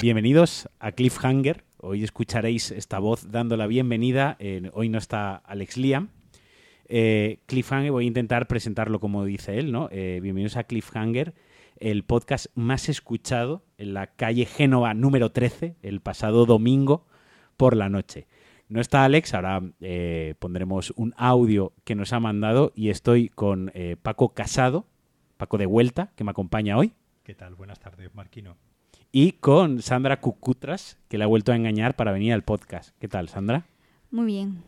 Bienvenidos a Cliffhanger. Hoy escucharéis esta voz dando la bienvenida. Hoy no está Alex Liam. Eh, Cliffhanger, voy a intentar presentarlo como dice él, ¿no? Eh, bienvenidos a Cliffhanger, el podcast más escuchado en la calle Génova número 13, el pasado domingo por la noche. No está Alex, ahora eh, pondremos un audio que nos ha mandado y estoy con eh, Paco Casado, Paco de vuelta, que me acompaña hoy, ¿Qué tal? Buenas tardes, Marquino. Y con Sandra Cucutras, que le ha vuelto a engañar para venir al podcast. ¿Qué tal, Sandra? Muy bien.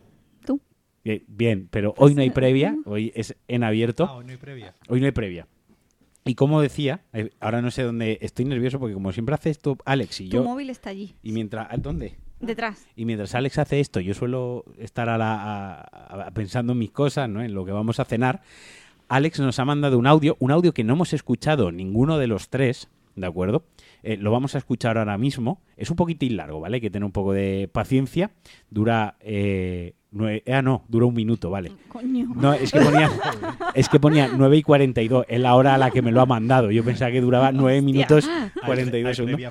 ¿Tú? Bien, bien, pero hoy no hay previa, hoy es en abierto. Ah, hoy no hay previa. Hoy no hay previa. Y como decía, eh, ahora no sé dónde estoy nervioso porque como siempre hace esto Alex y Tu yo móvil está allí, y mientras ¿a ¿dónde? detrás. Y mientras Alex hace esto, yo suelo estar a la- a- a- pensando en mis cosas, ¿no? En lo que vamos a cenar. Alex nos ha mandado un audio, un audio que no hemos escuchado ninguno de los tres, ¿de acuerdo? Eh, lo vamos a escuchar ahora mismo. Es un poquitín largo, ¿vale? Hay que tener un poco de paciencia. Dura... Eh, nueve- ah, no, dura un minuto, vale. Coño. No, es que ponía, es que ponía 9 y 42, es la hora a la que me lo ha mandado. Yo pensaba que duraba 9 minutos Hay- 42 hay segundos.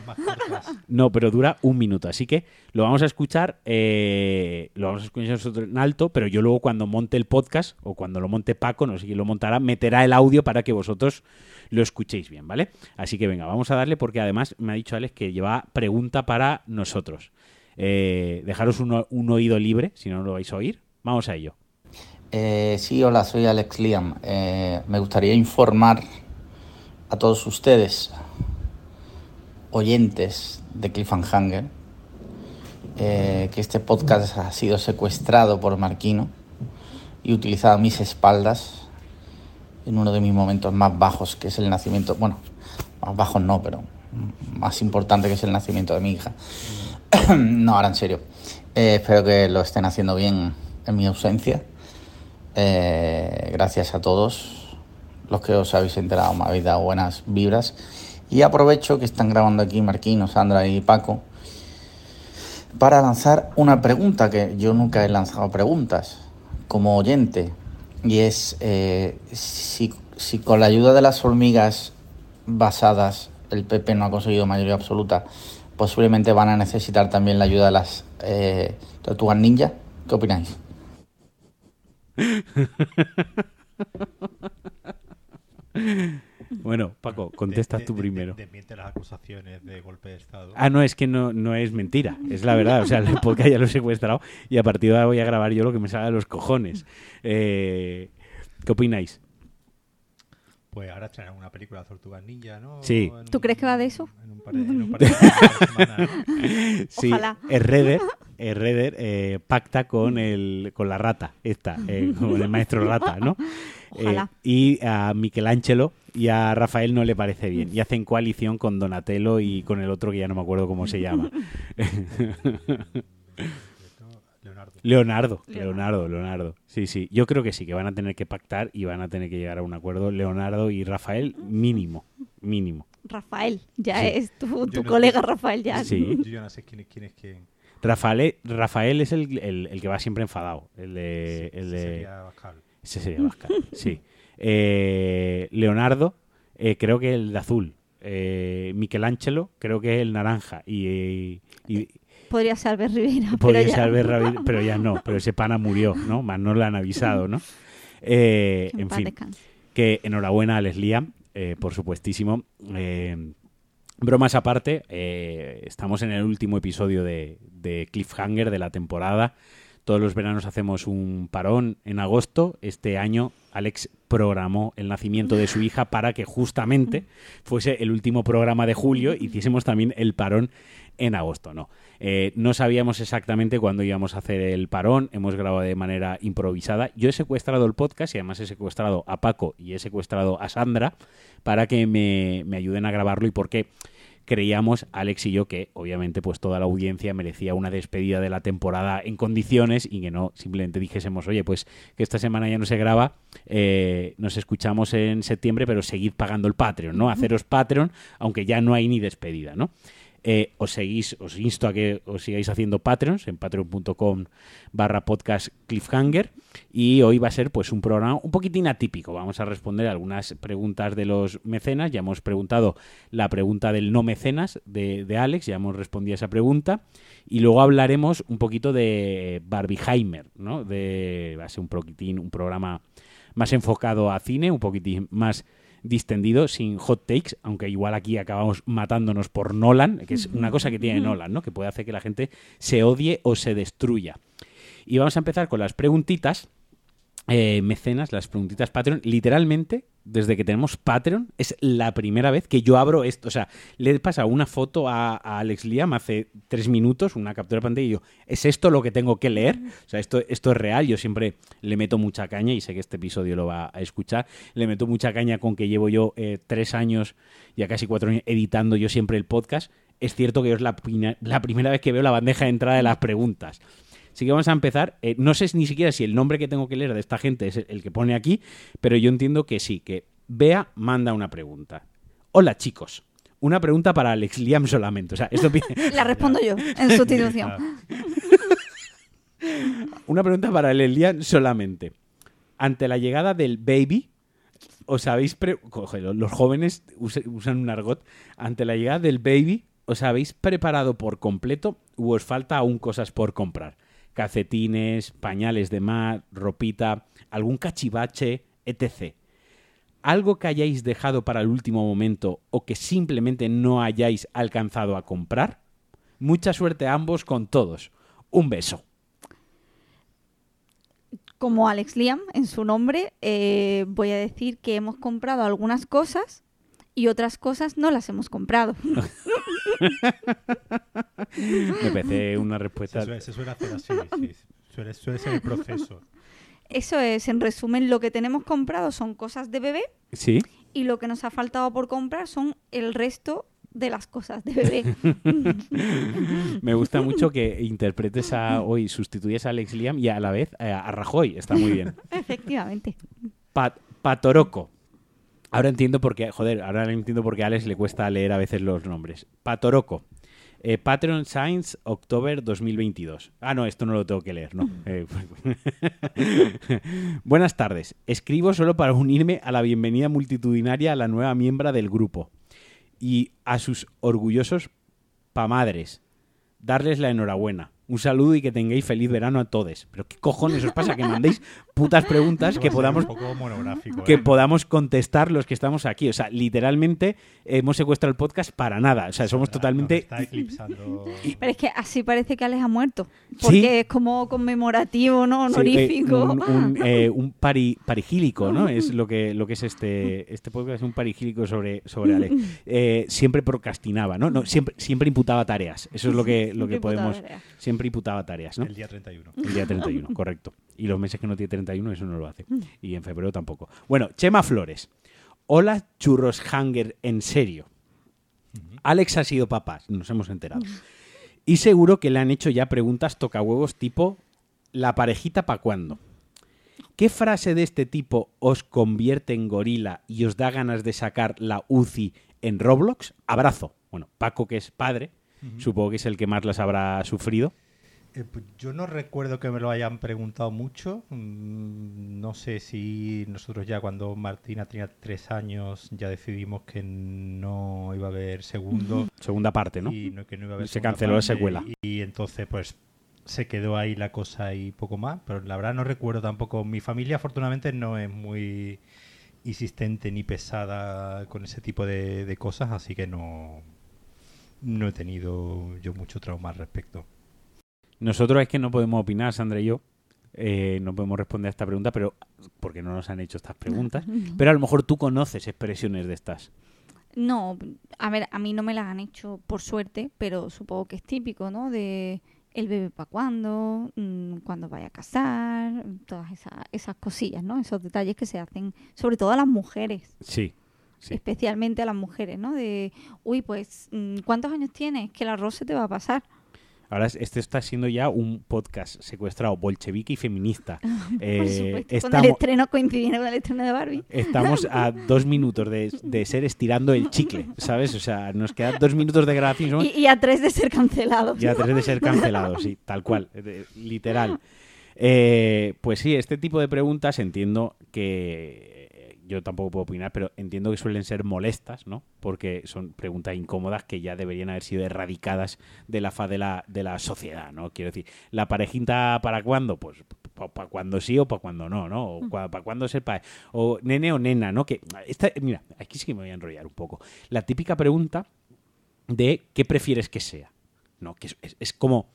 No, pero dura un minuto. Así que lo vamos a escuchar, eh, lo vamos a escuchar nosotros en alto, pero yo luego cuando monte el podcast, o cuando lo monte Paco, no sé quién lo montará, meterá el audio para que vosotros lo escuchéis bien, ¿vale? Así que venga, vamos a darle porque además me ha dicho Alex que lleva pregunta para nosotros. Eh, dejaros un, un oído libre, si no lo vais a oír. Vamos a ello. Eh, sí, hola, soy Alex Liam. Eh, me gustaría informar a todos ustedes, oyentes de Cliffhanger, eh, que este podcast ha sido secuestrado por Marquino y utilizado a mis espaldas en uno de mis momentos más bajos, que es el nacimiento, bueno, más bajos no, pero más importante que es el nacimiento de mi hija. no, ahora en serio. Eh, espero que lo estén haciendo bien en mi ausencia. Eh, gracias a todos los que os habéis enterado, me habéis dado buenas vibras. Y aprovecho que están grabando aquí Marquino, Sandra y Paco para lanzar una pregunta que yo nunca he lanzado preguntas como oyente. Y es eh, si, si con la ayuda de las hormigas basadas el PP no ha conseguido mayoría absoluta, posiblemente van a necesitar también la ayuda de las eh, tortugas ninja. ¿Qué opináis? Bueno, Paco, contesta De- tú de- primero. Desmiente las acusaciones de golpe de Estado. Ah, no, es que no, no es mentira, es la verdad. O sea, el podcast ya lo he secuestrado y a partir de ahora voy a grabar yo lo que me salga de los cojones. Eh, ¿Qué opináis? Pues ahora estrenan una película de Tortugas Ninja, ¿no? Sí. ¿Tú crees que va de eso? En un par de, en un par de semanas, ¿no? Sí, Ojalá. Redder, Redder eh, pacta con el con la rata, esta, eh, con el maestro rata, ¿no? Ojalá. Eh, y a Michelangelo y a Rafael no le parece bien. Y hacen coalición con Donatello y con el otro que ya no me acuerdo cómo se llama. Leonardo. Leonardo, Leonardo. Sí, sí. Yo creo que sí, que van a tener que pactar y van a tener que llegar a un acuerdo. Leonardo y Rafael, mínimo. Mínimo. Rafael, ya Sí. es tu, tu no- colega Rafael, ya. Sí. Yo ya no sé quién es quién. Es quién. Rafael, Rafael es el, el- el que va siempre enfadado. El de. El de Sería Bascal. Ese sería Vascal, sí. Eh, Leonardo, eh, creo que el de azul. Eh, Michelangelo, creo que es el naranja. Y. y- Podría ser Albert Rivera, Podría pero ya. ser Albert pero ya no. Pero ese pana murió, ¿no? Más no le han avisado, ¿no? Eh, en fin. que enhorabuena a Les Liam, eh, por supuestísimo. Eh, bromas aparte, estamos en el último episodio de, de Cliffhanger de la temporada. Todos los veranos hacemos un parón en agosto. Este año Alex programó el nacimiento de su hija para que justamente fuese el último programa de julio y hiciésemos también el parón en agosto. No, Eh, no sabíamos exactamente cuándo íbamos a hacer el parón. Hemos grabado de manera improvisada. Yo he secuestrado el podcast y además he secuestrado a Paco y he secuestrado a Sandra para que me, me ayuden a grabarlo y porque creíamos Alex y yo que obviamente pues toda la audiencia merecía una despedida de la temporada en condiciones y que no simplemente dijésemos oye pues que esta semana ya no se graba eh, nos escuchamos en septiembre pero seguid pagando el Patreon no haceros Patreon aunque ya no hay ni despedida no eh, os seguís, os insto a que os sigáis haciendo Patreons en patreon.com barra podcast cliffhanger y hoy va a ser pues un programa un poquitín atípico. Vamos a responder algunas preguntas de los mecenas. Ya hemos preguntado la pregunta del no mecenas de, de Alex, ya hemos respondido a esa pregunta. Y luego hablaremos un poquito de Barbieheimer, ¿no? De, va a ser un poquitín, un programa más enfocado a cine, un poquitín más distendido, sin hot takes, aunque igual aquí acabamos matándonos por Nolan, que es una cosa que tiene Nolan, ¿no? Que puede hacer que la gente se odie o se destruya. Y vamos a empezar con las preguntitas. eh, mecenas, las preguntitas Patreon, literalmente, desde que tenemos Patreon, es la primera vez que yo abro esto. O sea, le he pasado una foto a, Alex Liam hace tres minutos, una captura de pantalla, y yo, ¿es esto lo que tengo que leer? O sea, esto, esto es real. Yo siempre le meto mucha caña, y sé que este episodio lo va a escuchar, le meto mucha caña con que llevo yo eh, tres años, ya casi cuatro años, editando yo siempre el podcast. Es cierto que es la, la primera vez que veo la bandeja de entrada de las preguntas. Así que vamos a empezar. Eh, no sé ni siquiera si el nombre que tengo que leer de esta gente es el, que pone aquí, pero yo entiendo que sí, que Bea manda una pregunta. Hola chicos, una pregunta para Alex Liam solamente. O sea, esto La respondo yo en sustitución. una pregunta para Alex Liam solamente. Ante la llegada del baby, ¿os habéis pre- los jóvenes usan un argot. Ante la llegada del baby, ¿os habéis preparado por completo o os falta aún cosas por comprar? Calcetines, pañales de mar, ropita, algún cachivache, etc. ¿Algo que hayáis dejado para el último momento o que simplemente no hayáis alcanzado a comprar? Mucha suerte a ambos con todos. Un beso. Como Alex Liam, en su nombre, eh, voy a decir que hemos comprado algunas cosas y otras cosas no las hemos comprado. Me parece una Se respuesta. suele, se suele hacer así, sí. Suele, suele ser el proceso. Eso es, en resumen, lo que tenemos comprado son cosas de bebé Sí. y lo que nos ha faltado por comprar son el resto de las cosas de bebé. Me gusta mucho que interpretes a hoy, sustituyes a Alex Liam y a la vez eh, a Rajoy. Está muy bien. Efectivamente. Pa- Patoroco. Ahora entiendo por qué, joder, ahora entiendo por qué a Alex le cuesta leer a veces los nombres. Patoroco. Eh, Patreon Science, October 2022. Ah, no, esto no lo tengo que leer, ¿no? Eh, Buenas tardes. Escribo solo para unirme a la bienvenida multitudinaria a la nueva miembro del grupo y a sus orgullosos pamadres. Darles la enhorabuena. Un saludo y que tengáis feliz verano a todos. Pero ¿qué cojones os pasa? Que mandéis putas preguntas que podamos monográfico. que ¿eh? podamos contestar los que estamos aquí. O sea, literalmente hemos secuestrado el podcast para nada. O sea, somos totalmente... Está eclipsando. Pero es que así parece que Alex ha muerto. Porque Sí. es como conmemorativo, ¿no? Sí, eh, Honorífico. un, un, eh, un pari- parigílico, ¿no? Es lo que, lo que es este, este podcast, es un parigílico sobre, sobre Alex. Eh, siempre procrastinaba, ¿no? no siempre, siempre imputaba tareas. Eso es lo que, lo que podemos... tareas. Siempre imputaba tareas, ¿no? El día 31. El día 31, correcto. Y los meses que no tiene 31, eso no lo hace. Y en febrero tampoco. Bueno, Chema Flores. Hola, churros hanger, en serio. Alex ha sido papá, nos hemos enterado. Y seguro que le han hecho ya preguntas tocahuevos tipo ¿la parejita pa' cuándo? ¿Qué frase de este tipo os convierte en gorila y os da ganas de sacar la UCI en Roblox? Abrazo. Bueno, Paco, que es padre, supongo que es el que más las habrá sufrido. Eh, pues yo no recuerdo que me lo hayan preguntado mucho. Mm, No sé si nosotros ya cuando Martina tenía tres años ya decidimos que no iba a haber segundo Segunda parte, ¿no? y no, que no iba a haber Se canceló la secuela. Y, y entonces pues se quedó ahí la cosa y poco más. Pero la verdad no recuerdo tampoco. Mi familia afortunadamente no es muy insistente ni pesada con ese tipo de, de cosas, así que no, no he tenido yo mucho trauma al respecto. Nosotros es que no podemos opinar, Sandra y yo. eh, no podemos responder a esta pregunta, pero porque no nos han hecho estas preguntas. Pero a lo mejor tú conoces expresiones de estas. No, a ver, a mí no me las han hecho por suerte, pero supongo que es típico, ¿no? De el bebé para cuándo, mm, cuándo vaya a casar, todas esas, esas cosillas, ¿no? Esos detalles que se hacen, sobre todo a las mujeres, Sí, sí. especialmente a las mujeres, ¿no? De, uy, pues, mm, ¿cuántos años tienes? Que el arroz se te va a pasar. Ahora es- este está siendo ya un podcast secuestrado bolchevique y feminista. Eh, Por supuesto, con el estamos, estreno coincidiendo con el estreno de Barbie. estamos a dos minutos de, de ser estirando el chicle, ¿sabes? O sea, nos quedan dos minutos de grabación y Y, y a tres de ser cancelados. ya tres de ser cancelados, sí, tal cual, de- literal. Eh, pues sí, este tipo de preguntas entiendo que eh, yo tampoco puedo opinar, pero entiendo que suelen ser molestas, ¿no? Porque son preguntas incómodas que ya deberían haber sido erradicadas de la faz de la, de la sociedad, ¿no? Quiero decir, ¿la parejita para cuándo? Pues para cuando sí o para cuando no, ¿no? O para cuándo ser pa- O nene o nena, ¿no? Que esta, mira, aquí sí que me voy a enrollar un poco. La típica pregunta de ¿qué prefieres que sea? No, que es, es- es como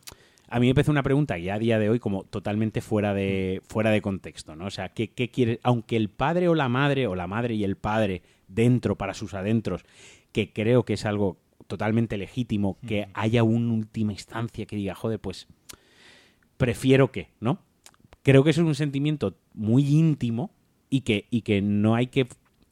a mí me parece una pregunta que a día de hoy como totalmente fuera de fuera de contexto, ¿no? O sea, ¿qué, qué quieres? Aunque el padre o la madre o la madre y el padre dentro para sus adentros, que creo que es algo totalmente legítimo, que haya una última instancia que diga, joder, pues prefiero que, ¿no? Creo que eso es un sentimiento muy íntimo y que, y que no hay que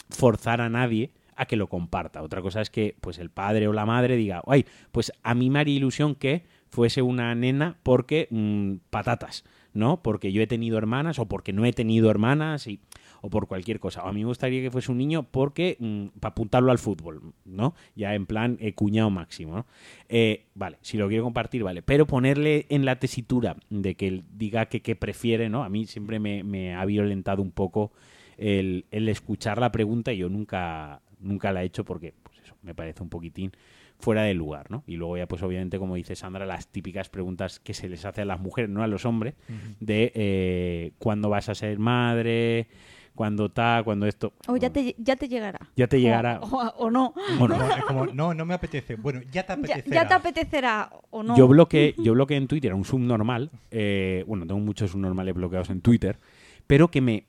forzar a nadie a que lo comparta. Otra cosa es que pues el padre o la madre diga, ay, pues a mí me haría ilusión que fuese una nena porque mm, patatas, ¿no? Porque yo he tenido hermanas o porque no he tenido hermanas y o por cualquier cosa. O a mí me gustaría que fuese un niño porque para apuntarlo al fútbol, ¿no? Ya en plan eh, cuñado máximo, ¿no? Eh, vale, si lo quiero compartir, vale. Pero ponerle en la tesitura de que él diga que, que prefiere, ¿no? A mí siempre me, me ha violentado un poco el, el escuchar la pregunta y yo nunca, nunca la he hecho porque, pues eso, me parece un poquitín fuera de lugar, ¿no? Y luego ya, pues obviamente, como dice Sandra, las típicas preguntas que se les hace a las mujeres, no a los hombres, de eh, cuándo vas a ser madre, cuándo tal, cuándo esto. O ya te, ya te llegará. Ya te llegará. O, o- o no. O no. No, es como, no, no me apetece. Bueno, ya te Ya, apetecerá. ya te apetecerá o no. Yo bloqueé, yo bloqueé en Twitter a un subnormal, eh, bueno, tengo muchos subnormales bloqueados en Twitter, pero que me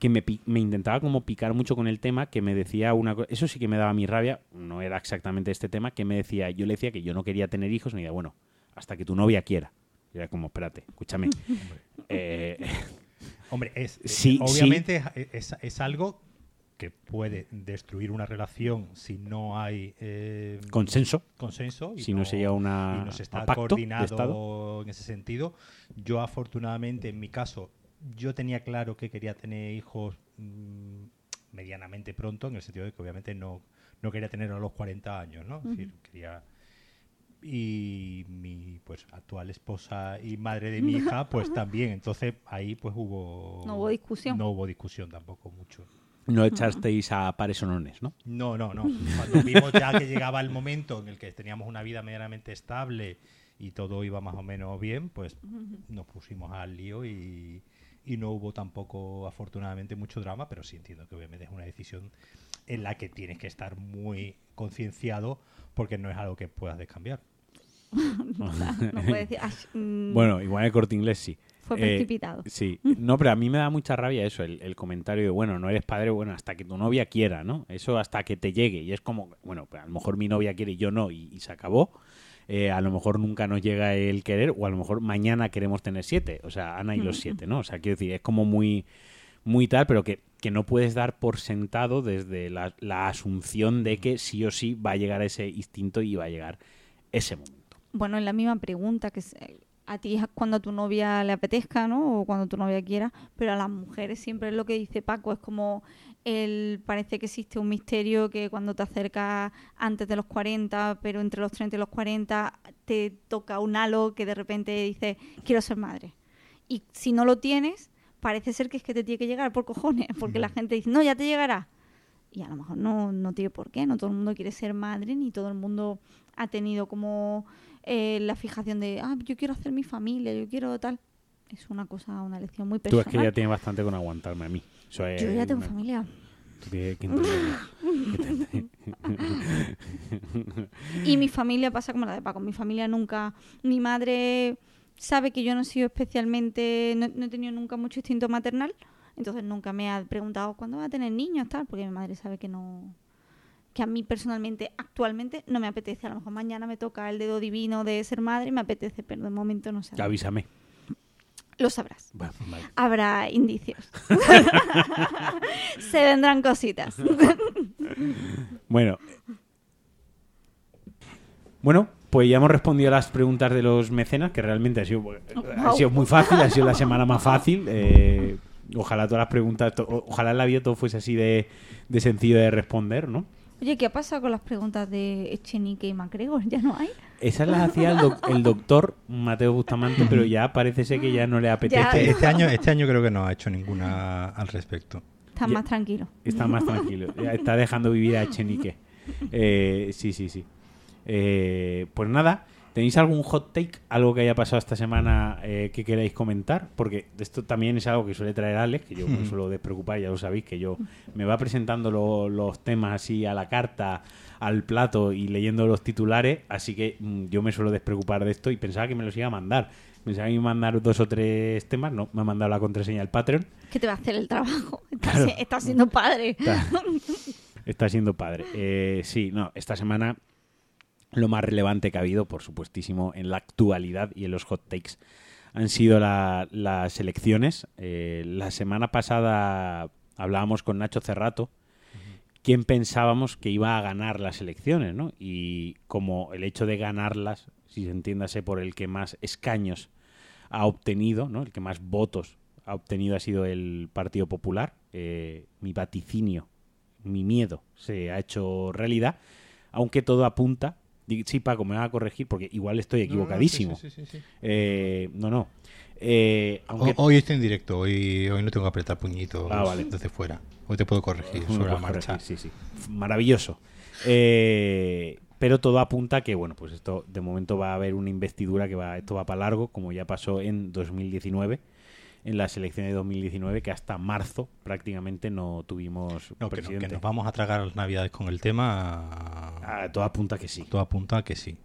que me, intentaba como picar mucho con el tema, que me decía una cosa, eso sí que me daba mi rabia, no era exactamente este tema, que me decía, yo le decía que yo no quería tener hijos, me decía, bueno, hasta que tu novia quiera. Y era como, espérate, escúchame. Eh, Hombre, es, Sí, obviamente es, es- es algo que puede destruir una relación si no hay eh, consenso, consenso y si no se llega a una- y no se está a coordinado en ese sentido. Yo afortunadamente en mi caso yo tenía claro que quería tener hijos mm, medianamente pronto en el sentido de que obviamente no no quería tener a los 40 años, ¿no? Es decir, quería y mi pues actual esposa y madre de mi hija pues también entonces ahí pues hubo No hubo discusión. no hubo discusión tampoco mucho no echasteis a pares honones, ¿no? no, no, no. Cuando vimos ya que llegaba el momento en el que teníamos una vida medianamente estable y todo iba más o menos bien, pues nos pusimos al lío y, y no hubo tampoco, afortunadamente, mucho drama, pero sí entiendo que obviamente es una decisión en la que tienes que estar muy concienciado porque no es algo que puedas descambiar. No puedes decir, "Ay, mm, Bueno, igual el corte inglés sí. fue Eh, precipitado. Sí, no, pero a mí me da mucha rabia eso, el, el comentario de, bueno, no eres padre, bueno, hasta que tu novia quiera, ¿no? Eso hasta que te llegue. Y es como, bueno, pues a lo mejor mi novia quiere y yo no, y, y se acabó. Eh, a lo mejor nunca nos llega el querer, o a lo mejor mañana queremos tener siete. O sea, Ana y los siete, ¿no? O sea, quiero decir, es como muy, muy tal, pero que, que no puedes dar por sentado desde la, la asunción de que sí o sí va a llegar ese instinto y va a llegar ese momento. Bueno, es la misma pregunta que es, eh, a ti es cuando a tu novia le apetezca, ¿no? O cuando tu novia quiera, pero a las mujeres siempre es lo que dice Paco, es como el parece que existe un misterio que cuando te acercas antes de los 40, pero entre los 30 y los 40 te toca un halo que de repente dices, quiero ser madre. Y si no lo tienes, parece ser que es que te tiene que llegar por cojones, porque la gente dice, no, ya te llegará. Y a lo mejor no, no tiene por qué, no todo el mundo quiere ser madre, ni todo el mundo ha tenido como eh, la fijación de, ah, yo quiero hacer mi familia, yo quiero tal. Es una cosa, una lección muy Tú personal. es que ya tienes bastante con aguantarme a mí. Eso es Yo ya tengo una- familia. que. Y mi familia pasa como la de Paco. Mi familia nunca. Mi madre sabe que yo no he sido especialmente. No, no he tenido nunca mucho instinto maternal. Entonces nunca me ha preguntado cuándo va a tener niños, tal. Porque mi madre sabe que no. Que a mí personalmente, actualmente, no me apetece. A lo mejor mañana me toca el dedo divino de ser madre y me apetece, pero de momento no sé. Avísame. Lo sabrás. Bueno, vale. Habrá indicios. Se vendrán cositas. Bueno. Bueno, Pues ya hemos respondido a las preguntas de los mecenas, que realmente ha sido, ha sido muy fácil, ha sido la semana más fácil. Eh, ojalá todas las preguntas, to- ojalá en la vida todo fuese así de, de sencillo de responder, ¿no? Oye, ¿qué ha pasado con las preguntas de Echenique y Macgregor? ¿Ya no hay? Esas las hacía el, doc- el doctor Mateo Bustamante, pero ya parece ser que ya no le apetece. Este, este año, este año creo que no ha hecho ninguna al respecto. Estás Ya- más tranquilo. Está más tranquilo. Ya Está dejando vivir a Echenique. Eh, sí, sí, sí. Eh, pues nada, ¿tenéis algún hot take? Algo que haya pasado esta semana eh, que queráis comentar? Porque esto también es algo que suele traer Alex, que yo me suelo despreocupar, ya lo sabéis, que yo me va presentando lo- los temas así a la carta, al plato y leyendo los titulares, así que mm, yo me suelo despreocupar de esto y pensaba que me los iba a mandar. Pensaba que me iba a mandar dos o tres temas, no, me ha mandado la contraseña del Patreon. ¿Qué te va a hacer el trabajo? Estás, Claro. estás siendo padre. Está, está siendo padre. Eh, sí, no, esta semana lo más relevante que ha habido, por supuestísimo, en la actualidad y en los hot takes han sido la- las elecciones. Eh, la semana pasada hablábamos con Nacho Cerrato, quién pensábamos que iba a ganar las elecciones, ¿no? Y como el hecho de ganarlas, si se entiéndase por el que más escaños ha obtenido, ¿no? El que más votos ha obtenido ha sido el Partido Popular. Eh, mi vaticinio, mi miedo se ha hecho realidad, aunque todo apunta. Sí, Paco, me va a corregir porque igual estoy equivocadísimo. Sí, sí, sí, sí. Eh, no, no. Eh, aunque Hoy estoy en directo, hoy, hoy no tengo que apretar puñitos Ah, vale. desde fuera. Hoy te puedo corregir sobre la marcha. corregir, sí, sí. Maravilloso. Eh, pero todo apunta que, bueno, pues esto de momento va a haber una investidura que va, esto va para largo, como ya pasó en 2019, en las elecciones de 2019, que hasta marzo prácticamente no tuvimos No, que, no, presidente. que nos vamos a tragar las navidades con el tema. Ah, todo apunta que sí. Todo apunta a que sí.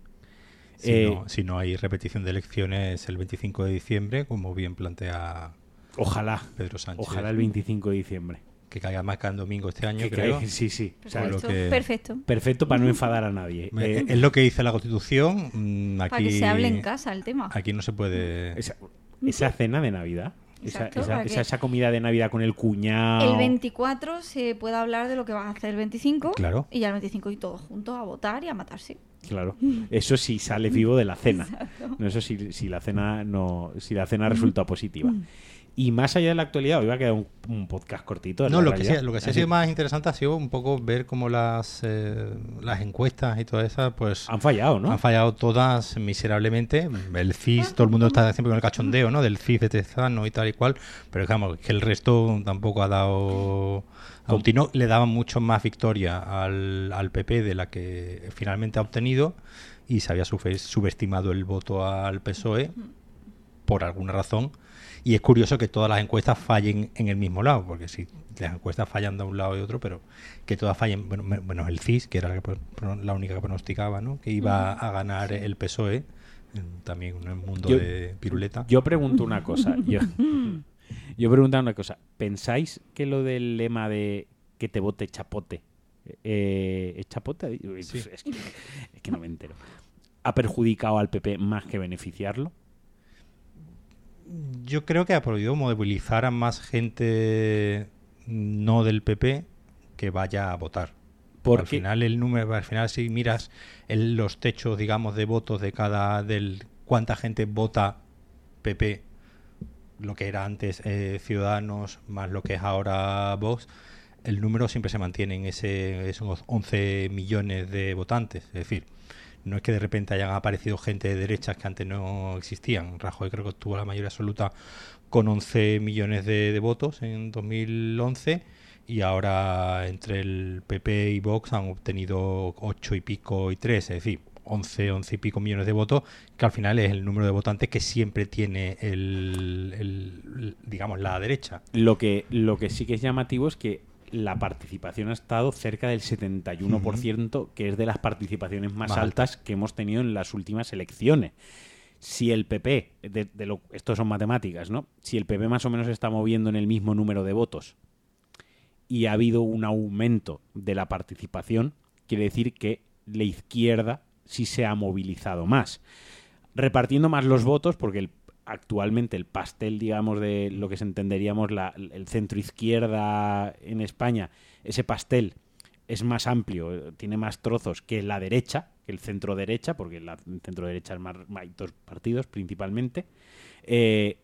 Si, Eh, no, si no hay repetición de elecciones el 25 de diciembre, como bien plantea Ojalá, Pedro Sánchez. ojalá el 25 de diciembre. Que caiga más que en domingo este año, Que creo. caiga- sí, sí. O sea, Perfecto. Que- Perfecto. perfecto para no enfadar a nadie. Me- Eh, Es lo que dice la Constitución. mm, Aquí, Para que se hable en casa el tema. Aquí no se puede. esa, esa cena de Navidad, esa, Exacto, esa- esa- esa comida de Navidad con el cuñado. El 24 se puede hablar de lo que vas a hacer el 25. Claro. Y ya el 25 y todos juntos a votar y a matarse. Claro, eso sí sale vivo de la cena. No, eso sí, si la cena no, si la cena resulta positiva. Y más allá de la actualidad, hoy va a quedar un, un podcast cortito. No, lo que, sí, lo que sí ha sido más interesante ha sido un poco ver cómo las, eh, las encuestas y todas esas, pues han fallado, ¿no? han fallado todas miserablemente. El CIS, todo el mundo está siempre con el cachondeo, ¿no? Del CIS de Tezano y tal y cual. Pero digamos que el resto tampoco ha dado. A Autino le daban mucho más victoria al, al PP de la que finalmente ha obtenido y se había sube- subestimado el voto al PSOE por alguna razón. Y es curioso que todas las encuestas fallen en el mismo lado, porque si las encuestas fallan de un lado y otro, pero que todas fallen, bueno, me- bueno el CIS, que era la, que única que pronosticaba, ¿no? Que iba a ganar el PSOE, también en un mundo Yo- de piruleta. Yo pregunto una cosa. Yo, yo pregunto una cosa. ¿Pensáis que lo del lema de que te vote chapote eh, ¿es chapote? Sí. Es, que, es que no me entero. ¿Ha perjudicado al PP más que beneficiarlo? Yo creo que ha podido movilizar a más gente no del PP que vaya a votar. Porque Al final el número, al final si miras el- los techos, digamos, de votos de cada del cuánta gente vota PP, lo que era antes eh, Ciudadanos más lo que es ahora Vox, el número siempre se mantiene en ese esos 11 millones de votantes, es decir, no es que de repente hayan aparecido gente de derechas que antes no existían. Rajoy creo que obtuvo la mayoría absoluta con 11 millones de, votos en 2011 y ahora entre el PP y Vox han obtenido 8 y pico y 3, es decir, 11, 11 y pico millones de votos, que al final es el número de votantes que siempre tiene el, el- digamos la derecha. lo que, lo que sí que es llamativo es que la participación ha estado cerca del 71%, que es de las participaciones más, altas que hemos tenido en las últimas elecciones. Si el PP, de, de lo, esto son matemáticas, ¿no? Si el PP más o menos está moviendo en el mismo número de votos y ha habido un aumento de la participación, quiere decir que la izquierda sí se ha movilizado más. Repartiendo más los votos, porque el- actualmente el pastel, digamos, de lo que se entenderíamos la, el centro izquierda en España, ese pastel es más amplio, tiene más trozos que la derecha, que el centro derecha, porque la centro derecha es más, hay dos partidos principalmente, eh,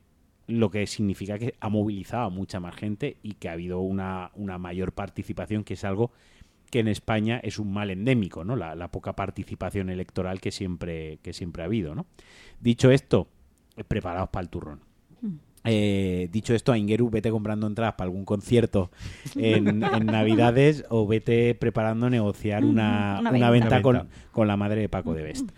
lo que significa que ha movilizado a mucha más gente y que ha habido una, una mayor participación, que es algo que en España es un mal endémico, ¿no? La, la poca participación electoral que siempre, que siempre ha habido, ¿no? Dicho esto, preparaos para el turrón. Eh, dicho esto, a Ingeru, vete comprando entradas para algún concierto en, en Navidades o vete preparando negociar una, Una una venta. con, con la madre de Paco de Best.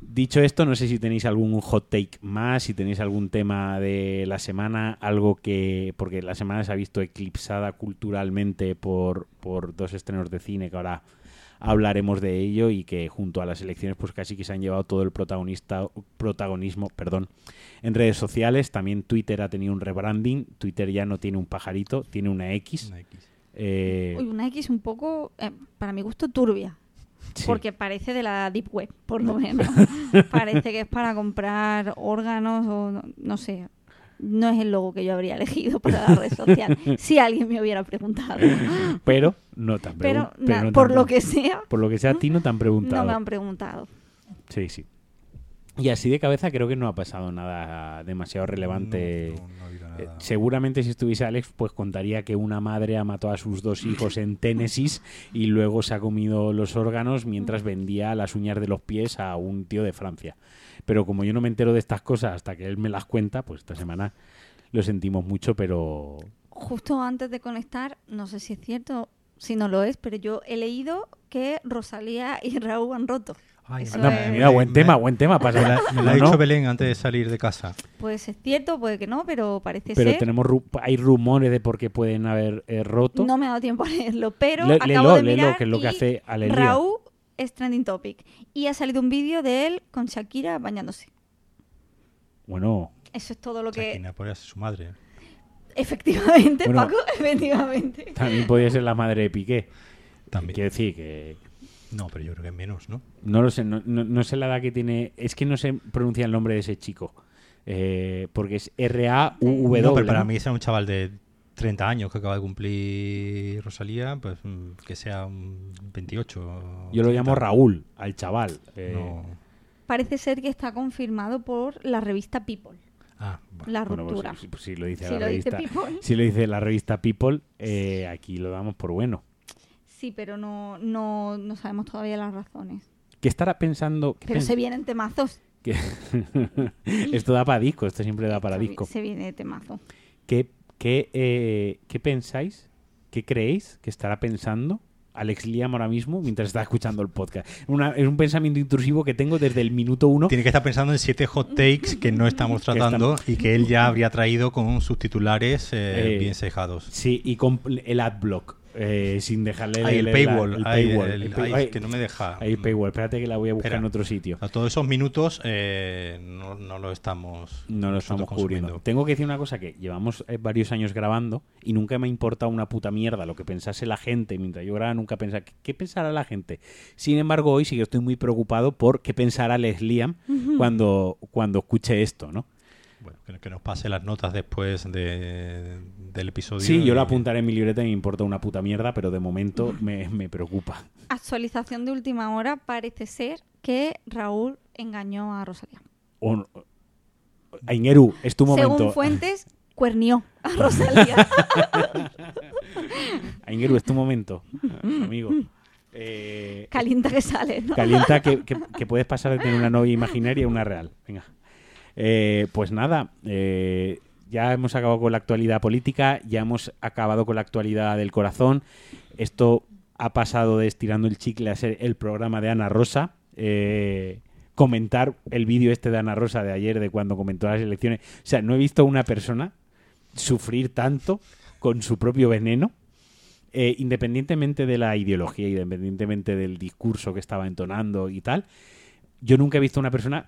Dicho esto, no sé si tenéis algún hot take más, si tenéis algún tema de la semana, algo que. Porque la semana se ha visto eclipsada culturalmente por, por dos estrenos de cine que ahora hablaremos de ello y que junto a las elecciones pues casi que se han llevado todo el protagonista protagonismo perdón en redes sociales también Twitter ha tenido un rebranding Twitter ya no tiene un pajarito tiene una X, Una X. Eh, Uy, una X un poco, eh, para mi gusto, turbia. sí. Porque parece de la Deep Web, por lo menos. parece que es para comprar órganos o no, no sé. No es el logo que yo habría elegido para la red social. si alguien me hubiera preguntado. pero no te han Pero, pregun- pero no por lo que sea, por lo que sea a ti no te han preguntado no me han preguntado. sí sí y así de cabeza creo que no ha pasado nada demasiado relevante No, no, no ha habido Eh, nada. seguramente si estuviese Alex, pues contaría que una madre ha matado a sus dos hijos en Tennessee y luego se ha comido los órganos mientras vendía las uñas de los pies a un tío de Francia. Pero como yo no me entero de estas cosas hasta que él me las cuenta, pues esta semana lo sentimos mucho, pero Justo antes de conectar, no sé si es cierto, si no lo es, pero yo he leído que Rosalía y Raúl han roto. Ay, Eso Anda, es- mira, buen me- tema, buen tema. Me la, me la ha dicho no, Belén antes de salir de casa. Pues es cierto, puede que no, pero parece pero ser. tenemos ru- hay rumores de por qué pueden haber eh, roto. No me ha dado tiempo a leerlo, pero Le- acabo léelo, de léelo, que es lo que hace Aleluya. Raúl es trending topic. Y ha salido un vídeo de él con Shakira bañándose. Bueno, Eso es todo lo que... Shakira podría ser su madre. Efectivamente, Bueno. Paco, efectivamente. también podría ser la madre de Piqué. También. Quiero decir que No, pero yo creo que es menos, ¿no? No lo sé, no, no- no sé la edad que tiene. Es que no sé pronunciar el nombre de ese chico. Eh, porque es R-A-U-W. no, pero para ¿no? mí será un chaval de 30 años que acaba de cumplir Rosalía, pues mm, que sea un 28. Yo lo 30. llamo Raúl, al chaval. Eh, No. Parece ser que está confirmado por la revista People, Ah, bueno. la bueno, pues ruptura. si, si lo dice Si la lo revista. People. Si lo dice la revista People, eh, aquí lo damos por bueno. Sí, pero no, no, no sabemos todavía las razones. ¿Qué estará pensando? Pero se vienen temazos. esto da para disco, esto siempre da para Se disco. Se viene temazo. ¿Qué, qué, eh, ¿Qué pensáis? ¿Qué creéis que estará pensando Alex Liam ahora mismo mientras está escuchando el podcast? Una- es un pensamiento intrusivo que tengo desde el minuto uno. Tiene que estar pensando en siete hot takes que no estamos tratando y que él ya habría traído con sus titulares eh, Eh, bien cejados. Sí, y con el adblock, eh, sin dejarle el la- paywall, el ay, paywall, el- el pay- ay, ay, que no me deja. ay, el paywall. Espérate que la voy a buscar Espera. en otro sitio. A todos esos minutos eh, no, no lo estamos No lo estamos cubriendo. consumiendo. Tengo que decir una cosa que llevamos eh, varios años grabando y nunca me ha importado una puta mierda lo que pensase la gente. Mientras yo grababa nunca pensaba, ¿qué, qué pensará la gente? Sin embargo, hoy sí que estoy muy preocupado por qué pensará Les Liam cuando, cuando escuche esto, ¿no? Bueno, que, que nos pase las notas después de, del episodio. Sí, yo lo apuntaré en mi libreta y me importa una puta mierda, pero de momento me, me preocupa. Actualización de última hora, parece ser que Raúl engañó a Rosalía. O- Aingeru, es tu momento. Según fuentes, cuernió a Rosalía. Aingeru, es tu momento, amigo. Eh, Calienta que sale, ¿no? calienta que, que- que puedes pasar de tener una novia imaginaria a una real. Venga. Eh, pues nada, eh, ya hemos acabado con la actualidad política, ya hemos acabado con la actualidad del corazón. Esto ha pasado de estirando el chicle a ser el programa de Ana Rosa. Eh, comentar el vídeo este de Ana Rosa de ayer, de cuando comentó las elecciones. O sea, no he visto a una persona sufrir tanto con su propio veneno. eh, independientemente de la ideología, independientemente del discurso que estaba entonando y tal, yo nunca he visto a una persona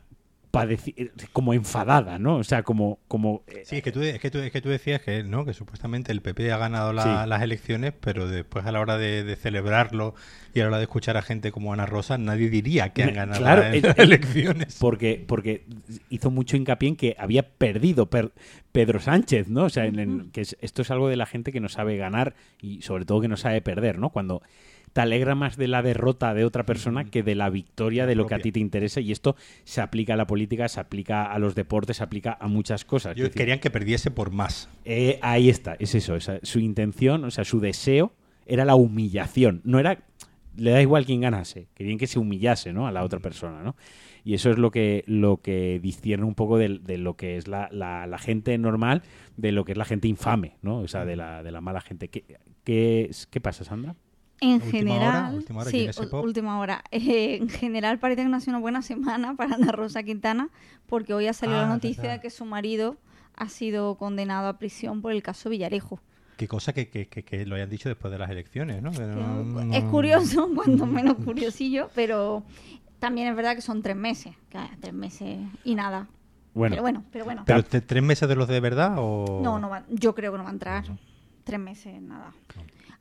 como enfadada, ¿no? O sea, como... como eh, Sí, es que, tú, es, que tú, es que tú decías que, ¿no? que supuestamente el PP ha ganado la- Sí. las elecciones, pero después a la hora de, de celebrarlo y a la hora de escuchar a gente como Ana Rosa, nadie diría que han ganado Claro, las el- el- elecciones. porque, porque hizo mucho hincapié en que había perdido Per- Pedro Sánchez, ¿no? O sea, en- en- que es- esto es algo de la gente que no sabe ganar y sobre todo que no sabe perder, ¿no? Cuando te alegra más de la derrota de otra persona que de la victoria de lo que a ti te interesa y esto se aplica a la política, se aplica a los deportes, se aplica a muchas cosas. Yo decir, querían que perdiese por más. eh, ahí está, es eso, esa- su intención, o sea, su deseo era la humillación, no era, le da igual quién ganase, querían que se humillase, ¿no? A la otra persona, ¿no? Y eso es lo que, lo que discierne un poco de, de lo que es la, la- la gente normal, de lo que es la gente infame, ¿no? O sea, de la, de la mala gente. ¿Qué, qué, es- qué pasa, Sandra? En Última general, hora, última hora, sí, última hora. Eh, en general parece que no ha sido una buena semana para Ana Rosa Quintana, porque hoy ha salido Ah, la noticia verdad. de que su marido ha sido condenado a prisión por el caso Villarejo. Qué cosa que, que, que- que lo hayan dicho después de las elecciones, ¿no? Que no- Es no- curioso, cuando menos curiosillo, pero también es verdad que son tres meses, que, tres meses y nada. Bueno, Pero bueno, pero bueno. ¿Pero tres meses de los de verdad o...? No, no va- yo creo que no va a entrar. Tres meses, nada.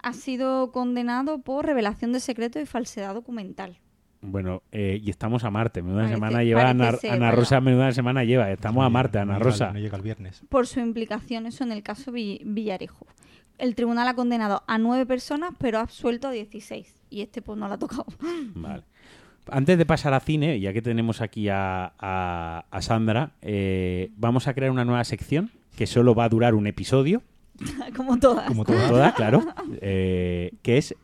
Ha sido condenado por revelación de secreto y falsedad documental. bueno eh, y estamos a Marte. Menuda Parece- semana lleva Ana, ser, Ana. Rosa, menuda semana lleva. Estamos No a llega- Marte, no Ana llega- Rosa. No llega el viernes. por su implicación eso en el caso Vi- Villarejo. El tribunal ha condenado a nueve personas, pero ha absuelto a 16. Y este pues no lo ha tocado. Vale. Antes de pasar a cine, ya que tenemos aquí a, a- a Sandra, eh, vamos a crear una nueva sección que solo va a durar un episodio, Como todas. Como todas. toda, claro, eh, que es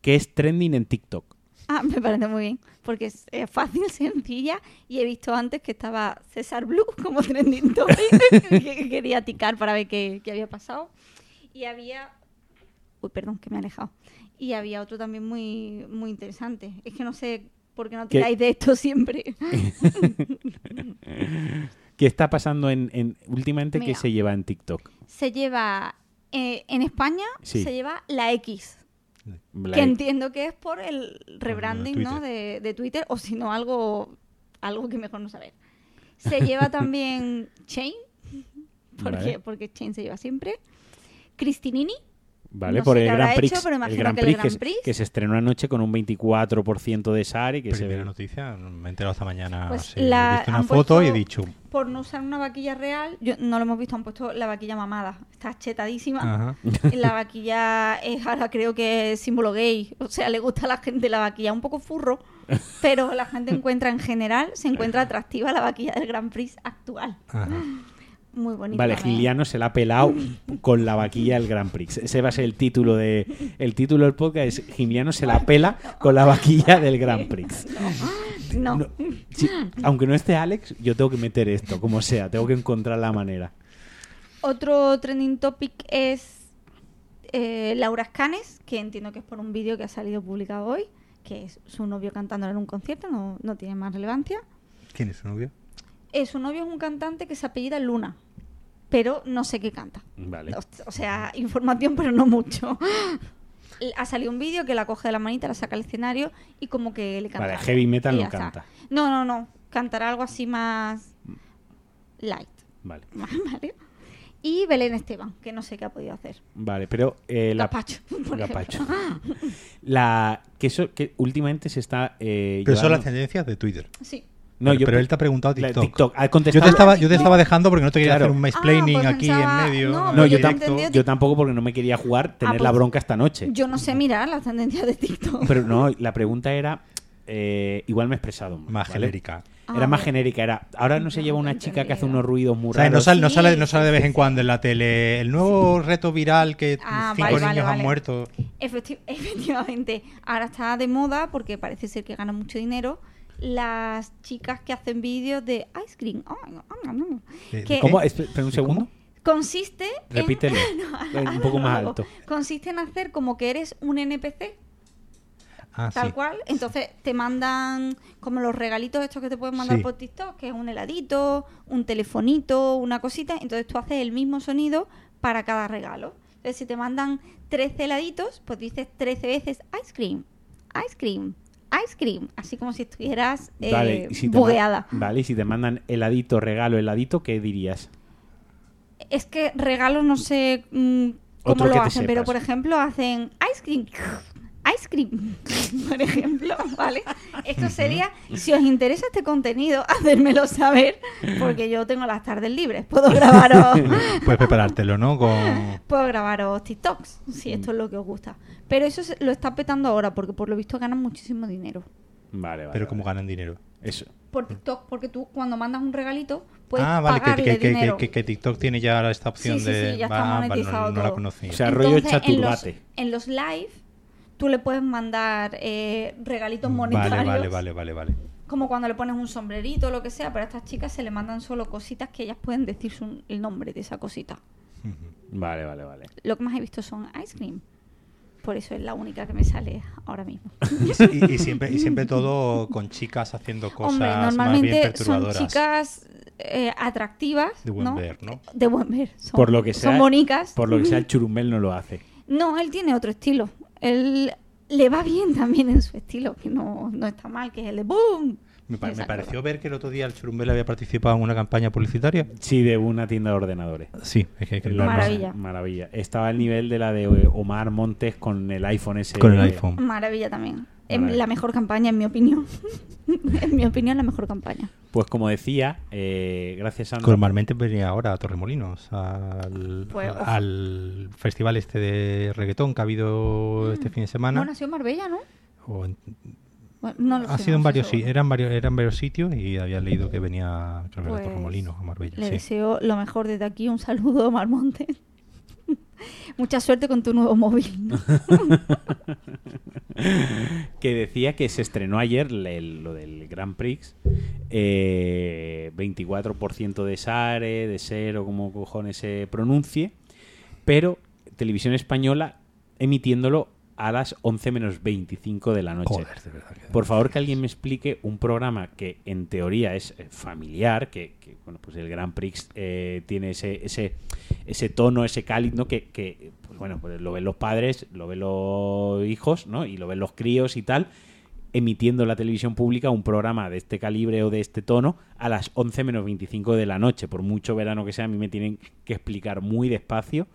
que es trending en TikTok. Ah, me parece muy bien. Porque es, fácil, sencilla. Y he visto antes que estaba César Blue como trending topic. que quería ticar para ver qué, qué había pasado. Y había... Uy, perdón, que me he alejado. Y había otro también muy, muy interesante. Es que no sé por qué no ¿Qué? tiráis de esto siempre. ¿Qué está pasando en, en- últimamente que Mira. se lleva en TikTok? Se lleva... eh, en España Sí. se lleva la X. La- Que entiendo que es por el rebranding ¿no? De, de Twitter o si no algo, algo que mejor no saber. Se lleva también Chain, porque, Vale. porque Chain se lleva siempre. Cristinini, Vale, no por el Gran Prix, hecho, pero el Gran que el Prix, Gran que, se- Prix. que se estrenó anoche con un 24% de SAR y que se Primera ve. noticia, me he enterado esta mañana. Pues sí, la- he visto una foto y he dicho... por no usar una vaquilla real, yo, no lo hemos visto, han puesto la vaquilla mamada. Está chetadísima. Ajá. La vaquilla es ahora creo que es símbolo gay. O sea, le gusta a la gente la vaquilla un poco furro, pero la gente encuentra en general, se encuentra atractiva la vaquilla del Grand Prix actual. Ajá. Muy bonita. Vale. Giliano se la ha pelado con la vaquilla del Gran Prix. Ese va a ser el título de el título del podcast es Giliano se la pela con la vaquilla del Gran Prix. No. No, sí, aunque no esté Alex, yo tengo que meter esto, como sea, tengo que encontrar la manera. Otro trending topic es eh, Laura Escanes, que entiendo que es por un vídeo que ha salido publicado hoy, que es su novio cantando en un concierto, no, no tiene más relevancia. ¿Quién es su novio? Eh, su novio es un cantante que se apellida Luna, pero no sé qué canta. Vale. O, o sea, información, pero no mucho. Ha salido un vídeo que la coge de la manita, la saca al escenario y como que le canta. Vale, algo. heavy metal no canta. No, no, no. Cantará algo así más light. Vale. ¿Vale? Y Belén Esteban, que no sé qué ha podido hacer. Vale, pero eh, la por Gazpacho. ejemplo. La que eso que últimamente se está eh, Pero son llevando- las tendencias de Twitter. Sí. No, pero, yo pero pe- él te ha preguntado TikTok. TikTok. Ha Yo te, estaba, yo te estaba dejando porque no te quería Claro. hacer un mansplaining Ah, pues aquí pensaba- en medio. no, yo, tam- tampoco porque no me quería jugar tener pues- la bronca esta noche. Yo no sé mirar las tendencias de TikTok. Pero no, la pregunta era eh, igual me he expresado Más ¿vale? genérica. Era Ah, más bueno. genérica, era ahora no se lleva una chica que hace unos ruidos muy O sea, no raros. sale, no, sale, no sale de vez en cuando en la tele. El nuevo reto viral que Ah, cinco vale, niños vale, han vale. muerto. Efecti- efectivamente, ahora está de moda porque parece ser que ganan mucho dinero las chicas que hacen vídeos de ice cream. Ay, no, no, no. ¿De- Que- de ¿Cómo? Espe- Espera un segundo. Consiste en... Repítelo. No, un poco más alto. Consiste en hacer como que eres un NPC, Ah, tal sí. cual. Entonces te mandan como los regalitos estos que te pueden mandar Sí. por TikTok, que es un heladito, un telefonito, una cosita. Entonces tú haces el mismo sonido para cada regalo. Entonces si te mandan 13 heladitos, pues dices 13 veces ice cream, ice cream, ice cream. Así como si estuvieras eh, Vale, y si bugueada. Vale, y si te mandan heladito, regalo, heladito, ¿qué dirías? Es que regalo no sé mm, cómo Otro lo hacen, pero por ejemplo hacen ice cream, ice Cream, por ejemplo, ¿vale? Esto sería, si os interesa este contenido, hacérmelo saber, porque yo tengo las tardes libres. Puedo grabaros, Puedes preparártelo, ¿no? Con... puedo grabaros TikToks, si esto es lo que os gusta. Pero eso se- lo está petando ahora, porque por lo visto ganan muchísimo dinero. Vale, vale. Pero como vale. ganan dinero. Eso. Por TikTok, porque tú cuando mandas un regalito, puedes ah, vale, que, pagarle que, que, dinero. que, que TikTok tiene ya esta opción Sí, sí, de... sí, ya está vale, monetizado no, no la todo. conocía. O sea, rollo Entonces, en los, chaturbate. en los live, tú le puedes mandar eh, regalitos monetarios. vale, vale, vale, vale, vale. Como cuando le pones un sombrerito o lo que sea, pero a estas chicas se le mandan solo cositas que ellas pueden decir su- el nombre de esa cosita. Vale, vale, vale. Lo que más he visto son ice cream. Por eso es la única que me sale ahora mismo. Y, siempre, y siempre todo con chicas haciendo cosas Hombre, más bien normalmente son chicas eh, atractivas. De buen ¿no? ver, ¿no? De buen ver. Son, Por lo que sea, son bonicas. Por lo que sea, el churumbel no lo hace. No, él tiene otro estilo. Él le va bien también en su estilo, que no, no está mal, que es el de ¡boom! Me, pa- me pareció ver que el otro día el Churumbel había participado en una campaña publicitaria. Sí, de una tienda de ordenadores. Sí, es que, que Maravilla. Maravilla. Estaba al nivel de la de Omar Montes con el iPhone ese. Con el iPhone. Maravilla también. Es Maravilla. la mejor campaña, en mi opinión. en mi opinión, la mejor campaña. Pues como decía, eh, gracias a... Normalmente venía ahora a Torremolinos, al, Pues, festival este de reggaetón que ha habido este fin de semana. Bueno, ha sido Marbella, ¿no? O en- Bueno, no lo ha sé, sido en no estoy varios, sí, eran varios, eran varios sitios y había leído que venía creo a Pues, Torremolinos, a Marbella. Le sí. deseo lo mejor desde aquí. Un saludo, Omar Montes. Mucha suerte con tu nuevo móvil. que decía que se estrenó ayer le- lo del Grand Prix. eh, 24% de SARE, de SER o como cojones se pronuncie. Pero Televisión Española emitiéndolo a las 11 menos 25 de la noche. Joder, de verdad. que- Por favor, que alguien me explique un programa que en teoría es eh, familiar, que, que, bueno, pues el Grand Prix eh, tiene ese, ese, ese tono, ese cáliz, ¿no? Que, que, pues bueno, pues lo ven los padres, lo ven los hijos, ¿no? Y lo ven los críos y tal, emitiendo en la televisión pública un programa de este calibre o de este tono a las 11 menos 25 de la noche. Por mucho verano que sea, a mí me tienen que explicar muy despacio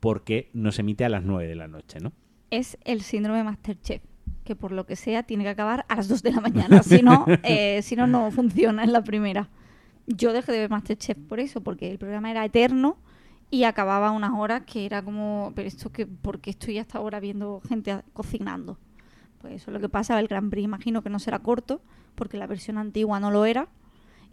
por qué no se emite a las 9 de la noche, ¿no? es el síndrome Masterchef, que por lo que sea tiene que acabar a las 2 de la mañana. Si no, eh, si no, no funciona en la primera. Yo dejé de ver Masterchef por eso, porque el programa era eterno y acababa unas horas que era como, pero esto que, ¿por qué estoy hasta ahora viendo gente cocinando? Pues eso es lo que pasa, el Grand Prix imagino que no será corto, porque la versión antigua no lo era.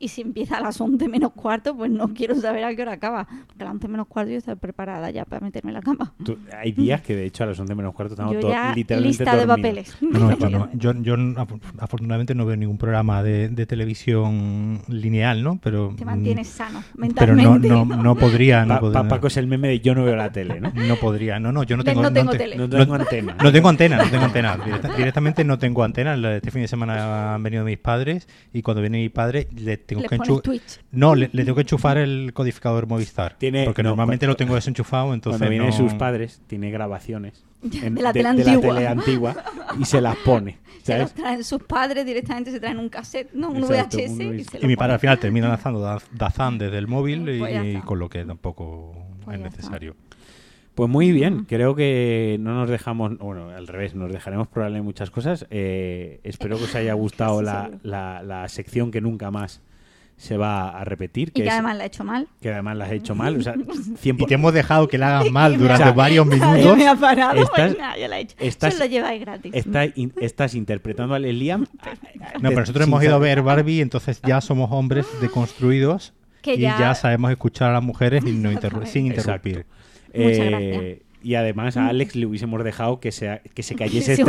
Y si empieza a las 11 menos cuarto, pues no quiero saber a qué hora acaba. Porque a las 11 menos cuarto yo estoy preparada ya para meterme en la cama. Tú- hay días que de hecho a las 11 menos cuarto estamos Yo todos ya literalmente lista de papeles. No, no, yo, no- yo, yo af- afortunadamente no veo ningún programa de, de televisión lineal, ¿no? Pero, Te mantienes sano mm, pero no, mentalmente. no, no podría, no Pa- podría. Pa- Paco es el meme de yo no veo la tele, ¿no? No podría, no, no, yo no tengo, no tengo te- tele. No tengo antena. No tengo antena, no tengo antena. Directa- directamente no tengo antena. Este fin de semana han venido mis padres y cuando viene mi padre le tengo Le que pones enchufar. Twitch. No, le, le tengo que enchufar el codificador Movistar. Tiene- porque no, normalmente cuando- lo tengo desenchufado, entonces Cuando vienen no- sus padres, tiene grabaciones en- De la tele de antigua. tele antigua y se las pone. Se los ¿sabes? traen sus padres directamente, se traen un cassette, no, un Exacto, VHS un y VHS. se Y lo mi padre al final termina lanzando Da- Dazan desde el móvil y, Pues y con lo que tampoco Pues es está. necesario. Pues muy bien, creo que no nos dejamos, bueno, al revés, nos dejaremos probablemente muchas cosas. Eh, espero que os haya gustado la- la sección que nunca más se va a repetir. Y Que, que es- además la he hecho mal. que además las he hecho mal. O sea, Y 100%, te hemos dejado que la hagas mal Y durante ha- varios minutos. me ha parado, Estás- venga, ya la he hecho. estás- lo lleváis gratis. está in- estás interpretando a Liam. No, pero nosotros hemos ido a ver Barbie, entonces ya somos hombres deconstruidos Que y ya- ya... sabemos escuchar a las mujeres y no interru- sin interrumpir. Muchas Eh, gracias. Y además a Alex le hubiésemos dejado que se, que se cayese, se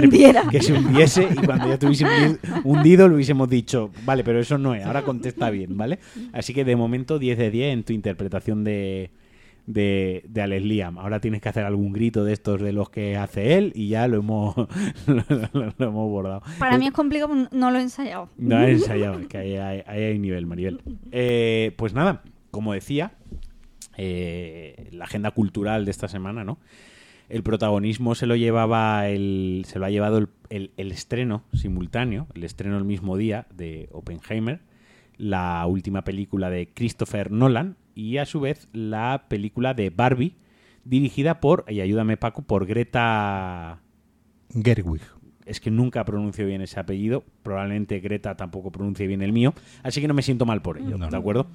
que se hundiese y cuando ya tuviese hundi- hundido le hubiésemos dicho, vale, pero eso no es, ahora contesta bien, ¿vale? Así que de momento 10 de 10 en tu interpretación de, de, de Alex Liam. Ahora tienes que hacer algún grito de estos de los que hace él y ya lo hemos, lo, lo- lo hemos bordado. Para mí es complicado, porque no lo he ensayado. No he ensayado, es que ahí hay, ahí hay nivel, Maribel. Eh, pues nada, como decía, eh, la agenda cultural de esta semana, ¿no? El protagonismo se lo llevaba el, se lo ha llevado el, el- el estreno simultáneo, el estreno el mismo día de Oppenheimer, la última película de Christopher Nolan y a su vez la película de Barbie dirigida por, y ayúdame Paco, por Greta Gerwig. es que nunca pronuncio bien ese apellido. Probablemente Greta tampoco pronuncie bien el mío. Así que no me siento mal por ello, No, ¿de no. acuerdo?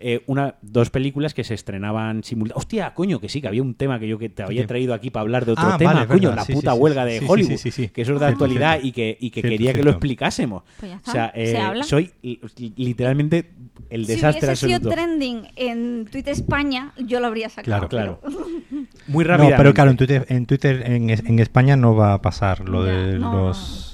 Eh, una, dos películas que se estrenaban simultáneamente. Hostia, coño, que sí, que había un tema que yo que te había traído aquí para hablar de otro Ah, tema, vale, coño, verdad. la Sí, puta sí, huelga sí, de Hollywood, sí, sí, sí. que eso es de actualidad cierto. y que, y que Cierto, quería que lo explicásemos. Pues ya está, O sea, se eh, habla. soy li- literalmente el si desastre hubiese sido absoluto. trending en Twitter España, yo lo habría sacado. Claro, Claro. Muy No, rápidamente. pero claro, en Twitter, en, Twitter en, es- en España no va a pasar lo de no. los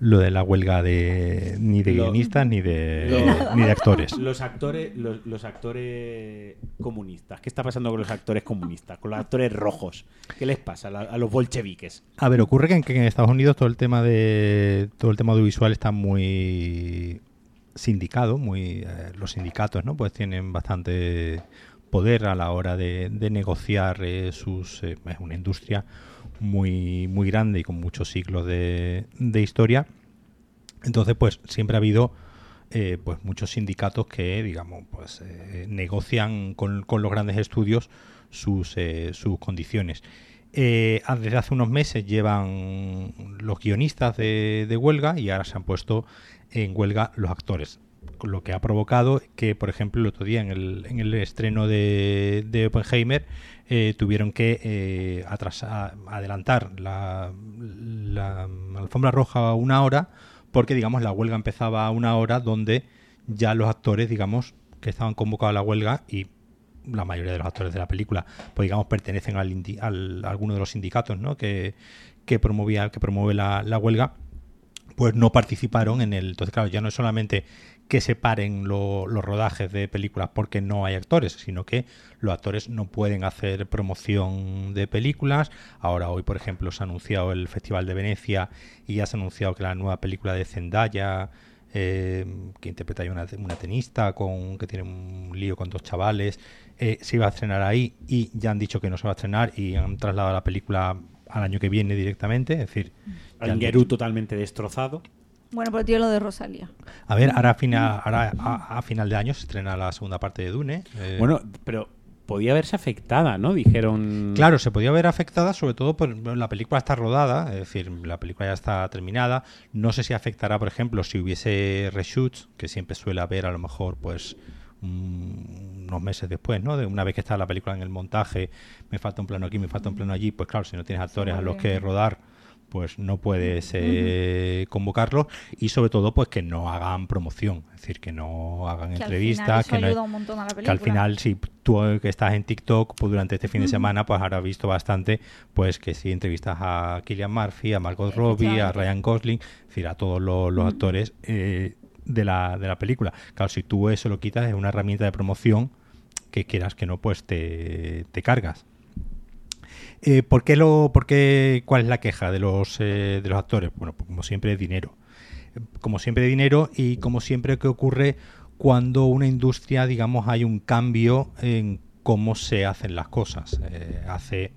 lo de la huelga de ni de Lo- guionistas ni de Lo- ni de actores. Los actores, los, los actores comunistas. ¿Qué está pasando con los actores comunistas? Con los actores rojos. ¿Qué les pasa a, la- a los bolcheviques? A ver, ocurre que en, que en Estados Unidos todo el tema de todo el tema audiovisual está muy sindicado, muy eh, los sindicatos, ¿no? Pues tienen bastante poder a la hora de, de negociar eh, sus eh, es una industria muy muy grande y con muchos siglos de, de historia. Entonces, pues siempre ha habido eh, pues muchos sindicatos que, digamos, pues eh, negocian con, con los grandes estudios sus, eh, sus condiciones. Desde hace unos meses llevan los guionistas de, de huelga y ahora se han puesto en huelga los actores. Lo que ha provocado que, por ejemplo, el otro día en el, en el estreno de, de Oppenheimer eh, tuvieron que eh, adelantar la, la alfombra roja una hora porque, digamos, la huelga empezaba a una hora donde ya los actores, digamos, que estaban convocados a la huelga y la mayoría de los actores de la película, pues digamos, pertenecen al- a alguno de los sindicatos ¿no? que, que promovía, que promueve la, la huelga, pues no participaron en el. Entonces, claro, ya no es solamente que se paren lo- los rodajes de películas porque no hay actores, sino que los actores no pueden hacer promoción de películas. Ahora, hoy, por ejemplo, se ha anunciado el Festival de Venecia y ya se ha anunciado que la nueva película de Zendaya, eh, que interpreta una, una tenista con que tiene un lío con dos chavales, eh, se iba a estrenar ahí y ya han dicho que no se va a estrenar y han trasladado la película al año que viene directamente. Es decir, dicho- totalmente destrozado. Bueno, pero tío, lo de Rosalía. a ver, ahora a final, ahora a, a final de año se estrena la segunda parte de Dune. eh, Bueno, pero podía verse afectada, ¿no? Dijeron. Claro, se podía ver afectada, sobre todo por la película está rodada, es decir, la película ya está terminada. No sé si afectará, por ejemplo, si hubiese reshoots, que siempre suele haber a lo mejor, pues unos meses después, ¿no? De una vez que está la película en el montaje, me falta un plano aquí, me falta un plano allí, pues claro, si no tienes actores a los que rodar, pues no puedes eh, convocarlos y sobre todo pues que no hagan promoción, es decir, que no hagan Que entrevistas, al final que eso no ayuda un montón a la película. que al final si tú que estás en TikTok pues durante este fin de semana pues habrás visto bastante pues que si entrevistas a Killian Murphy a Margot Robbie a. Ryan Gosling es decir a todos los, los actores eh, de la de la película. Claro si tú eso lo quitas es una herramienta de promoción que quieras que no pues te, te cargas eh, ¿por, qué lo, por qué, ¿Cuál es la queja de los, eh, de los actores? Bueno, pues como siempre, dinero. Como siempre, dinero y como siempre que ocurre cuando una industria, digamos, hay un cambio en cómo se hacen las cosas. Eh, hace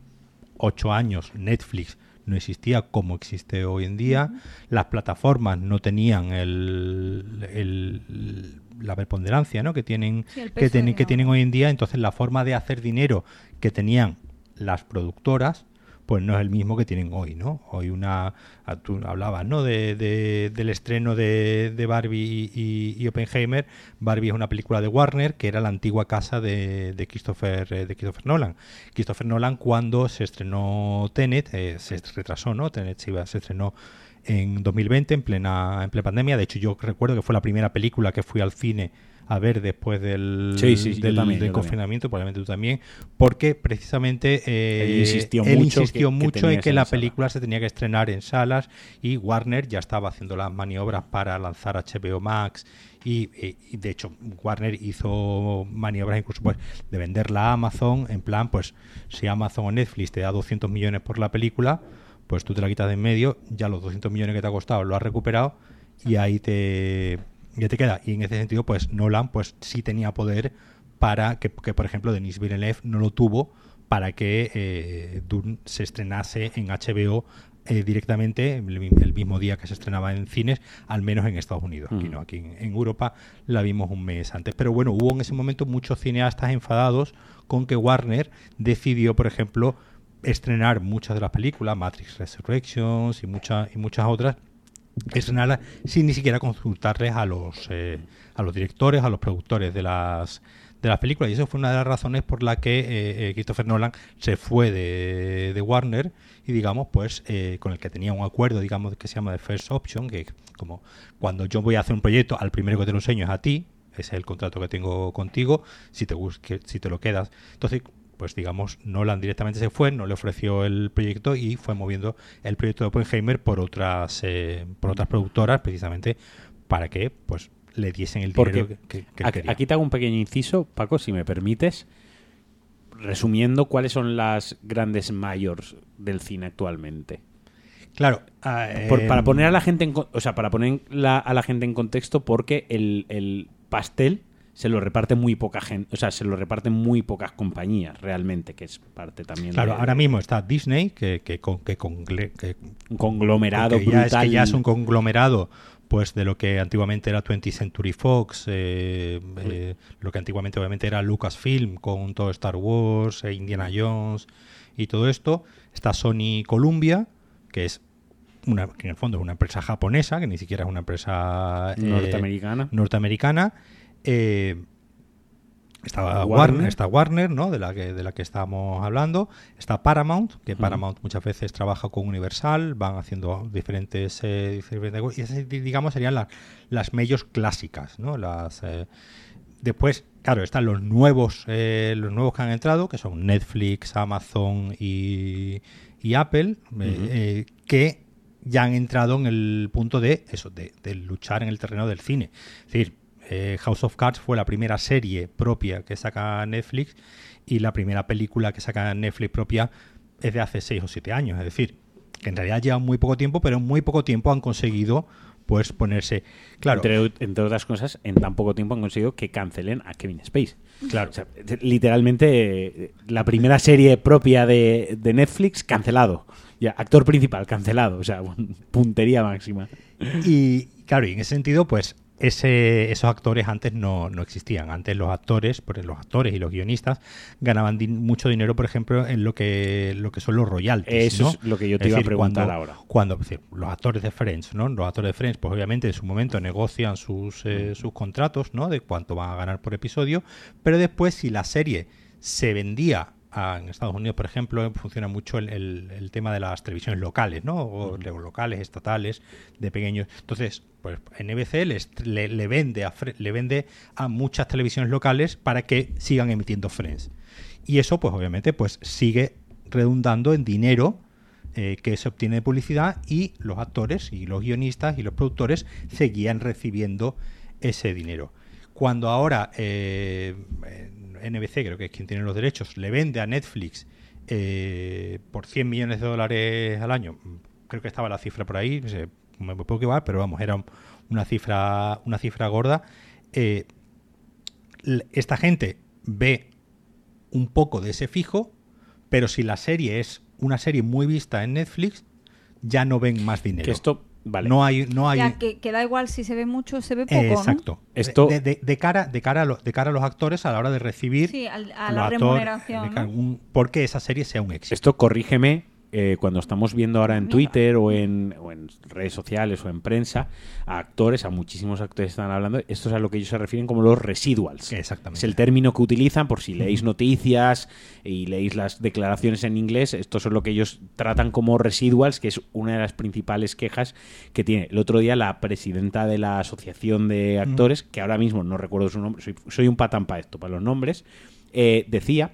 ocho años Netflix no existía como existe hoy en día. Las plataformas no tenían el, el- la preponderancia ¿no? que tienen Sí, que, tienen, que tienen hoy en día. Entonces la forma de hacer dinero que tenían las productoras pues no es el mismo que tienen hoy, ¿no? Hoy una, tú hablabas, ¿no? De, de- del estreno de, de Barbie y, y Oppenheimer. Barbie es una película de Warner que era la antigua casa de, de Christopher, eh, de Christopher Nolan. Christopher Nolan cuando se estrenó Tenet, eh, se retrasó, ¿no? Tenet se, iba- se estrenó en 2020 en plena, en plena pandemia. De hecho, yo recuerdo que fue la primera película que fui al cine a ver después del, Sí, sí, yo del, también, del yo también. confinamiento, probablemente tú también, porque precisamente eh, Él insistió él mucho insistió que- que mucho tenía en que la sala. película se tenía que estrenar en salas y Warner ya estaba haciendo las maniobras para lanzar HBO Max y, y- y, de hecho Warner hizo maniobras incluso pues de venderla a Amazon en plan pues si Amazon o Netflix te da 200 millones por la película pues tú te la quitas de en medio ya los 200 millones que te ha costado lo has recuperado y ahí te ya te queda y en ese sentido pues Nolan pues sí tenía poder para que, que, por ejemplo Denis Villeneuve no lo tuvo para que eh, Dune se estrenase en HBO eh, directamente el, mi- el mismo día que se estrenaba en cines, al menos en Estados Unidos. Aquí, Ujú. no, aquí en, en Europa la vimos un mes antes. Pero bueno, hubo en ese momento muchos cineastas enfadados con que Warner decidió, por ejemplo, estrenar muchas de las películas, Matrix Resurrections y, muchas y muchas otras, estrenarlas sin ni siquiera consultarles a los, eh, a los directores, a los productores de las, de las películas. Y eso fue una de las razones por la que eh, eh, Christopher Nolan se fue de, de Warner y, digamos, pues eh, con el que tenía un acuerdo, digamos, que se llama de First Option, que como cuando yo voy a hacer un proyecto, al primero que te lo enseño es a ti, ese es el contrato que tengo contigo, si te, que, si te lo quedas. Entonces, pues digamos, Nolan directamente se fue, no le ofreció el proyecto y fue moviendo el proyecto de Oppenheimer por otras, eh, por otras productoras, precisamente para que, pues, le diesen el dinero Porque que, que aquí, quería. aquí te hago un pequeño inciso, Paco, si me permites, resumiendo cuáles son las grandes mayors del cine actualmente. Claro, ah, Por- eh, para poner a la gente en, o sea, para poner la- a la gente en contexto, porque el, el pastel se lo reparte muy poca gente, o sea, se lo reparten muy pocas compañías realmente, que es parte también Claro, de- ahora mismo está Disney, que, que, con- que, congle- que- un conglomerado que ya, es, que ya es un conglomerado pues de lo que antiguamente era 20th Century Fox, eh, eh, lo que antiguamente obviamente era Lucasfilm con todo Star Wars, e Indiana Jones y todo esto. Está Sony Columbia, que es una, que en el fondo es una empresa japonesa, que ni siquiera es una empresa eh, norteamericana. norteamericana. Eh, estaba Warner. Warner, está Warner, ¿no? De la que de la que estábamos hablando. Está Paramount, que. Paramount muchas veces trabaja con Universal, van haciendo diferentes, eh, diferentes cosas, y esas, digamos serían las las medios clásicas, ¿no? Las eh, después, claro, están los nuevos eh, los nuevos que han entrado, que son Netflix, Amazon y, y Apple, eh, que ya han entrado en el punto de eso, de, de luchar en el terreno del cine. Es decir, eh, House of Cards fue la primera serie propia que saca Netflix y la primera película que saca Netflix propia es de hace 6 o 7 años. Es decir, que en realidad llevan muy poco tiempo, pero en muy poco tiempo han conseguido pues ponerse... Claro, Entre, entre otras cosas, en tan poco tiempo han conseguido que cancelen a Kevin Space. claro. O sea, literalmente, la primera serie propia de, de Netflix, cancelado. Ya, actor principal, cancelado. O sea, puntería máxima. Y claro, y en ese sentido, pues ese, esos actores antes no, no existían. Antes los actores, los actores y los guionistas ganaban din- mucho dinero, por ejemplo, en lo que lo que son los royalties. Eso ¿no? es lo que yo te Es iba a preguntar cuando, ahora. Cuando decir, los actores de Friends, ¿no? Los actores de Friends, pues obviamente en su momento negocian sus, eh, sus contratos, ¿no? De cuánto van a ganar por episodio, pero después si la serie se vendía a- en Estados Unidos, por ejemplo, funciona mucho el, el- el tema de las televisiones locales, ¿no? O de locales, estatales, de pequeños. Entonces, pues NBC les- le, le vende a, le vende a muchas televisiones locales para que sigan emitiendo Friends. Y eso, pues obviamente, pues sigue redundando en dinero eh, que se obtiene de publicidad y los actores y los guionistas y los productores seguían recibiendo ese dinero. Cuando ahora eh, NBC, creo que es quien tiene los derechos, le vende a Netflix eh, por 100 millones de dólares al año, creo que estaba la cifra por ahí, no sé, me puedo equivocar, pero vamos, era un- una cifra, una cifra gorda. eh, esta gente ve un poco de ese fijo, pero si la serie es una serie muy vista en Netflix, ya no ven más dinero. Vale. No hay, no hay. Ya que, que da igual si se ve mucho o se ve poco, Eh, ¿no? exacto. Esto- De, de- de cara, de, cara a lo- de cara a los actores a la hora de recibir Sí, al- a los la remuneración, de cara- ¿no? un- porque esa serie sea un éxito. Esto corrígeme eh, cuando estamos viendo ahora en. Twitter o en, o en redes sociales o en prensa a actores, a muchísimos actores que están hablando, esto es a lo que ellos se refieren como los residuals. Exactamente. Es el término que utilizan por si leéis noticias y leéis las declaraciones en inglés. Esto es lo que ellos tratan como residuals, que es una de las principales quejas que tiene. El otro día la presidenta de la Asociación de Actores, que ahora mismo no recuerdo su nombre, soy, soy un patán para esto, para los nombres, eh, decía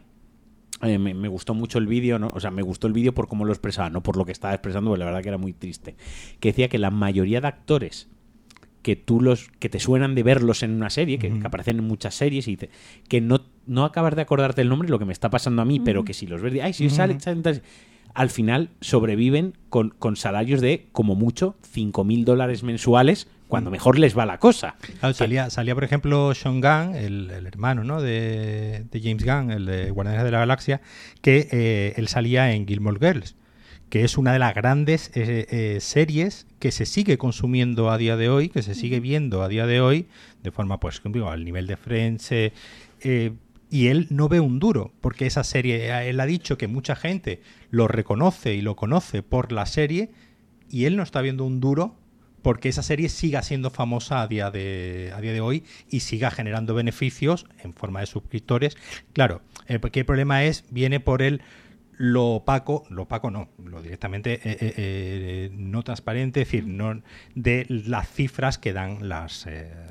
eh, me, me gustó mucho el vídeo, ¿no? O sea, me gustó el vídeo por cómo lo expresaba, no por lo que estaba expresando, porque la verdad que era muy triste. Que decía que la mayoría de actores que tú los que te suenan de verlos en una serie, que, aparecen en muchas series y dice que no no acabas de acordarte el nombre, lo que me está pasando a mí, pero que si los ves, ay, si sale, sale, sale", al final sobreviven con, con salarios de como mucho 5.000 dólares mensuales, cuando mejor les va la cosa. Salía, salía, por ejemplo, Sean Gunn, el, hermano ¿no? de, James Gunn, el de Guardianes de la Galaxia, que eh, él salía en Gilmore Girls, que es una de las grandes eh, eh, series que se sigue consumiendo a día de hoy, que se sigue viendo a día de hoy, de forma, pues, al nivel de Friends, y él no ve un duro, porque esa serie, él ha dicho que mucha gente lo reconoce y lo conoce por la serie, y él no está viendo un duro porque esa serie siga siendo famosa a día de, a día de hoy y siga generando beneficios en forma de suscriptores. Claro, el, el problema es, viene por el lo opaco, lo opaco no, lo directamente eh, eh, eh, no transparente, es decir, no de las cifras que dan las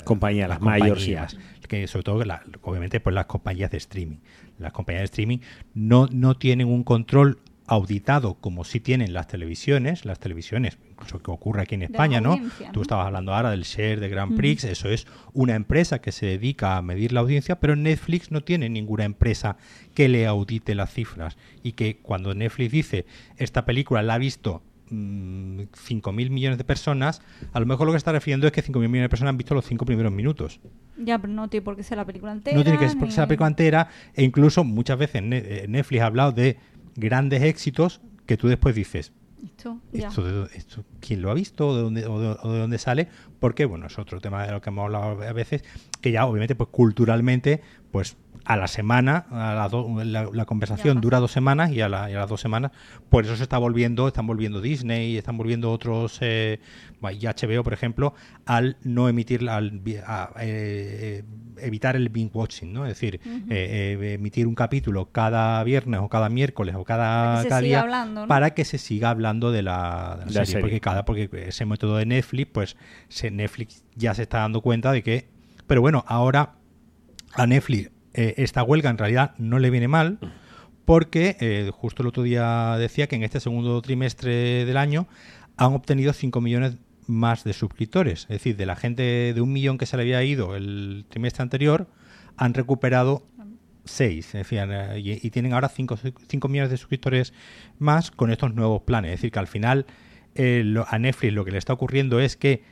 compañías, las, compañías, que sobre todo, obviamente, pues las compañías de streaming. Las compañías de streaming no, no tienen un control auditado como si tienen las televisiones, las televisiones, incluso que ocurre aquí en España, ¿no? Tú estabas hablando ahora del share de Grand Prix, eso es una empresa que se dedica a medir la audiencia, pero Netflix no tiene ninguna empresa que le audite las cifras y que cuando Netflix dice esta película la ha visto 5.000 mm, millones de personas, a lo mejor lo que está refiriendo es que 5.000 millones de personas han visto los 5 primeros minutos. Ya, pero no tiene por qué ser la película entera. No tiene que ser la película entera, e incluso muchas veces eh, Netflix ha hablado de grandes éxitos que tú después dices, esto, esto, ¿quién lo ha visto? ¿De dónde, o de, dónde sale? Porque, bueno, es otro tema de lo que hemos hablado a veces, que ya obviamente, pues culturalmente, pues a la semana, a la, la, conversación dura dos semanas y a, las dos semanas, por eso se está volviendo, están volviendo Disney, están volviendo otros, eh, y HBO, por ejemplo, al no emitir, al eh, evitar el binge watching, ¿no? Es decir, eh, emitir un capítulo cada viernes o cada miércoles o cada, día para que se siga hablando de la, serie, porque cada, porque ese método de Netflix, pues Netflix ya se está dando cuenta de que, pero bueno, ahora a Netflix eh, esta huelga en realidad no le viene mal porque eh, justo el otro día decía que en este segundo trimestre del año han obtenido 5 millones más de suscriptores. Es decir, de la gente de un millón que se le había ido el trimestre anterior, han recuperado 6. Eh, y, tienen ahora 5 millones de suscriptores más con estos nuevos planes. Es decir, que al final a Netflix lo que le está ocurriendo es que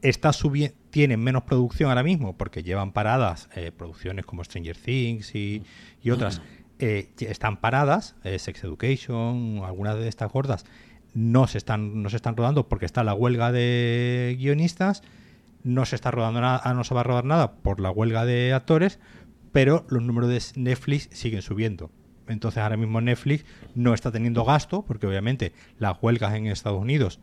está subiendo tienen menos producción ahora mismo porque llevan paradas eh, producciones como Stranger Things y, otras. Eh, están paradas, eh, Sex Education, algunas de estas gordas, no se, están, no se están rodando porque está la huelga de guionistas, no se está rodando nada, ah, no se va a rodar nada por la huelga de actores, pero los números de Netflix siguen subiendo. Entonces ahora mismo Netflix no está teniendo gasto, porque obviamente las huelgas en Estados Unidos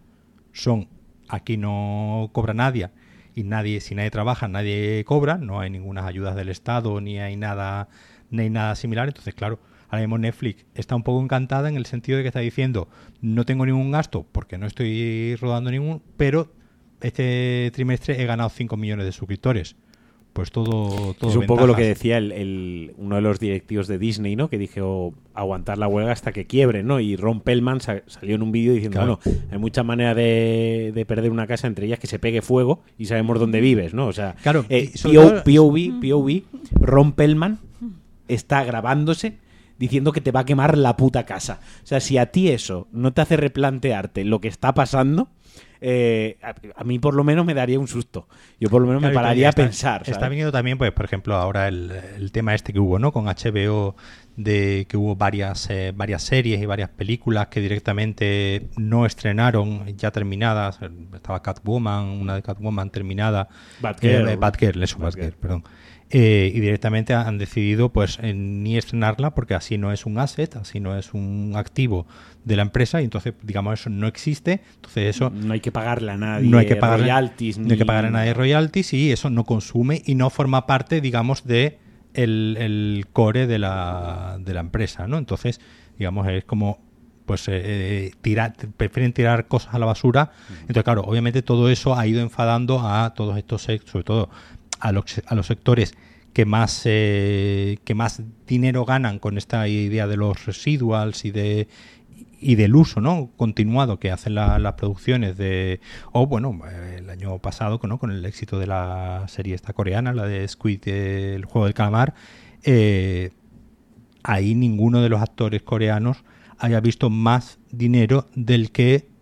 son, aquí no cobra nadie, y nadie, si nadie trabaja, nadie cobra, no hay ninguna ayudas del Estado ni hay nada, ni hay nada similar. Entonces, claro, ahora mismo Netflix está un poco encantada en el sentido de que está diciendo no tengo ningún gasto porque no estoy rodando ningún, pero este trimestre he ganado 5 millones de suscriptores pues todo, todo es un poco lo que decía el, uno de los directivos de Disney no que dijo aguantar la huelga hasta que quiebre no y Ron Pellman salió en un vídeo diciendo bueno hay muchas maneras de, perder una casa entre ellas que se pegue fuego y sabemos dónde vives no o sea claro eh, POV, POV Ron Pellman está grabándose diciendo que te va a quemar la puta casa. O sea si a ti eso no te hace replantearte lo que está pasando eh, a, mí por lo menos me daría un susto. Yo por lo menos me pararía a pensar. Está viniendo también, pues, por ejemplo, ahora el, tema este que hubo, ¿no? Con HBO de que hubo varias eh, varias series y varias películas que directamente no estrenaron ya terminadas. Estaba Catwoman, una de Catwoman terminada. Batgirl. Eh, Batgirl, eso, Batgirl, perdón. Eh, y directamente han decidido pues ni estrenarla porque así no es un asset, así no es un activo de la empresa y entonces digamos eso no existe, entonces eso no hay que pagarle a nadie no hay que pagarle, royalties, no hay que pagarle a nadie royalties y eso no consume y no forma parte digamos de el, core de la, de la empresa, ¿no? Entonces digamos es como pues eh, eh, tirar, prefieren tirar cosas a la basura. Entonces, claro, obviamente todo eso ha ido enfadando a todos estos, sobre todo a los, sectores que más eh, que más dinero ganan con esta idea de los residuals y de y del uso no continuado que hacen las producciones de o bueno el año pasado ¿no? con el éxito de la serie esta coreana la de Squid el juego del calamar eh, ahí ninguno de los actores coreanos haya visto más dinero del que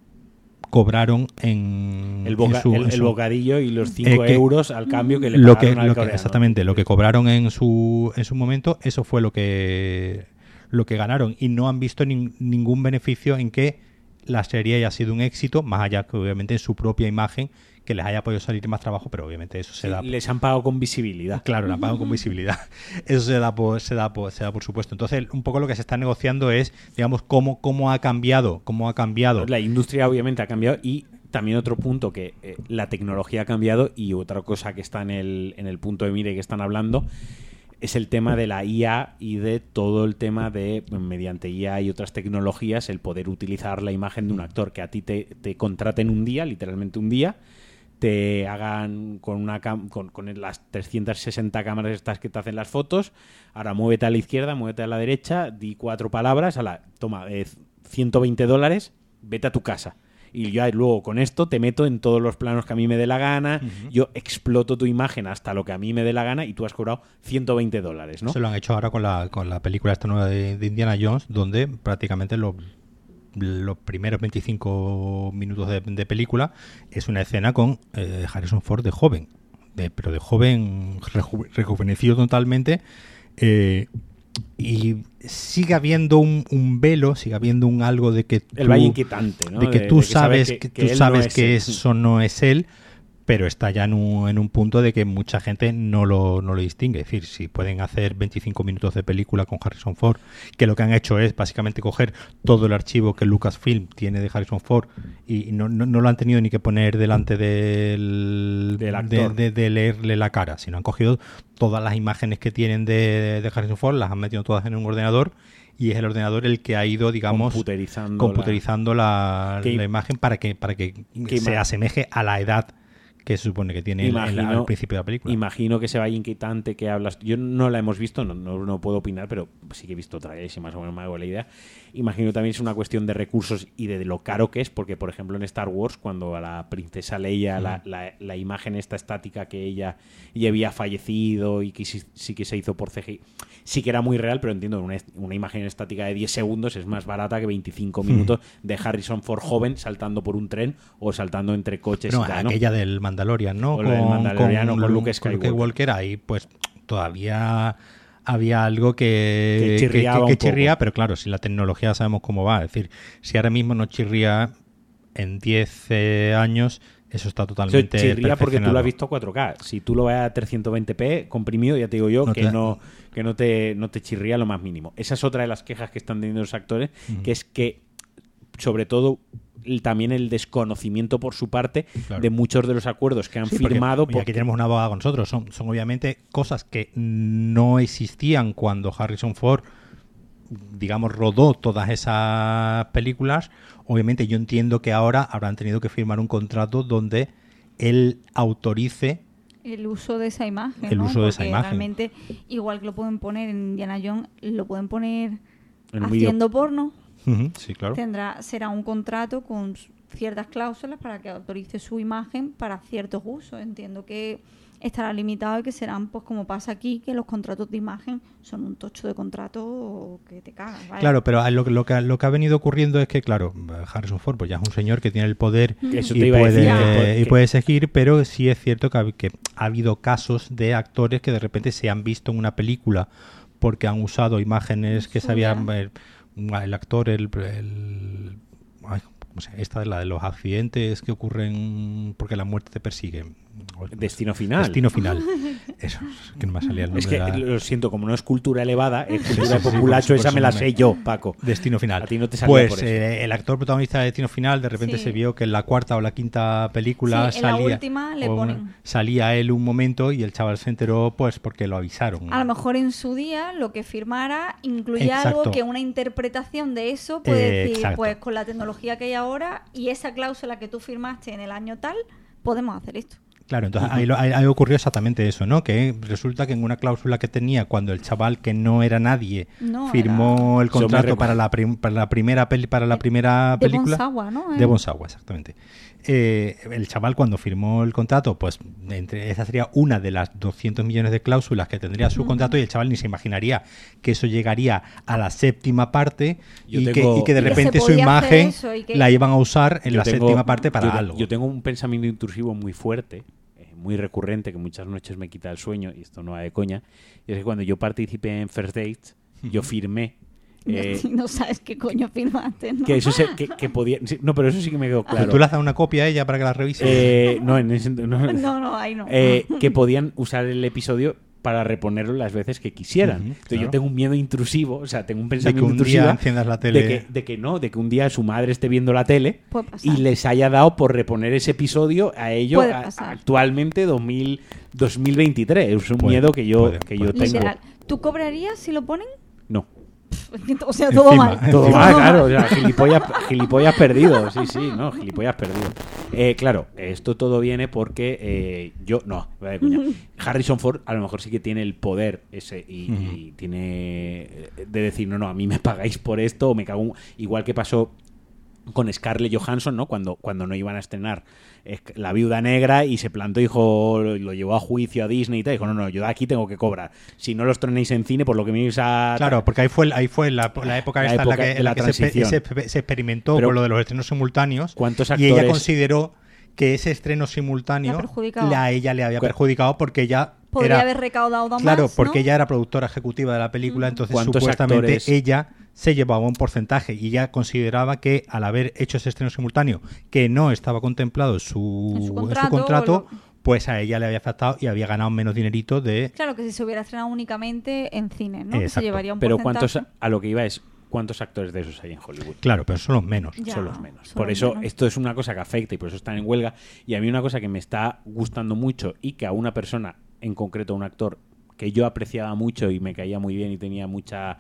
cobraron en el, bocadillo y los 5 eh, euros al cambio que le lo que, Exactamente, lo que cobraron en su, en su momento, eso fue lo que, lo que ganaron. Y no han visto ningún beneficio en que la serie haya sido un éxito, más allá que obviamente en su propia imagen, que les haya podido salir más trabajo, pero obviamente eso se Sí, da. Les han pagado con visibilidad. Claro, la pago con visibilidad. Eso se da, por, se, da por, se da por supuesto. Entonces, un poco lo que se está negociando es, digamos, cómo, cómo ha cambiado, cómo ha cambiado. La industria obviamente ha cambiado y también otro punto que eh, la tecnología ha cambiado y otra cosa que está en el, en el punto de mire que están hablando es el tema de la IA y de todo el tema de, mediante IA y otras tecnologías, el poder utilizar la imagen de un actor, que a ti te, te contraten un día, literalmente un día, te hagan con una cam- con, con las 360 cámaras estas que te hacen las fotos, ahora muévete a la izquierda, muévete a la derecha, di cuatro palabras, a la, toma, eh, 120 dólares, vete a tu casa. Y yo luego con esto te meto en todos los planos que a mí me dé la gana, yo exploto tu imagen hasta lo que a mí me dé la gana y tú has cobrado 120 dólares, ¿no? Se lo han hecho ahora con la, con la película esta nueva de, de Indiana Jones, donde prácticamente los, los primeros 25 minutos de, de película es una escena con eh, Harrison Ford de joven, de, pero de joven reju- rejuvenecido totalmente. eh, y sigue habiendo un, un velo, sigue habiendo un algo de que El tú- valle inquietante, ¿no? de que tú de que sabe sabes que- que, que tú no sabes es que él. eso no es él pero está ya en un, en un punto de que mucha gente no lo, no lo distingue. Es decir, si pueden hacer 25 minutos de película con Harrison Ford, que lo que han hecho es básicamente coger todo el archivo que Lucasfilm tiene de Harrison Ford y no, no, no lo han tenido ni que poner delante del, Del de, actor. de- de leerle la cara, sino han cogido todas las imágenes que tienen de, de Harrison Ford, las han metido todas en un ordenador y es el ordenador el que ha ido, digamos, computerizando, computerizando la, imagen para que para que, que se asemeje a la edad que se supone que tiene el- el- Imagino- al principio de la película. Imagino que ese valle inquietante que hablas. Yo no la hemos visto, no, no, no puedo opinar, pero sí que he visto trailers y más o menos me hago la idea. Imagino también es una cuestión de recursos y de lo caro que es, porque por ejemplo en Star Wars, cuando a la princesa Leia, la, la- la imagen esta estática que ella ya había fallecido y que sí, sí que se hizo por CGI, sí que era muy real, pero entiendo, una, una imagen estática de 10 segundos es más barata que 25 minutos de Harrison Ford joven saltando por un tren o saltando entre coches no, y tal, ¿no? aquella del Mandalorian, ¿no? O la del Mandaloriano con Luke Skywalker. ahí pues todavía había algo que, Que chirría, pero claro, si la tecnología sabemos cómo va. Es decir, si ahora mismo no chirría en 10 eh, años, eso está Eso totalmente chirría porque tú lo has visto a 4K. Si tú lo ves a 320p comprimido, ya te digo yo No que te- no que no te no te chirría lo más mínimo. Esa es otra de las quejas que están teniendo los actores, que es que sobre todo también el desconocimiento por su parte Claro. de muchos de los acuerdos que han Sí, firmado porque- aquí tenemos una abogada con nosotros. Son, son obviamente cosas que no existían cuando Harrison Ford, digamos, rodó todas esas películas. Obviamente yo entiendo que ahora habrán tenido que firmar un contrato donde él autorice El uso de esa imagen. El ¿no? uso de esa Porque imagen. Realmente, igual que lo pueden poner en Indiana Jones, lo pueden poner haciendo porno. Sí, claro. Tendrá, será un contrato con ciertas cláusulas para que autorice su imagen para ciertos usos. Entiendo que estará limitado y que serán, pues como pasa aquí, que los contratos de imagen son un tocho de contrato que te cagas. ¿vale? Claro, pero lo, que- lo, que, lo que ha venido ocurriendo es que, claro, Harrison Ford pues ya es un señor que tiene el poder y, puede, puede- y puede seguir, pero sí es cierto que ha, que ha habido casos de actores que de repente se han visto en una película porque han usado imágenes que. Suya. eh, el actor, el... el- ay, ¿cómo se llama? esta es la de los accidentes que ocurren porque la muerte te persigue. Destino final. Destino final. Eso, es que no me salía el nombre es que de la- lo siento, como no es cultura elevada, es cultura de sí, sí, populacho, esa me la sé yo, Paco. Destino Final. A ti no te salía pues por eso. eh, el actor protagonista de Destino Final de repente Sí. se vio que en la cuarta o la quinta película Sí, en la salía última le o ponen. salía él un momento y el chaval se enteró pues porque lo avisaron. A lo mejor en su día lo que firmara incluía Exacto. algo que una interpretación de eso puede Eh, decir, exacto. pues con la tecnología que hay ahora y esa cláusula que tú firmaste en el año tal, podemos hacer esto. Claro, entonces ahí, lo- ahí- ocurrió exactamente eso, ¿no? Que resulta que en una cláusula que tenía cuando el chaval que no era nadie No, firmó el contrato para la, prim- para la primera peli, para la primera De película Bonsawa, ¿no? de. Bonsawa, exactamente. Eh, el chaval cuando firmó el contrato, pues entre esa sería una de las 200 millones de cláusulas que tendría su contrato y el chaval ni se imaginaría que eso llegaría a la séptima parte y, que, tengo- y que de Y que se repente su imagen eso y que- la iban a usar en Yo la tengo- séptima parte para yo, algo. Yo tengo un pensamiento intrusivo muy fuerte, muy recurrente, que muchas noches me quita el sueño, y esto no va de coña, y es que cuando yo participé en First Dates, yo firmé Eh, no sabes qué coño firmaste, ¿no? que eso se, que, que podía sí, no pero eso sí que me quedó Pero claro tú le has dado una copia a ella para que la revise. Eh, no en ese no, No, no, ahí no. eh, que podían usar el episodio para reponerlo las veces que quisieran. Entonces yo tengo un miedo intrusivo, o sea, tengo un de pensamiento que un intrusivo día enciendas la tele. de que, de que no, de que un día su madre esté viendo la tele y les haya dado por reponer ese episodio a ello a- actualmente 2000, 2023. Es un Puede, miedo que yo, puede, que yo puede. tengo. Literal. ¿Tú cobrarías si lo ponen? No. O sea, todo Encima, mal. Todo Encima. mal, claro. O sea, gilipollas, gilipollas perdido. Sí, sí, no, gilipollas perdido. Eh, claro, esto todo viene porque eh, yo. No, vaya cuña. Harrison Ford a lo mejor sí que tiene el poder ese y, tiene. eh, de decir, no, no, a mí me pagáis por esto o me cago. en-". Igual que pasó con Scarlett Johansson, ¿no? Cuando, cuando no iban a estrenar La Viuda Negra y se plantó, dijo, lo llevó a juicio a Disney y tal. Dijo, no, no, yo de aquí tengo que cobrar. Si no los estrenéis en cine, por lo que me vais a. Claro, porque ahí fue, ahí fue la, la época La esta en la que, en la la que se, transición. se- se experimentó Pero- con lo de los estrenos simultáneos. ¿Cuántos Y ella actores- consideró que ese estreno simultáneo La perjudicaba. la- a ella le había perjudicado porque ella Podría era haber recaudado más. Claro, porque ¿no? ella era productora ejecutiva de la película, Mm. entonces ¿Cuántos supuestamente actores? ella se llevaba un porcentaje y ella consideraba que al haber hecho ese estreno simultáneo que no estaba contemplado en su, En su en su contrato, lo- pues a ella le había afectado y había ganado menos dinerito de... Claro que si se hubiera estrenado únicamente en cine, ¿no? Que se llevaría un Pero porcentaje. cuántos, a lo que iba es, ¿cuántos actores de esos hay en Hollywood? Claro, pero son los menos. Ya, son los menos. son Por los eso menos. esto es una cosa que afecta y por eso están en huelga. Y a mí una cosa que me está gustando mucho y que a una persona, en concreto un actor que yo apreciaba mucho y me caía muy bien y tenía mucha...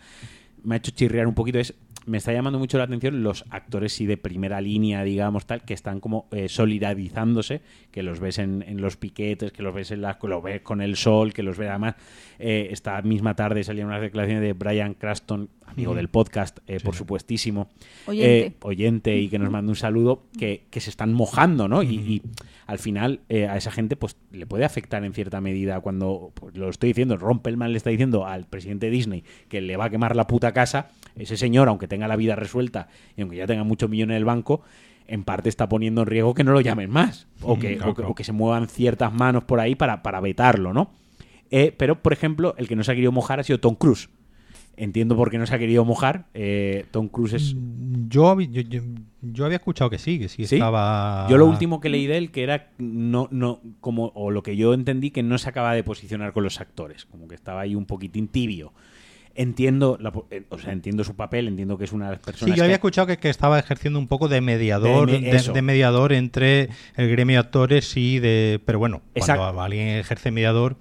me ha hecho chirriar un poquito es me está llamando mucho la atención los actores sí de primera línea digamos tal que están como eh, solidarizándose que los ves en, en los piquetes que los ves en las que ves con el sol que los ves además eh, esta misma tarde salían unas declaraciones de Brian Craston amigo del podcast eh, por supuestísimo Oyente. eh, oyente y que nos manda un saludo, que, que se están mojando, ¿no? Y, y al final eh, a esa gente pues le puede afectar en cierta medida cuando, pues, lo estoy diciendo, Rompelman le está diciendo al presidente de Disney que le va a quemar la puta casa, ese señor, aunque tenga la vida resuelta y aunque ya tenga muchos millones en el banco, en parte está poniendo en riesgo que no lo llamen más o que, Claro, o que, claro. o que se muevan ciertas manos por ahí para, para vetarlo, ¿no? Eh, pero, por ejemplo, el que no se ha querido mojar ha sido Tom Cruise. Entiendo por qué no se ha querido mojar. Eh, Tom Cruise es Mm, Yo, yo, yo- yo había escuchado que sí, que sí, ¿Sí? estaba... Yo lo último que leí de él que era no no como o lo que yo entendí que no se acaba de posicionar con los actores, como que estaba ahí un poquitín tibio. Entiendo, la eh, o sea, entiendo su papel, entiendo que es una de las Sí, personas yo había que- escuchado que, que estaba ejerciendo un poco de mediador, De me- mediador entre el gremio de actores y de, pero bueno, Exacto. cuando alguien ejerce mediador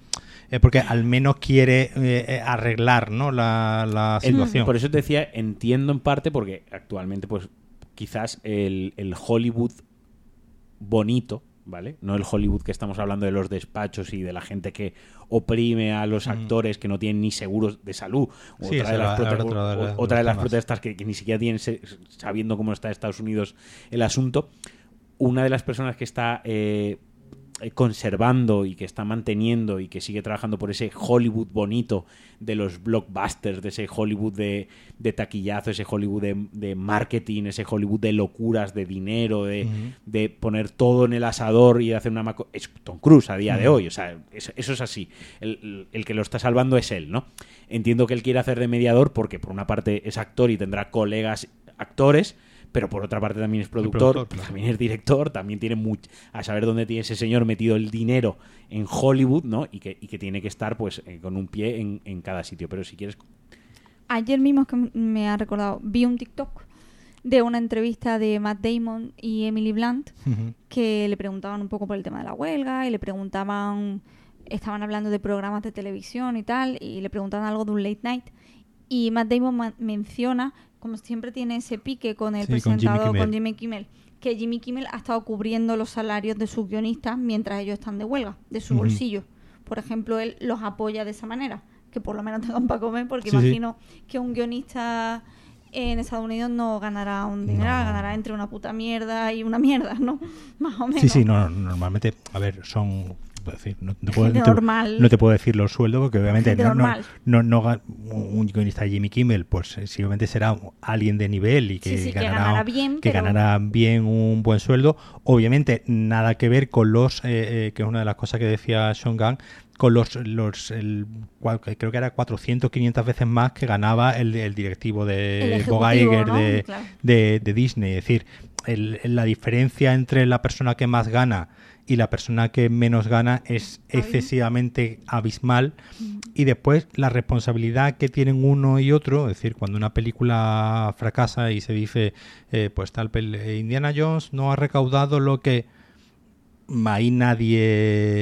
es porque al menos quiere eh, eh, arreglar, ¿no? La, situación. Por eso te decía, entiendo en parte porque actualmente pues quizás el, el Hollywood bonito, ¿vale? No el Hollywood que estamos hablando de los despachos y de la gente que oprime a los actores que no tienen ni seguros de salud. Sí, otra, de las, otra de otra de protestas que, que ni siquiera tienen, sabiendo cómo está Estados Unidos el asunto. Una de las personas que está eh, eh, conservando y que está manteniendo y que sigue trabajando por ese Hollywood bonito de los blockbusters, de ese Hollywood de, de taquillazo, ese Hollywood de, de marketing, ese Hollywood de locuras, de dinero, de, de poner todo en el asador y de hacer una... maco- Es Tom Cruise a día de hoy, o sea, eso, eso es así. El, el- el que lo está salvando es él, ¿no? Entiendo que él quiere hacer de mediador porque por una parte es actor y tendrá colegas actores, pero por otra parte también es productor, productor, claro. también es director, también tiene mucho a saber dónde tiene ese señor metido el dinero en Hollywood, ¿no? Y que, y que tiene que estar pues eh, con un pie en, en cada sitio. Pero si quieres Ayer mismo es que me ha recordado, vi un TikTok de una entrevista de Matt Damon y Emily Blunt que le preguntaban un poco por el tema de la huelga y le preguntaban, estaban hablando de programas de televisión y tal, y le preguntaban algo de un late night. Y Matt Damon menciona, como siempre tiene ese pique con el Sí, con Jimmy presentador, Kimmel. con Jimmy Kimmel, que Jimmy Kimmel ha estado cubriendo los salarios de sus guionistas mientras ellos están de huelga, de su bolsillo. Por ejemplo, él los apoya de esa manera, que por lo menos tengan para comer, porque Sí, sí. imagino que un guionista en Estados Unidos no ganará un dinero, No. ganará entre una puta mierda y una mierda, ¿no? Más o menos. Sí, sí, no, no, normalmente, a ver, son decir, no, te puedo, Gente no te- normal. no te puedo decir los sueldos porque obviamente no, no, un guionista Jimmy Kimmel, pues eh, sí, obviamente será alguien de nivel y que, Sí, sí, que ganará, bien, que pero- ganará bien un buen sueldo. Obviamente nada que ver con los, eh, eh, que es una de las cosas que decía Sean Gunn, con los, los el, cual- creo que era 400, 500 veces más que ganaba el, el directivo de Bob de, Claro. de, de Disney. Es decir, el- la diferencia entre la persona que más gana y la persona que menos gana es excesivamente abismal. Y después la responsabilidad que tienen uno y otro, es decir, cuando una película fracasa y se dice, eh, pues tal, eh, Indiana Jones no ha recaudado lo que ahí nadie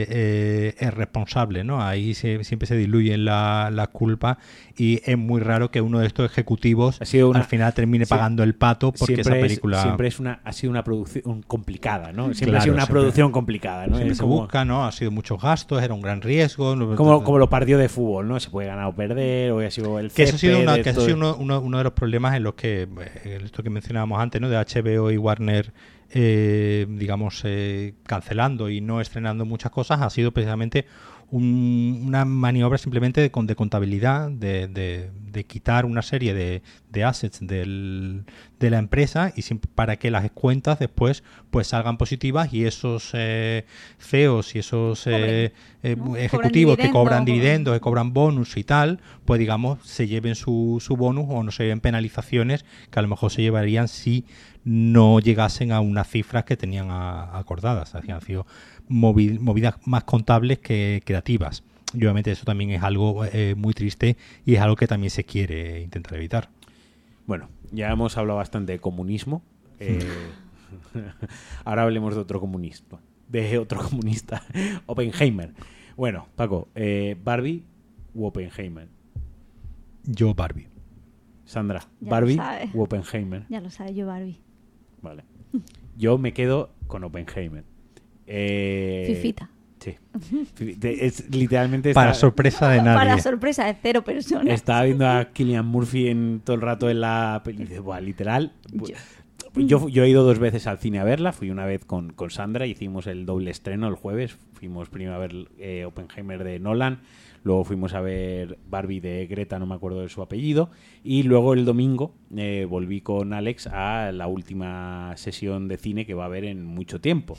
eh, es responsable, ¿no? Ahí se- siempre se diluyen la, la culpa y es muy raro que uno de estos ejecutivos Ha sido una- al final termine sí. pagando el pato porque esa es- película siempre es una, ha sido una producción complicada, ¿no? Siempre ha sido una siempre- producción complicada, ¿no? siempre se como, busca, ¿no? Ha sido muchos gastos, era un gran riesgo. como, como los partidos de fútbol, ¿no? Se puede ganar o perder, o ha sido el que eso ha sido, una- que ha sido uno, uno- uno de los problemas en los que, eh, esto que mencionábamos antes, ¿no? De HBO y Warner, eh, digamos, eh, cancelando y no estrenando muchas cosas, ha sido precisamente un- una maniobra simplemente de, de contabilidad, de, de- de quitar una serie de, de assets del- de la empresa y para que las cuentas después pues salgan positivas y esos eh, CEOs y esos eh, eh, ¿no? Cobran ejecutivos que cobran dividendos, que cobran bonus y tal, pues digamos, se lleven su, su bonus o no se lleven penalizaciones que a lo mejor se llevarían si no llegasen a unas cifras que tenían a- acordadas. Así han sido movidas más contables que creativas. Y obviamente eso también es algo eh, muy triste y es algo que también se quiere intentar evitar. Bueno, ya hemos hablado bastante de comunismo. eh, ahora hablemos de otro comunista. De otro comunista, Oppenheimer. Bueno, Paco, eh, Barbie u Oppenheimer. Yo, Barbie. Sandra, Ya Barbie u Oppenheimer. Ya lo sabes, yo Barbie. Vale. Yo me quedo con Oppenheimer. Eh, Fifita. Sí. Es literalmente Para está- sorpresa de nadie. Para sorpresa de cero personas. Estaba viendo a Killian Murphy en todo el rato en la "Buah, literal. bu- Yo, yo he ido dos veces al cine a verla. Fui una vez con, con Sandra, hicimos el doble estreno el jueves. Fuimos primero a ver eh, Oppenheimer de Nolan. Luego fuimos a ver Barbie de Greta, no me acuerdo de su apellido. Y luego el domingo eh, volví con Alex a la última sesión de cine que va a haber en mucho tiempo.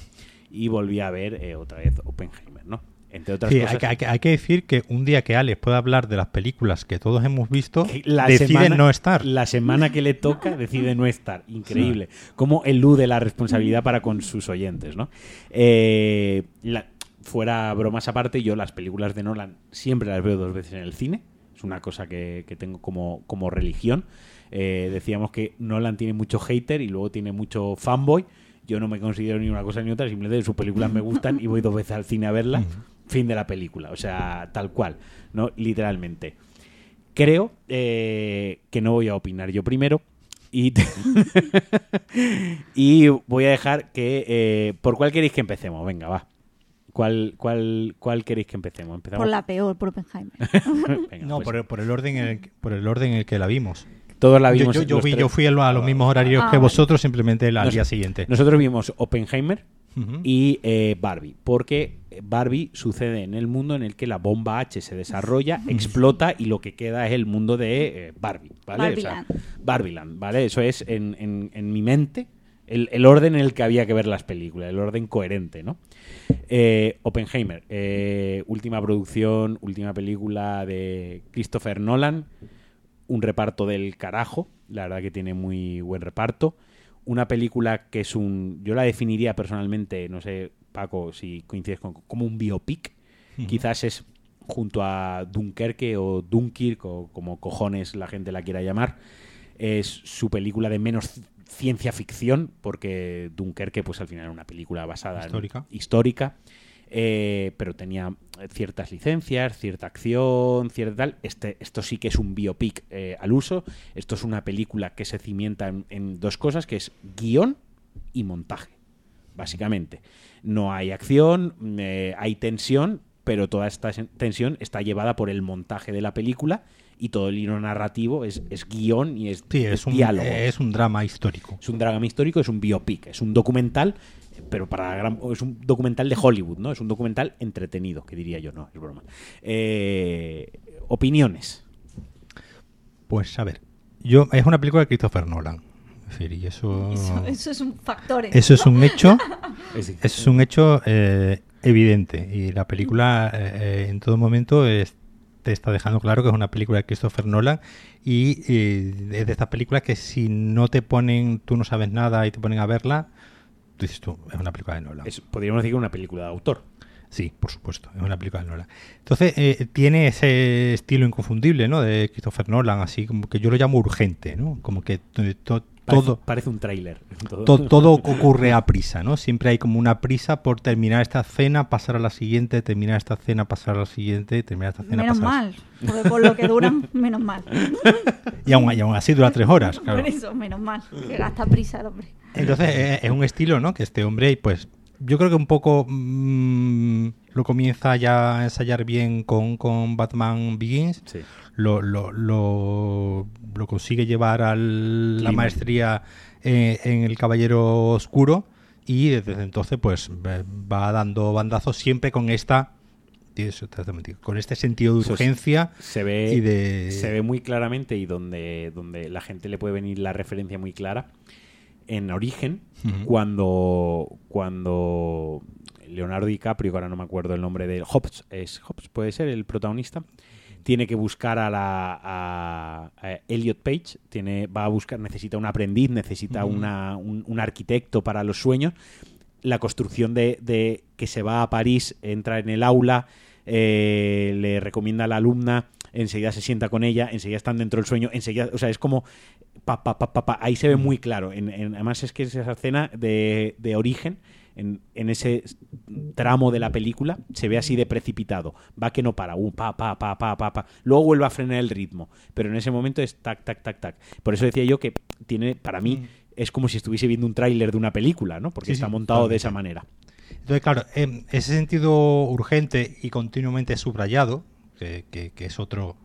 Y volví a ver eh, otra vez Oppenheimer, ¿no? Entre otras Sí, cosas. hay, que, hay que- hay que decir que un día que Alex pueda hablar de las películas que todos hemos visto, la decide semana- no estar. La semana que le toca decide no estar. Increíble. Cómo elude la responsabilidad para con sus oyentes, ¿no? Eh, la- fuera bromas aparte, yo las películas de Nolan siempre las veo dos veces en el cine. Es una cosa que, que tengo como, como religión. Eh, decíamos que Nolan tiene mucho hater y luego tiene mucho fanboy. Yo no me considero ni una cosa ni otra, simplemente sus películas me gustan y voy dos veces al cine a verla. Fin de la película. O sea, tal cual. ¿no? Literalmente. Creo eh, que no voy a opinar yo primero. Y, y voy a dejar que... eh, ¿Por cuál queréis que empecemos? Venga, va. ¿Cuál, cuál, cuál queréis que empecemos? ¿Empezamos? Por la peor, por Oppenheimer. Venga, No, pues, por, el- por el orden en el, que- por el orden en el que la vimos. Todos la Yo, vimos yo, yo los vi- tres. yo fui a, lo- a los mismos horarios Ah, que vale. vosotros, simplemente el- al Nos- día siguiente. Nosotros vimos Oppenheimer y eh, Barbie, porque Barbie sucede en el mundo en el que la bomba H se desarrolla, explota y lo que queda es el mundo de eh, Barbie, ¿vale? O sea, Barbieland. Barbieland, ¿vale? Eso es en, en- en mi mente el, el orden en el que había que ver las películas, el orden coherente, ¿no? Eh, Oppenheimer, eh, última producción, última película de Christopher Nolan, un reparto del carajo, la verdad que tiene muy buen reparto. Una película que es un. Yo la definiría personalmente, no sé, Paco, si coincides con. como un biopic. Quizás es junto a Dunkerque o Dunkirk, o como cojones la gente la quiera llamar. Es su película de menos ciencia ficción, porque Dunkerque, pues al final era una película basada Histórica. en. histórica. Eh, pero tenía ciertas licencias, cierta acción, cierta tal. Este, esto sí que es un biopic eh, al uso. Esto es una película que se cimienta en, en dos cosas, que es guion y montaje, básicamente. No hay acción, eh, hay tensión, pero toda esta tensión está llevada por el montaje de la película y todo el hilo narrativo es, es guion y es, Sí, es es un, diálogo. es un drama histórico. Es un drama histórico, es un biopic, es un documental pero para la gran- es un documental de Hollywood, ¿no? Es un documental entretenido, que diría yo, no, es broma. Eh, opiniones. Pues a ver, yo es una película de Christopher Nolan. Es decir, y eso, Eso, eso es un factor. ¿eh? eso es un hecho, eso es un hecho eh, evidente. Y la película eh, eh, en todo momento es- te está dejando claro que es una película de Christopher Nolan y eh, es de estas películas que si no te ponen, tú no sabes nada y te ponen a verla, tú dices tú, es una película de Nolan. es- podríamos decir que es una película de autor. Sí, por supuesto, es una película de Nolan. Entonces, eh, tiene ese estilo inconfundible, ¿no? De Christopher Nolan, así como que yo lo llamo urgente, ¿no? Como que to- Parece, todo, parece un tráiler. Todo. to- todo ocurre a prisa, ¿no? Siempre hay como una prisa por terminar esta escena, pasar a la siguiente, terminar esta escena, pasar a la siguiente, terminar esta escena, Menos pasar a la mal, porque por lo que duran, menos mal. Y aún, y aún así dura tres horas, claro. Por eso, menos mal, que gasta prisa el hombre. Entonces eh, es un estilo, ¿no? Que este hombre, pues yo creo que un poco mm, lo comienza ya a ensayar bien con, con Batman Begins. Sí. Lo, lo, lo, lo consigue llevar a la maestría eh, en El Caballero Oscuro y desde entonces pues va- va dando bandazos siempre con esta con este sentido de urgencia Se ve, y de se ve muy claramente y donde, donde la gente le puede venir la referencia muy clara en Origen, cuando, cuando Leonardo DiCaprio, que ahora no me acuerdo el nombre de Hobbs, es Hobbs, puede ser el protagonista, tiene que buscar a la a, a Elliot Page, tiene, va a buscar, necesita un aprendiz, necesita una, un, un arquitecto para los sueños. La construcción de, de que se va a París, entra en el aula, eh, le recomienda a la alumna, enseguida se sienta con ella, enseguida están dentro del sueño, enseguida, o sea, es como pa, pa, pa, pa, pa. ahí se ve muy claro. En, en- además es que es esa escena de, de origen, en, en ese tramo de la película, se ve así de precipitado. Va que no para, uh, pa, pa, pa, pa, pa, pa. Luego vuelve a frenar el ritmo, pero en ese momento es tac, tac, tac, tac. Por eso decía yo que tiene, para mí, es como si estuviese viendo un tráiler de una película, ¿no? Porque Sí, está sí, montado de esa manera. Entonces, claro, en ese sentido urgente y continuamente subrayado, que, que- que es otro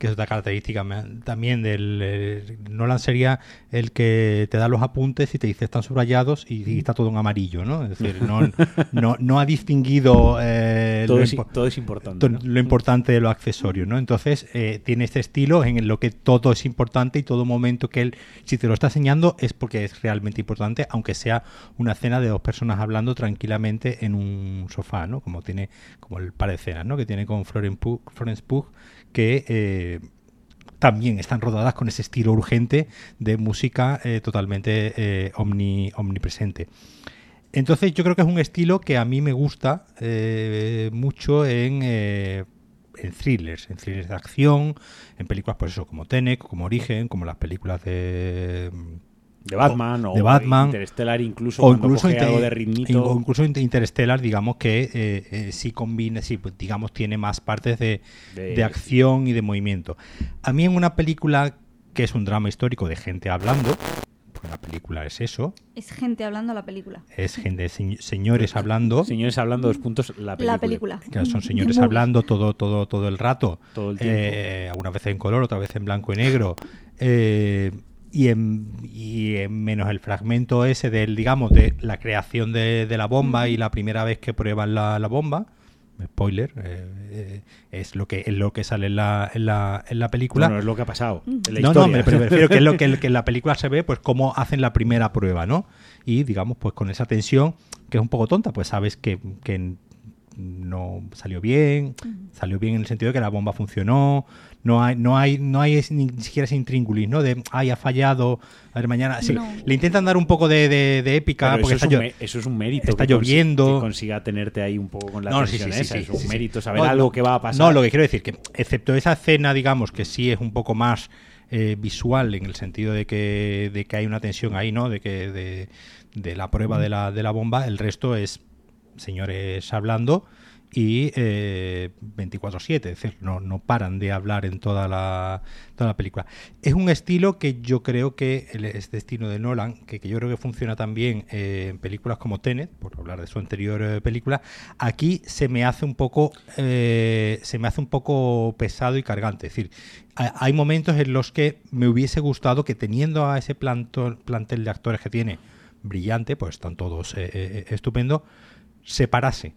que es otra característica también del eh, Nolan sería el que te da los apuntes y te dice están subrayados y, y está todo en amarillo, ¿no? Es decir, no, no, no ha distinguido eh, Todo lo es, todo es importante. to- ¿no? lo importante de lo accesorio, ¿no? Entonces eh, tiene este estilo en lo que todo es importante y todo momento que él, si te lo está enseñando, es porque es realmente importante, aunque sea una escena de dos personas hablando tranquilamente en un sofá, ¿no? Como tiene, como el par de escenas, ¿no? Que tiene con Florence Pugh, Florence Pugh, que eh, también están rodadas con ese estilo urgente de música eh, totalmente eh, omni- omnipresente. Entonces yo creo que es un estilo que a mí me gusta mucho en, en thrillers, en thrillers de acción, en películas pues eso, como Tenet, como Origen, como las películas de... de Batman o de Batman, Interstellar incluso o incluso, coge Inter- algo de o ritmito incluso Inter- Interstellar, digamos que eh, eh, sí combina, sí, pues, digamos tiene más partes de, de, de acción y de movimiento. A mí en una película que es un drama histórico de gente hablando, porque la película es eso, Es gente hablando la película. es gente, se- señores hablando, señores hablando dos puntos la película, La película. que son señores hablando todo, todo, todo el rato, todo el tiempo eh, algunas veces en color, otras veces en blanco y negro. eh, y, en, y en menos el fragmento ese del, digamos, de la creación de, de la bomba y la primera vez que prueban la, la bomba. Spoiler, eh, eh, es lo que es lo que sale en la, en la, en la película. Bueno, es lo que ha pasado en la no, historia. no, me, me refiero que es lo que, que en la película se ve, pues cómo hacen la primera prueba, ¿no? Y digamos, pues con esa tensión, que es un poco tonta, pues sabes que, que no salió bien, salió bien en el sentido de que la bomba funcionó, no hay, no hay, no hay es- ni siquiera ese intríngulis, ¿no? De ay ha fallado, a ver mañana. Sí, No. Le intentan dar un poco de, de- de épica, Pero porque eso, está es un llo- me- eso es un mérito está que consi- lloviendo. que consiga tenerte ahí un poco con la No, tensión sí, sí, esa, sí, es un mérito saber No, algo que va a pasar No, lo que quiero decir que, excepto esa escena, digamos, que sí es un poco más eh, visual en el sentido de que, de que hay una tensión ahí, ¿no? De que de, de la prueba de la, de la bomba, el resto es señores hablando y eh, 24/7, es decir, no, no paran de hablar en toda la, toda la película. Es un estilo que yo creo que el- este estilo de Nolan, que, que yo creo que funciona también eh, en películas como Tenet, por hablar de su anterior eh, película, aquí se me hace un poco eh, se me hace un poco pesado y cargante. Es decir, ha- hay momentos en los que me hubiese gustado que teniendo a ese plantel de actores que tiene, brillante, pues están todos estupendo, se parase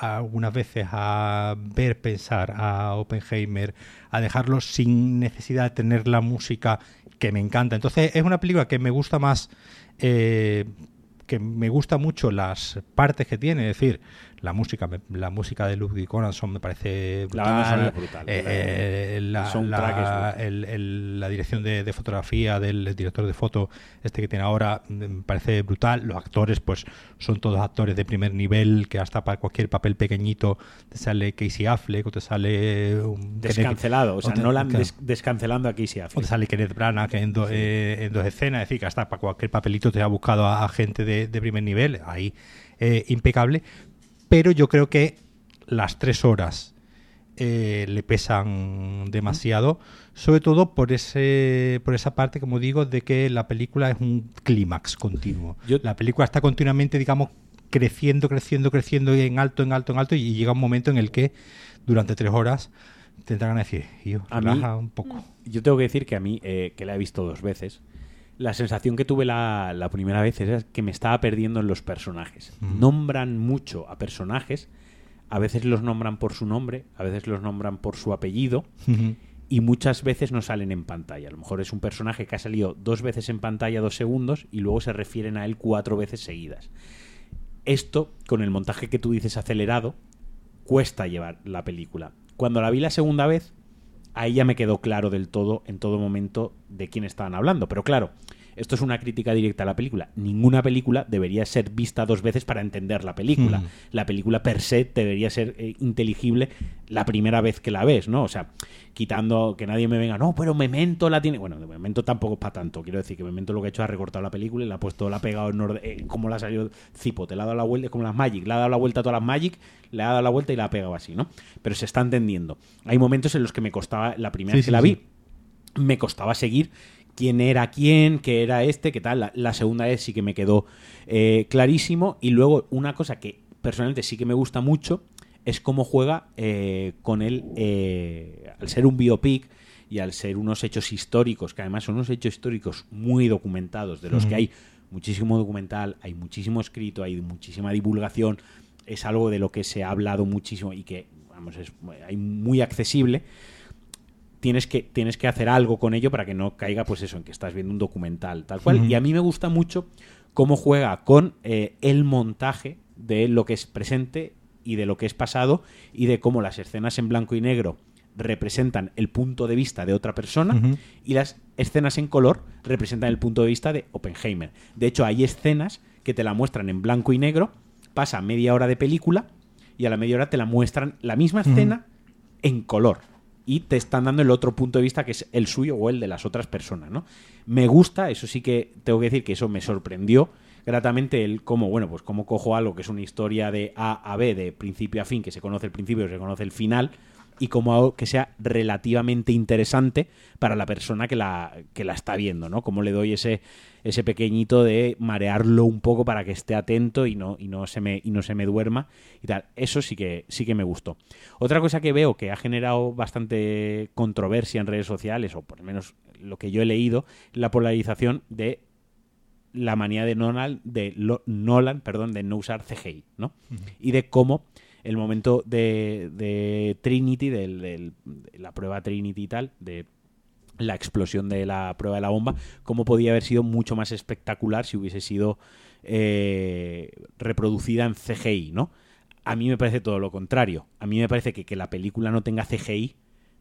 algunas veces a ver pensar a Oppenheimer, a dejarlo sin necesidad de tener la música que me encanta. Entonces es una película que me gusta más, eh, que me gusta mucho las partes que tiene, es decir, la música la música de Ludwig Göransson me parece brutal, la, dirección de, fotografía del director de foto este que tiene ahora me parece brutal. Los actores pues son todos actores de primer nivel que hasta para cualquier papel pequeñito te sale Casey Affleck o te sale un descancelado o sea no la descancelando a Casey Affleck o te sale Kenneth Branagh en, eh, en dos escenas. Es decir que hasta para cualquier papelito te ha buscado a, gente de, primer nivel. Ahí eh, impecable pero yo creo que las tres horas eh, le pesan demasiado, sobre todo por ese por esa parte, como digo, de que la película es un clímax continuo. la película está continuamente, digamos, creciendo, creciendo, creciendo en alto, en alto, en alto, y llega un momento en el que durante tres horas tendrán que decir, yo, relaja un poco. Yo tengo que decir que a mí, eh, que la he visto dos veces, la sensación que tuve la, primera vez es que me estaba perdiendo en los personajes. Nombran mucho a personajes, a veces los nombran por su nombre, a veces los nombran por su apellido. Y muchas veces no salen en pantalla. A lo mejor es un personaje que ha salido dos veces en pantalla dos segundos y luego se refieren a él cuatro veces seguidas. Esto, con el montaje que tú dices acelerado, cuesta llevar la película. Cuando la vi la segunda vez, ahí ya me quedó claro del todo, en todo momento, de quién estaban hablando. Pero claro, esto es una crítica directa a la película. Ninguna película debería ser vista dos veces para entender la película. Hmm. La película per se debería ser eh, inteligible la primera vez que la ves, ¿no? O sea, quitando que nadie me venga, no, pero Memento la tiene. Bueno, Memento tampoco es para tanto. Quiero decir que Memento lo que ha hecho es recortado la película y la ha puesto, la ha pegado en orden, eh, como la ha salido Zipo, te la ha dado la vuelta, como las Magic, le ha dado la vuelta a todas las Magic, le ha dado la vuelta y la ha pegado así, ¿no? Pero se está entendiendo. Hay momentos en los que me costaba, la primera vez que la vi, me costaba seguir quién era quién, qué era este, qué tal. La, segunda vez sí que me quedó eh, clarísimo. Y luego una cosa que personalmente sí que me gusta mucho es cómo juega eh, con él, eh, al ser un biopic y al ser unos hechos históricos, que además son unos hechos históricos muy documentados, de los que hay muchísimo documental, hay muchísimo escrito, hay muchísima divulgación, es algo de lo que se ha hablado muchísimo y que, vamos, es hay muy accesible tienes que, tienes que hacer algo con ello para que no caiga, pues eso, en que estás viendo un documental, tal cual. Y a mí me gusta mucho cómo juega con eh, el montaje de lo que es presente y de lo que es pasado y de cómo las escenas en blanco y negro representan el punto de vista de otra persona y las escenas en color representan el punto de vista de Oppenheimer. De hecho, hay escenas que te la muestran en blanco y negro, pasa media hora de película y a la media hora te la muestran la misma escena en color y te están dando el otro punto de vista que es el suyo o el de las otras personas, ¿no? Me gusta, eso sí que tengo que decir que eso me sorprendió gratamente el cómo, bueno, pues cómo cojo algo que es una historia de A a B, de principio a fin, que se conoce el principio se conoce el final, y cómo hago que sea relativamente interesante para la persona que la, que la está viendo, ¿no? Cómo le doy ese, ese pequeñito de marearlo un poco para que esté atento y no, y no se me, y no se me duerma y tal. Eso sí que, sí que me gustó. Otra cosa que veo que ha generado bastante controversia en redes sociales, o por lo menos lo que yo he leído, la polarización de la manía de Nolan, de Nolan, perdón, de no usar CGI, ¿no? Y de cómo el momento de, Trinity, de la prueba Trinity y tal, de la explosión de la prueba de la bomba, cómo podía haber sido mucho más espectacular si hubiese sido eh, reproducida en CGI, ¿no? A mí me parece todo lo contrario. A mí me parece que que la película no tenga CGI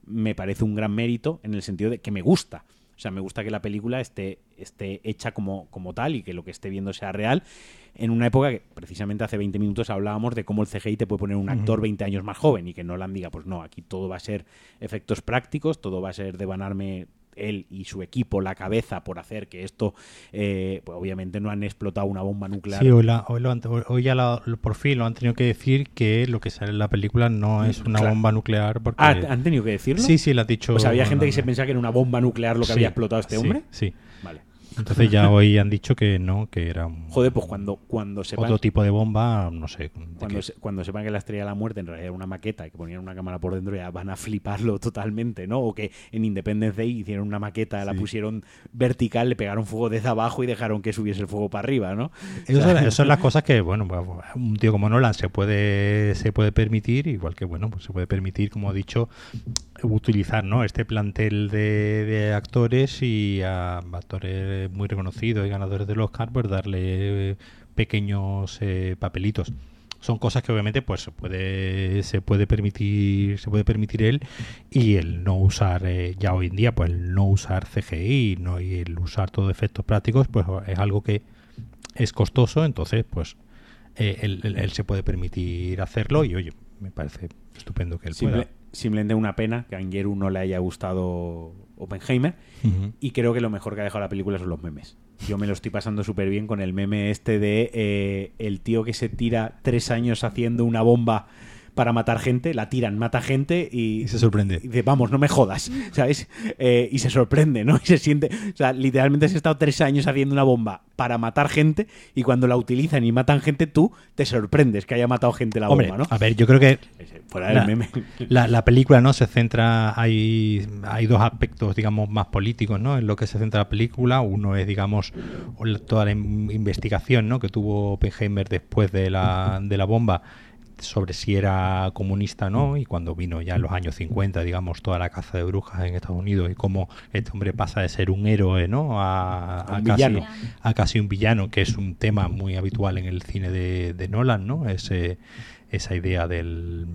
me parece un gran mérito en el sentido de que me gusta. O sea, me gusta que la película esté, esté hecha como, como tal y que lo que esté viendo sea real. En una época que, precisamente hace 20 minutos, hablábamos de cómo el CGI te puede poner un actor 20 años más joven y que no Nolan diga, pues no, aquí todo va a ser efectos prácticos, todo va a ser devanarme él y su equipo la cabeza por hacer que esto, eh, pues obviamente no han explotado una bomba nuclear. Sí, hoy, hoy, ya por fin lo han tenido que decir que lo que sale en la película no es una bomba nuclear. Porque... Ah, ¿han tenido que decirlo? Sí, sí, lo ha dicho. O sea, había gente que se pensaba que era una bomba nuclear lo que había explotado este hombre. Sí. Vale. Entonces ya hoy han dicho que no, que era un, Joder, pues cuando, cuando sepan... otro tipo de bomba, no sé. Cuando, se- cuando sepan que la estrella de la muerte en realidad era una maqueta y que ponían una cámara por dentro ya van a fliparlo totalmente, ¿no? O que en Independence Day hicieron una maqueta, la pusieron vertical, le pegaron fuego desde abajo y dejaron que subiese el fuego para arriba, ¿no? Eso, son- eso son las cosas que, bueno, pues, un tío como Nolan se puede, se puede permitir, igual que, bueno, pues se puede permitir, como he dicho, utilizar, ¿no? Este plantel de, de actores y a actores muy reconocidos y ganadores del Oscar, pues darle eh, pequeños eh, papelitos. Son cosas que obviamente pues se puede se puede permitir se puede permitir él y el no usar eh, ya hoy en día pues el no usar CGI no y el usar todo efectos prácticos pues es algo que es costoso, entonces pues eh, él, él- se puede permitir hacerlo y oye, me parece estupendo que él Simple- pueda. Simplemente una pena que a Angeru no le haya gustado Oppenheimer y creo que lo mejor que ha dejado la película son los memes. Yo me lo estoy pasando súper bien con el meme este de eh, el tío que se tira tres años haciendo una bomba para matar gente, la tiran, mata gente y, Y se sorprende. y dice, vamos, no me jodas, ¿sabes? Eh, y se sorprende, ¿no? Y se siente, o sea, literalmente has estado tres años haciendo una bomba para matar gente y cuando la utilizan y matan gente, tú te sorprendes que haya matado gente la Hombre, bomba, ¿no? a ver, yo creo que Fuera del la, meme. la- la película no se centra, hay, hay dos aspectos, digamos, más políticos, ¿no? En lo que se centra la película. Uno es, digamos, toda la in- investigación, ¿no? Que tuvo Oppenheimer después de la, de la bomba sobre si era comunista o no, y cuando vino ya en los años 50, digamos, toda la caza de brujas en Estados Unidos y cómo este hombre pasa de ser un héroe, ¿no? A, A un a casi, villano. a casi un villano, que es un tema muy habitual en el cine de, de Nolan, ¿no? Ese, esa idea del...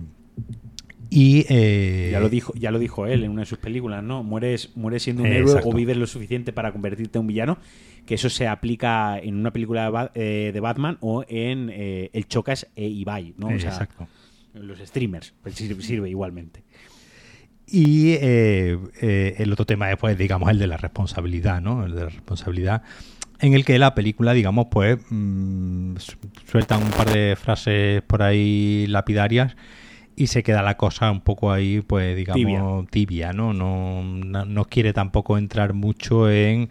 Y... eh, Ya lo dijo, ya lo dijo él en una de sus películas, ¿no? Mueres, mueres siendo un héroe o vives lo suficiente para convertirte en un villano. Que eso se aplica en una película de, Ba- eh, de Batman o en eh, El Chocas e Ibai, ¿no? O eh, sea, exacto. los streamers. Pues sirve, sirve igualmente. Y eh, el otro tema es, pues, digamos, el de la responsabilidad, ¿no? El de la responsabilidad en el que la película, digamos, pues, mm, suelta un par de frases por ahí lapidarias y se queda la cosa un poco ahí, pues, digamos, tibia, ¿no? No, no, no quiere tampoco entrar mucho en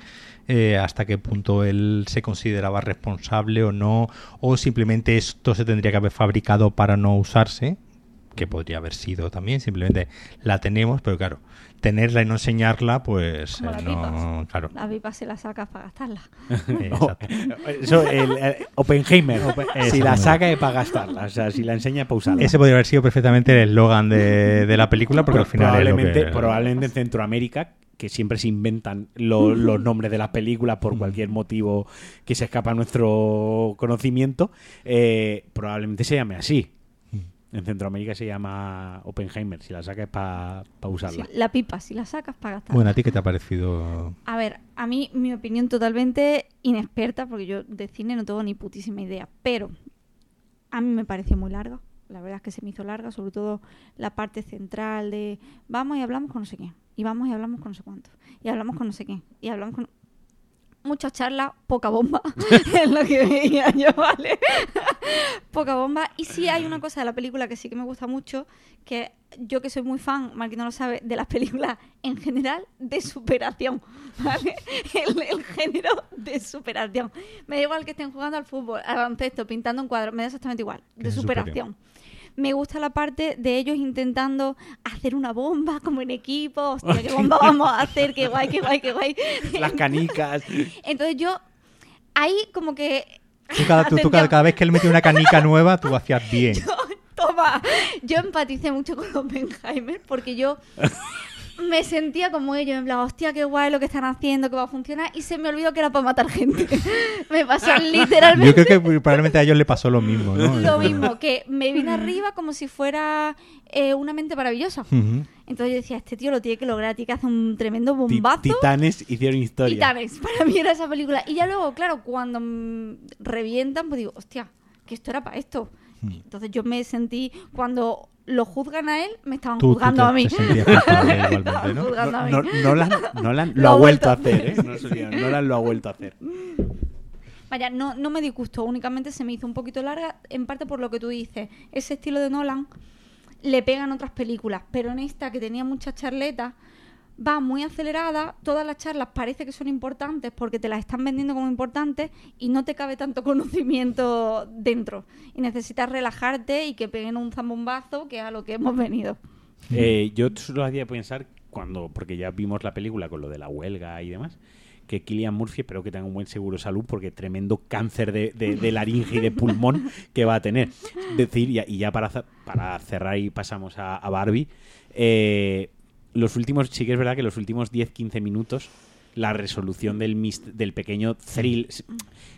eh, hasta qué punto él se consideraba responsable o no, o simplemente esto se tendría que haber fabricado para no usarse, que podría haber sido también, simplemente la tenemos, pero claro, tenerla y no enseñarla, pues Como eh, las no, pipas. claro. La pipa se la sacas para gastarla. eh, Oh, exacto. eso, el, el Oppenheimer. si la saca es para gastarla. O sea, si la enseña es para usarla. Ese podría haber sido perfectamente el eslogan de, de la película, porque al final es lo probablemente, que- probablemente en Centroamérica que siempre se inventan lo- los nombres de las películas por cualquier motivo que se escapa a nuestro conocimiento, eh, probablemente se llame así. En Centroamérica se llama Oppenheimer, si la sacas es para usarla. Sí, la pipa, si la sacas para gastarla. Bueno, ¿a ti qué te ha parecido? A ver, a mí mi opinión totalmente inexperta, porque yo de cine no tengo ni putísima idea, pero a mí me pareció muy larga. La verdad es que se me hizo larga, sobre todo la parte central de vamos y hablamos con no sé quién, y vamos y hablamos con no sé cuánto, y hablamos con no sé quién, y hablamos con... Mucha charla, poca bomba, es lo que veía yo, ¿vale? poca bomba. Y sí hay una cosa de la película que sí que me gusta mucho, que yo que soy muy fan, Marquín no lo sabe, de las películas en general de superación, ¿vale? El, el género de superación. Me da igual que estén jugando al fútbol, al baloncesto, pintando un cuadro, me da exactamente igual, de Que se superación. Me gusta la parte de ellos intentando hacer una bomba como en equipo. Hostia, qué bomba vamos a hacer, qué guay, qué guay, qué guay. Las canicas. Entonces yo, ahí como que Tú cada, tú- tú Atención. cada- cada vez que él mete una canica nueva, tú hacías bien. Toma, yo empaticé mucho con Oppenheimer porque yo me sentía como ellos, en plan, hostia, qué guay lo que están haciendo, que va a funcionar, y se me olvidó que era para matar gente. me pasó Yo literalmente creo que probablemente a ellos le pasó lo mismo, ¿no? lo mismo, que me vine arriba como si fuera eh, una mente maravillosa. Entonces yo decía, este tío lo tiene que lograr, tiene que hacer un tremendo bombazo. Titanes hicieron historia. Titanes, para mí era esa película. Y ya luego, claro, cuando mm, revientan, pues digo, hostia, que esto era para esto. Hmm. Entonces yo me sentí, cuando lo juzgan a él, me estaban Tú, tú juzgando te- a mí. te ¿no? juzgando a mí. No, Nolan, Nolan lo, Lo ha vuelto a vuelto a hacer, ¿eh? No Nolan lo ha vuelto a hacer. Vaya, no, no me disgustó, únicamente se me hizo un poquito larga, en parte por lo que tú dices. Ese estilo de Nolan le pegan otras películas, pero en esta que tenía muchas charletas, va muy acelerada, todas las charlas parece que son importantes porque te las están vendiendo como importantes y no te cabe tanto conocimiento dentro. Y necesitas relajarte y que peguen un zambombazo que es a lo que hemos venido. Eh, yo solo hacía pensar cuando, porque ya vimos la película con lo de la huelga y demás, que Killian Murphy espero que tenga un buen seguro de salud porque tremendo cáncer de, de- de laringe y de pulmón que va a tener. Decir, y, y ya para, para cerrar y pasamos a, a Barbie, eh, los últimos, sí que es verdad que los últimos 10-15 minutos la resolución del, mis- del pequeño thrill,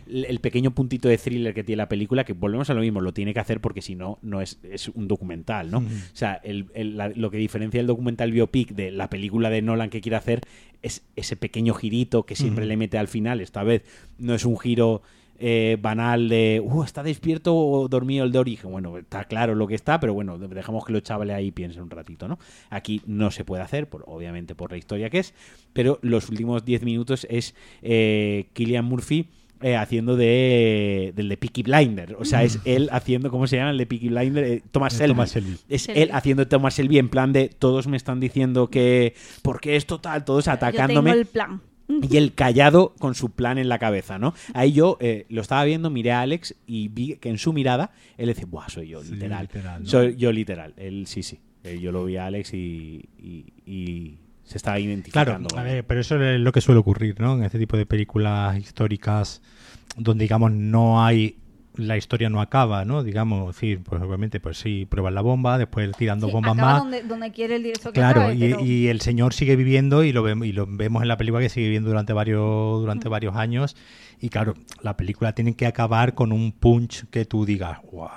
el pequeño puntito de thriller que tiene la película, que volvemos a lo mismo, lo tiene que hacer porque si no, no es, es un documental, ¿no? O sea, el- el- la- lo que diferencia el documental biopic de la película de Nolan que quiere hacer es ese pequeño girito que siempre le mete al final. Esta vez no es un giro eh, banal de, uh, está despierto o dormido el de origen. Bueno, está claro lo que está, pero bueno, dejamos que los chavales ahí piensen un ratito, ¿no? Aquí no se puede hacer, por, obviamente por la historia que es, pero los últimos 10 minutos es eh, Killian Murphy eh, haciendo de del de Peaky Blinder. O sea, es él haciendo, ¿cómo se llama el de Peaky Blinder? Eh, Thomas Shelby. Es él haciendo Thomas Shelby en plan de todos me están diciendo que porque es total, todos Yo atacándome tengo el plan. Y el callado con su plan en la cabeza, ¿no? Ahí yo eh, lo estaba viendo, miré a Alex y vi que en su mirada él decía, Buah, soy yo, Sí, literal. literal, ¿no? Soy yo literal. Él sí, sí. Eh, yo lo vi a Alex y, y- y se estaba Claro, identificando. a ver, pero eso es lo que suele ocurrir, ¿no? En este tipo de películas históricas donde, digamos, no hay la historia no acaba, ¿no? Digamos, decir, pues obviamente, pues sí, prueban la bomba, después tirando Sí, bombas acaba más. Donde, donde quiere el director que Claro, acabe, y, pero- y el señor sigue viviendo y lo vemos y lo vemos en la película que sigue viviendo durante varios durante Mm. varios años y claro, la película tiene que acabar con un punch que tú digas, "Guau".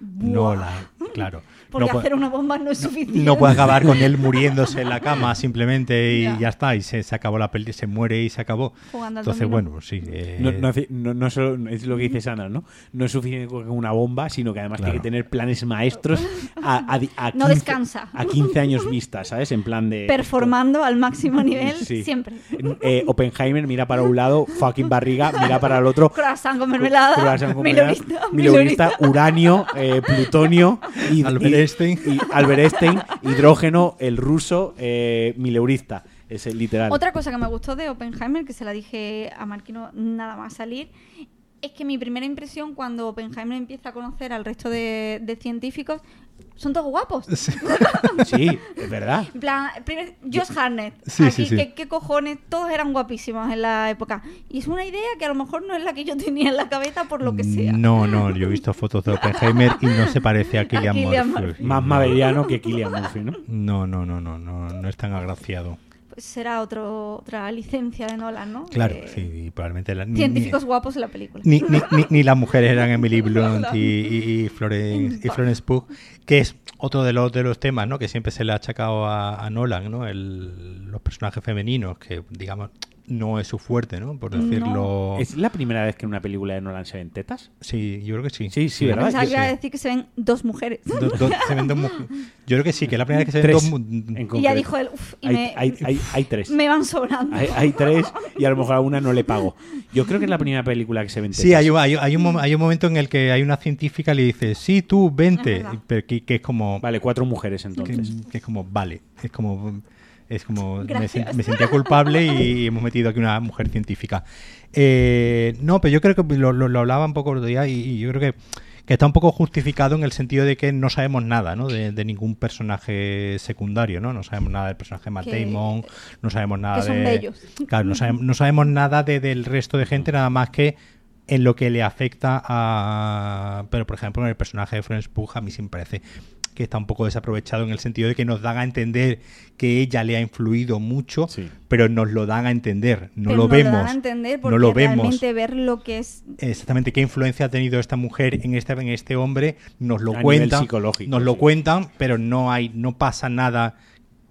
No la, claro. Porque no puede- hacer una bomba no es suficiente. no puede acabar con él muriéndose en la cama simplemente y Ya. ya, está y se, se acabó la peli se muere y se acabó Jugando al entonces dominó. bueno pues sí eh, No, no no- solo es lo que dice Sandra, ¿no? No es suficiente con una bomba, sino que además Claro. tiene que tener planes maestros a, a di- a No 15 descansa. A 15 años vista, ¿sabes? En plan de... Performando al máximo nivel Sí. siempre. Eh, Oppenheimer mira para un lado, fucking barriga, mira para el otro. Croissant con mermelada. Croissant con mermelada, milonista, milonista, uranio, eh, plutonio y Albert y- Einstein. y Albert Einstein, hidrógeno, el ruso, eh, mileurista. Es el literal. Otra cosa que me gustó de Oppenheimer, que se la dije a Marquino nada más salir, es que mi primera impresión cuando Oppenheimer empieza a conocer al resto de, de científicos son todos guapos. Sí, es verdad. En plan, primer- Josh Harnett. Sí, aquí, sí, sí. ¿qué, qué cojones? Todos eran guapísimos en la época. Y es una idea que a lo mejor no es la que yo tenía en la cabeza por lo que sea. no no yo he visto fotos de Oppenheimer y no se parece a Killian, Murphy, Murphy. Más No. maveriano que Killian Murphy, ¿no? no no no no no no es tan agraciado será otro, otra licencia de Nolan, ¿no? claro Eh, sí y probablemente la, ni- Científicos guapos en la película. ni, ni, ni, ni las mujeres eran Emily Blunt y, y, y Florence, y Florence Pugh, que es otro de los, de los temas ¿no? que siempre se le ha achacado a, a Nolan, ¿no? El- los personajes femeninos, que digamos no es su fuerte, ¿no? por No. decirlo. ¿Es la primera vez que en una película de Nolan se ven tetas? Sí, yo creo que sí. Sí, sí, ¿verdad? Pensaba que iba a decir que se ven dos mujeres. Do- do- se ven dos mu- yo creo que sí, que es la primera vez que se ven Tres, dos Y ya dijo él, uff, y Hay, me, hay, hay, hay tres. me van sobrando. Hay, hay tres y a lo mejor a una no le pago. Yo creo que es la primera película que se ven tetas. Sí, hay, un- hay, hay un, mom- hay un momento en el que hay una científica y le dice, sí, tú, Es vente. Pero que, que es como, Vale, cuatro mujeres que, entonces. que es como, vale, es como, es como, me, sentía culpable y hemos metido aquí una mujer científica. Eh, no, pero yo creo que lo, lo, lo hablaba un poco el otro día y, y yo creo que, que está un poco justificado en el sentido de que no sabemos nada, ¿no? De, de ningún personaje secundario, ¿no? No sabemos nada del personaje de Matt Que- Damon, no sabemos nada que son de... bellos. Claro, no sabemos, no sabemos nada de- del resto de gente, nada más que en lo que le afecta a... Pero, por ejemplo, en el personaje de Florence Pugh a mí sí me parece que está un poco desaprovechado en el sentido de que nos dan a entender que ella le ha influido mucho, Sí. pero nos lo dan a entender, no Pero lo nos vemos. dan a entender porque no lo vemos. realmente ver lo que es Exactamente qué influencia ha tenido esta mujer en este, en este hombre, nos lo A nivel cuentan, psicológico, nos lo cuentan, pero no hay, no pasa nada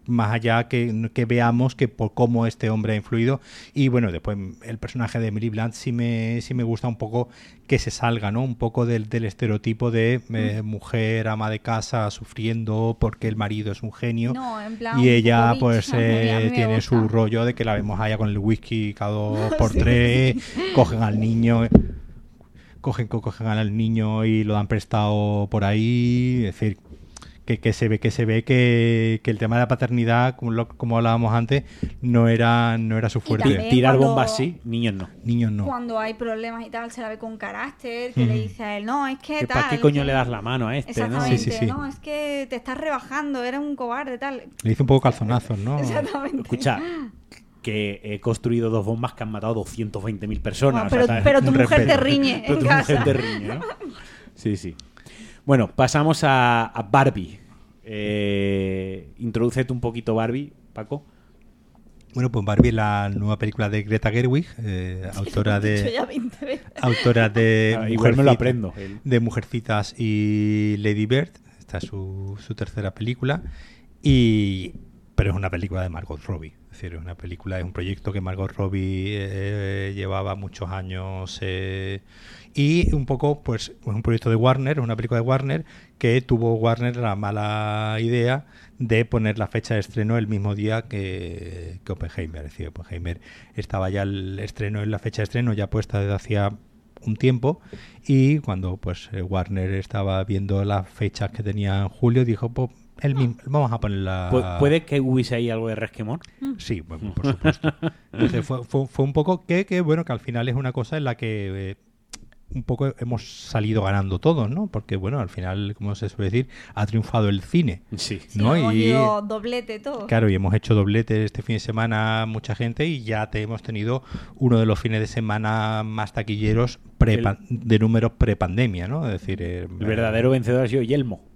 más allá que, que veamos que por cómo este hombre ha influido. Y bueno después el personaje de Emily Blunt sí me sí me gusta un poco que se salga no un poco del, del estereotipo de eh, mujer ama de casa sufriendo porque el marido es un genio. No, en plan, y ella pues eh, me tiene gusta. su rollo de que la vemos allá con el whisky cada dos por tres cogen al niño cogen co- cogen al niño y lo dan prestado por ahí es decir que, que se ve que se ve que, que el tema de la paternidad, como, lo- como hablábamos antes, no era, no era su fuerte. Tirar cuando- bombas sí, niños no. Niños no. Cuando hay problemas y tal, se la ve con carácter, que le dice a él, no, es que ¿Que tal. ¿Para qué coño que- le das la mano a este, no? Exactamente, Sí, sí, sí. no, es que te estás rebajando, eres un cobarde, tal. Le hizo un poco calzonazos, ¿no? Exactamente. Escucha, que he construido dos bombas que han matado 220.000 personas. Bueno, o sea, pero, ¿sabes? pero tu mujer te riñe Pero en tu casa. mujer te riñe, ¿no? Sí, sí. Bueno, pasamos a, a Barbie. Eh, introdúcete un poquito Barbie, Paco. Bueno, pues Barbie es la nueva película de Greta Gerwig, eh, autora de ya 20 veces. autora de Ah, igual me lo aprendo. de Mujercitas y Lady Bird. Esta es su, su tercera película. Y, pero es una película de Margot Robbie. Es decir, es una película, es un proyecto que Margot Robbie eh, llevaba muchos años. eh, y un poco, pues, es un proyecto de Warner, una película de Warner que tuvo Warner la mala idea de poner la fecha de estreno el mismo día que, que Oppenheimer. Es decir, Oppenheimer estaba ya el estreno en la fecha de estreno ya puesta desde hacía un tiempo y cuando pues eh, Warner estaba viendo las fechas que tenía en julio dijo pues el mismo, vamos a poner la Pu- ¿Puede que hubiese ahí algo de resquemor? sí bueno, por supuesto entonces fue, fue, fue un poco que, que bueno que al final es una cosa en la que eh, un poco hemos salido ganando todos, ¿no? Porque, bueno, al final, como se suele decir, ha triunfado el cine. Sí. Sí, ¿no? hemos Y- ido doblete todo. Claro, y hemos hecho doblete este fin de semana mucha gente y ya te hemos tenido uno de los fines de semana más taquilleros pre de números pre-pandemia, ¿no? Es decir, eh, El verdadero vencedor ha sido Yelmo.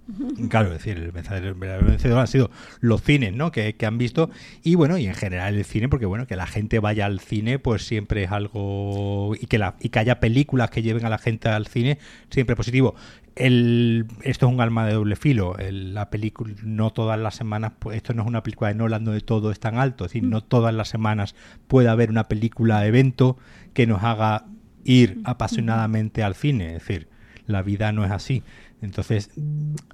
Claro, es decir, el verdadero vencedor han sido los cines, ¿no? Que, que han visto y bueno, y en general el cine, porque bueno, que la gente vaya al cine, pues siempre es algo y que la, y que haya películas que lleven a la gente al cine, siempre es positivo. El, esto es un alma de doble filo. El- la película, no todas las semanas, pues esto no es una película de Nolan donde todo es tan alto. Es decir, no todas las semanas puede haber una película evento que nos haga ir apasionadamente al cine. Es decir, la vida no es así. Entonces,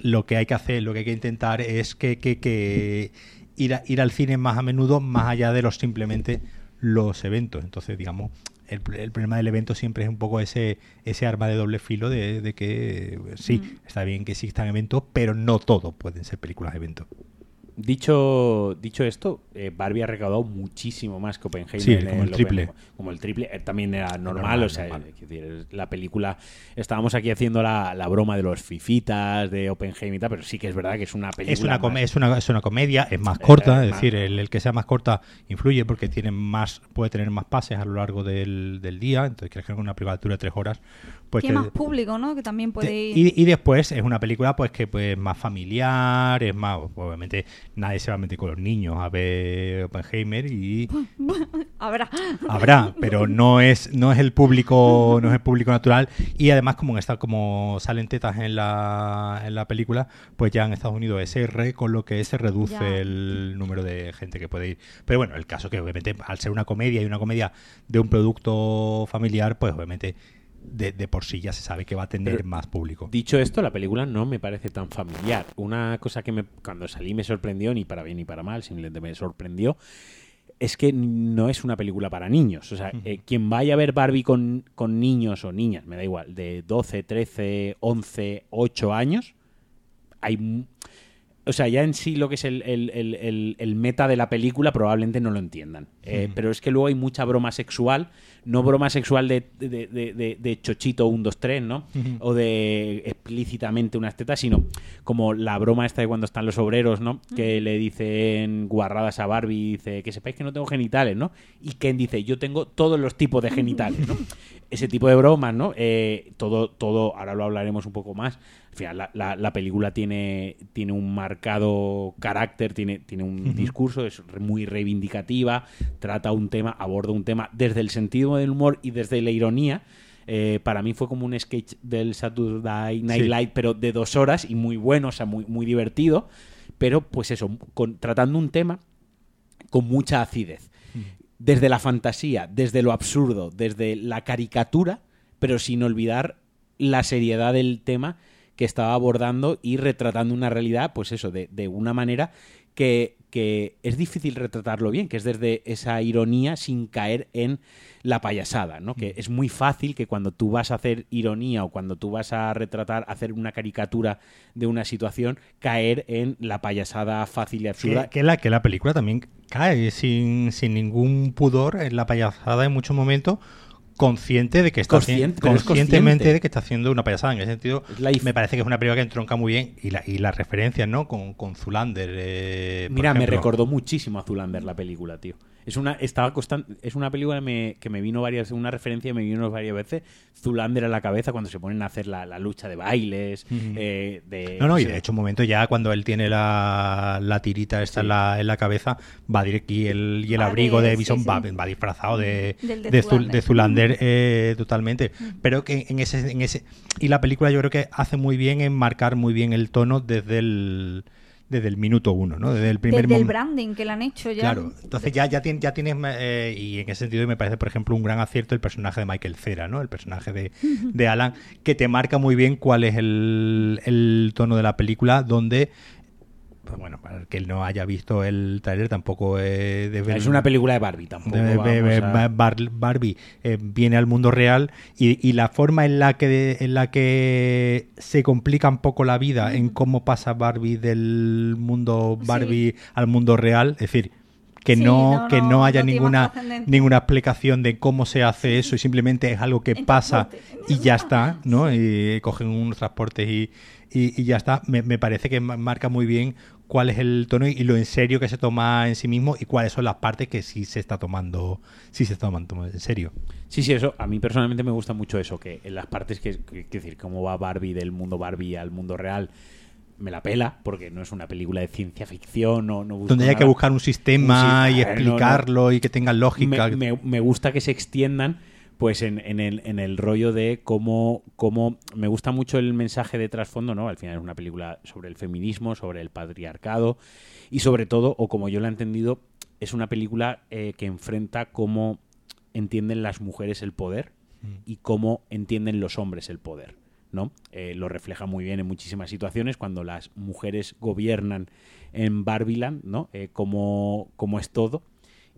lo que hay que hacer, lo que hay que intentar es que, que, que ir, a- ir al cine más a menudo, más allá de los simplemente los eventos. Entonces, digamos, el, el problema del evento siempre es un poco ese, ese arma de doble filo de, de que eh, sí, Mm. está bien que existan eventos, pero no todo pueden ser películas de evento. Dicho, dicho esto, eh, Barbie ha recaudado muchísimo más que Oppenheimer. Sí, como el triple. Open- como el triple. Eh, también era normal, Normal, o sea, normal. quiero decir, es- la película... Estábamos aquí haciendo la, la broma de los fifitas, de Oppenheimer y tal, pero sí que es verdad que es una película... Es una, más- es, una, es una comedia, es más corta, Eh, es más- decir, el, el que sea más corta influye porque tiene más, puede tener más pases a lo largo del, del día, entonces creo que una película de tres horas, pues Tiene más público, ¿no? Que también puede ir. y, y después es una película pues que pues más familiar, es más, obviamente nadie se va a meter con los niños a ver Oppenheimer y Habrá. habrá, pero no es no es el público no es el público natural y además como está como salen tetas en la, en la película, pues ya en Estados Unidos es R, con lo que se reduce Ya. el número de gente que puede ir. Pero bueno, el caso que obviamente al ser una comedia y una comedia de un producto familiar, pues obviamente de, de por sí ya se sabe que va a tener Pero- más público. Dicho esto, la película no me parece tan familiar. Una cosa que me, cuando salí me sorprendió, ni para bien ni para mal, simplemente me sorprendió, es que no es una película para niños. O sea, eh, quien vaya a ver Barbie con, con niños o niñas, me da igual, de 12, 13, 11, 8 años, hay... O sea, ya en sí lo que es el, el- el- el- meta de la película probablemente no lo entiendan. Eh. Pero es que luego hay mucha broma sexual, no broma sexual de, de, de- chochito 1, 2, 3, ¿no? O de explícitamente unas tetas, sino como la broma esta de cuando están los obreros, ¿no? Que le dicen guarradas a Barbie, dice que sepáis que no tengo genitales, ¿no? Y Ken dice, yo tengo todos los tipos de genitales, ¿no? Ese tipo de bromas, ¿no? Eh, todo, todo, ahora lo hablaremos un poco más. Al final, la, la- la película tiene, tiene un marcado carácter, tiene, tiene un discurso, es muy reivindicativa, trata un tema, aborda un tema desde el sentido del humor y desde la ironía. Eh, para mí fue como un sketch del Saturday Night Sí. Live, pero de dos horas y muy bueno, o sea, muy, muy divertido. Pero, pues eso, con- tratando un tema con mucha acidez. Desde la fantasía, desde lo absurdo, desde la caricatura, pero sin olvidar la seriedad del tema que estaba abordando y retratando una realidad, pues eso, de, de una manera que, que es difícil retratarlo bien, que es desde esa ironía sin caer en la payasada, ¿no? Que es muy fácil que cuando tú vas a hacer ironía o cuando tú vas a retratar, hacer una caricatura de una situación, caer en la payasada fácil y absurda. Que, que la, que la película también cae sin, sin ningún pudor en la payasada en muchos momentos consciente de que está Consciente, conscientemente consciente. de que está haciendo una payasada en ese sentido me parece que es una película que entronca muy bien y, la, y las referencias no con, con Zulander eh, Mira, me recordó muchísimo a Zulander la película, tío. Es una, estaba constan- es una película que me, que me vino varias, una referencia que me vino varias veces. Zulander a la cabeza cuando se ponen a hacer la, la lucha de bailes. Eh, de, no, no, y de hecho un momento ya cuando él tiene la, la tirita esta Sí. en, la, en la cabeza va directo y el, y el Va abrigo de- Bison sí. va, va disfrazado de, Del de de, Zul- Zoolander. de Zulander eh, totalmente pero que en ese, en ese y la película yo creo que hace muy bien en marcar muy bien el tono desde el desde el minuto uno, ¿no? Desde el primer Desde el branding que le han hecho ya. Claro, entonces ya, ya, tien- ya tienes, eh, y en ese sentido me parece, por ejemplo, un gran acierto el personaje de Michael Cera, ¿no? El personaje de, de Alan, que te marca muy bien cuál es el, el tono de la película, donde, bueno, para el que no haya visto el trailer tampoco eh, debe- Es una película de Barbie tampoco. de- de- de- vamos a- Bar- Barbie eh, viene al mundo real y, y la forma en la que en la que se complica un poco la vida en cómo pasa Barbie del mundo Barbie al mundo real, es decir, que Sí, no, no, que no, no haya no ninguna ninguna explicación de cómo se hace eso y simplemente es algo que En pasa transporte. y ya está, ¿no? Y cogen unos transportes y, y- y ya está. Me, me parece que ma- marca muy bien cuál es el tono y, y lo en serio que se toma en sí mismo y cuáles son las partes que sí se está tomando, sí se está tomando en serio. Sí, sí, eso. A mí personalmente me gusta mucho eso, que en las partes que, que- que decir, cómo va Barbie del mundo Barbie al mundo real, me la pela, porque no es una película de ciencia ficción, no, Donde hay que nada. buscar un sistema Un y no, no. explicarlo y que tenga lógica. me, me- me gusta que se extiendan pues en, en el, en el rollo de cómo, cómo me gusta mucho el mensaje de trasfondo, ¿no? Al final es una película sobre el feminismo, sobre el patriarcado y sobre todo, o como yo lo he entendido, es una película eh, que enfrenta cómo entienden las mujeres el poder y cómo entienden los hombres el poder. ¿no? Eh, lo refleja muy bien en muchísimas situaciones cuando las mujeres gobiernan en Barbiland, ¿no? Eh, cómo, cómo es todo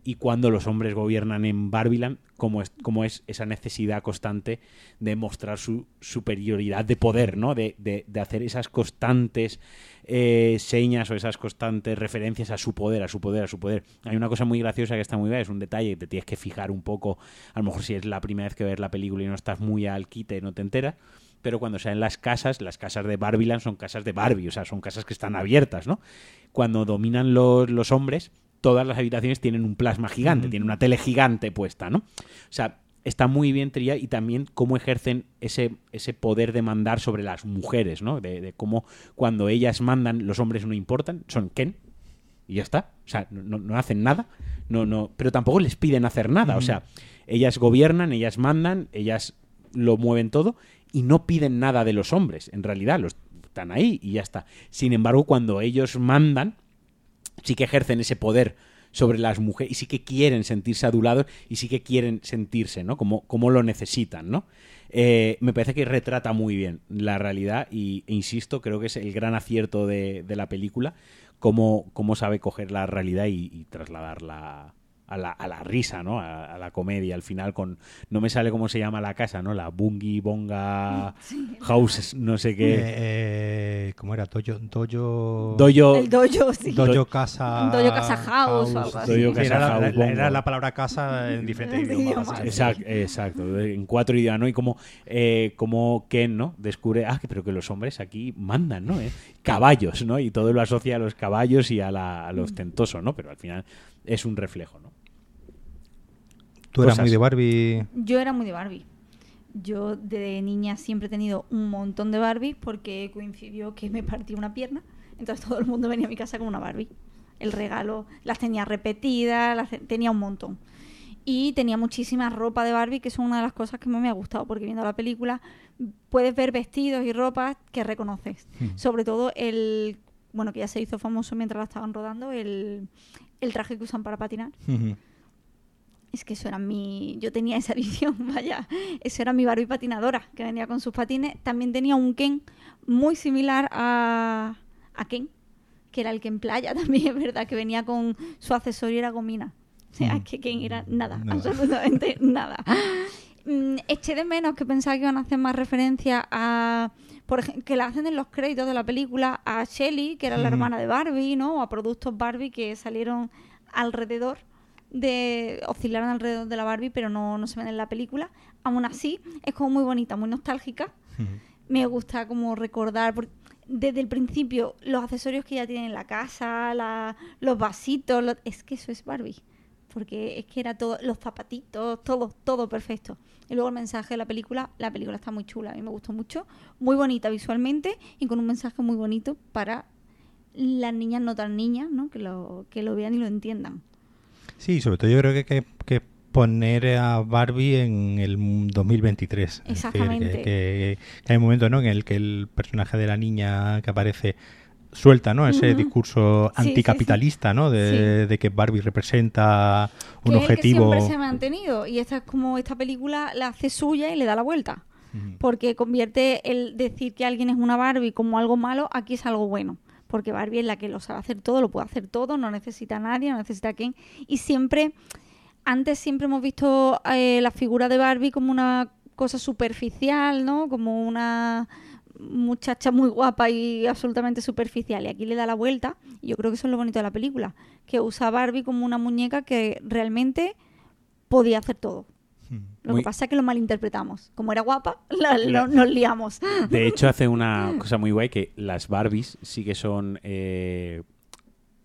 y cuando los hombres gobiernan en Barbiland, cómo es, esa necesidad constante de mostrar su superioridad de poder, ¿no? De, hacer esas constantes eh, señas o esas constantes referencias a su poder, a su poder, a su poder. Hay una cosa muy graciosa que está muy bien, es un detalle que te tienes que fijar un poco, a lo mejor si es la primera vez que ves la película y no estás muy al quite, no te enteras, pero cuando sean las casas, las casas de Barbiland son casas de Barbie, o sea, son casas que están abiertas, ¿no? Cuando dominan los hombres, todas las habitaciones tienen un plasma gigante, tienen una tele gigante puesta, ¿no? O sea, está muy bien trillado y también cómo ejercen ese, ese poder de mandar sobre las mujeres, ¿no? De, de cómo cuando ellas mandan, los hombres no importan, son Ken, y ya está. O sea, no, no hacen nada, no, no, pero tampoco les piden hacer nada. O sea, ellas gobiernan, ellas mandan, ellas lo mueven todo y no piden nada de los hombres. En realidad, los están ahí y ya está. Sin embargo, cuando ellos mandan, sí que ejercen ese poder sobre las mujeres y sí que quieren sentirse adulados y sí que quieren sentirse, ¿no? Como, como lo necesitan, ¿no? Eh, me parece que retrata muy bien la realidad y, e insisto, creo que es el gran acierto de, de la película, cómo, cómo sabe coger la realidad y, y trasladarla a la, a la risa, ¿no? A, a la comedia. Al final con... No me sale cómo se llama la casa, ¿no? La Bungie Bonga House, no sé Eh, qué. eh, ¿Cómo era? Dojo. Dojo. Doyo... El dojo, sí. Dojo casa. Dojo casa house o algo así. Dojo Sí, casa era, la- house, la- bongo. era la palabra casa en diferentes En idiomas. Exacto, exacto, en cuatro idiomas, ¿no? Y como, eh, como Ken, ¿no? Descubre, ah, que- pero que los hombres aquí mandan, ¿no? Eh, Caballos, ¿no? Y todo lo asocia a los caballos y a, la, a lo ostentoso, ¿no? Pero al final es un reflejo, ¿no? Tú eras Cosas. muy de Barbie. Yo era muy de Barbie. Yo de niña siempre he tenido un montón de Barbies porque coincidió que me partí una pierna. Entonces todo el mundo venía a mi casa con una Barbie. El regalo las tenía repetidas, las te- tenía un montón. Y tenía muchísima ropa de Barbie, que es una de las cosas que más me ha gustado, porque viendo la película puedes ver vestidos y ropas que reconoces. Sobre todo el, bueno, que ya se hizo famoso mientras la estaban rodando, el, el traje que usan para patinar. Es que eso era mi. Yo tenía esa visión, vaya. Eso era mi Barbie patinadora, que venía con sus patines. También tenía un Ken muy similar a, a Ken, que era el que en playa también es verdad que venía con su accesorio era gomina. O sea, Mm. que Ken era nada, Nada. absolutamente nada. Mm, eché de menos que pensaba que iban a hacer más referencia a por ejemplo, que la hacen en los créditos de la película a Shelly, que era la Ujú. hermana de Barbie, ¿no? O a productos Barbie que salieron alrededor de oscilaron alrededor de la Barbie, pero no, no se ven en la película. Aún así, es como muy bonita, muy nostálgica. Me gusta como recordar por- desde el principio los accesorios que ella tiene en la casa, la- los vasitos, lo- es que eso es Barbie. Porque es que era todo, los zapatitos, todo, todo perfecto. Y luego el mensaje de la película, la película está muy chula, a mí me gustó mucho, muy bonita visualmente y con un mensaje muy bonito para las niñas no tan niñas, ¿no? Que lo, que lo vean y lo entiendan. Sí, sobre todo yo creo que hay que, que poner a Barbie en el 2023. Es decir, Exactamente. que, hay un momento ¿no? en el que el personaje de la niña que aparece suelta ¿no? ese discurso Sí, sí, anticapitalista ¿no? De, de que Barbie representa un que es el que objetivo. siempre se ha mantenido y esta es como esta película la hace suya y le da la vuelta porque convierte el decir que alguien es una Barbie como algo malo aquí es algo bueno porque Barbie es la que lo sabe hacer todo lo puede hacer todo no necesita a nadie no necesita a quién y siempre antes siempre hemos visto eh, la figura de Barbie como una cosa superficial no como una muchacha muy guapa y absolutamente superficial y aquí le da la vuelta y yo creo que eso es lo bonito de la película que usa a Barbie como una muñeca que realmente podía hacer todo lo Muy- que pasa es que lo malinterpretamos como era guapa la- lo- La- nos liamos De hecho, hace una cosa muy guay que las Barbies sí que son. eh,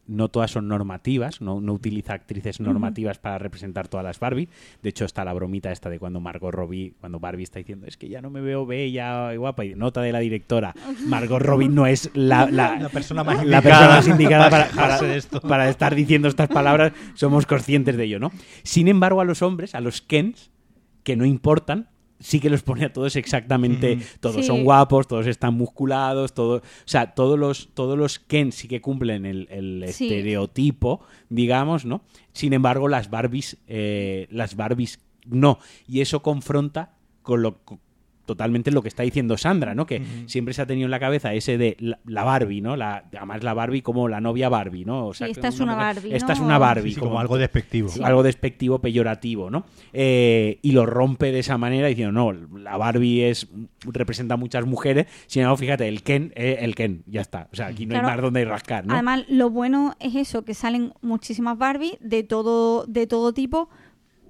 no todas son normativas, no, no utiliza actrices normativas para representar todas las Barbie. De hecho, está la bromita esta de cuando Margot Robbie, cuando Barbie está diciendo es que ya no me veo bella y guapa. Y nota de la directora, Margot Robbie no es la, la, La persona más la indicada persona más indicada para, para quejarse para- de esto. para estar diciendo estas palabras, somos conscientes de ello, ¿no? Sin embargo, a los hombres, a los Kens, que no importan, sí que los pone a todos exactamente, todos Sí. son guapos, todos están musculados, todo, o sea, todos los, todos los Ken sí que cumplen el, el Sí. estereotipo, digamos, ¿no? Sin embargo, las Barbies, eh, las Barbies no. Y eso confronta con lo totalmente lo que está diciendo Sandra, ¿no? Que siempre se ha tenido en la cabeza ese de la, la Barbie, ¿no? La, además la Barbie como la novia Barbie, ¿no? O Sí, esta es una mujer- Barbie, Esta ¿no? es una Barbie. Sí, sí, como algo despectivo. algo despectivo, peyorativo, ¿no? Eh, y lo rompe de esa manera diciendo, no, la Barbie es representa a muchas mujeres, sin embargo, fíjate, el Ken, eh, el Ken, ya está. O sea, aquí no Claro. hay más donde rascar, ¿no? Además, lo bueno es eso, que salen muchísimas Barbie de todo, de todo tipo,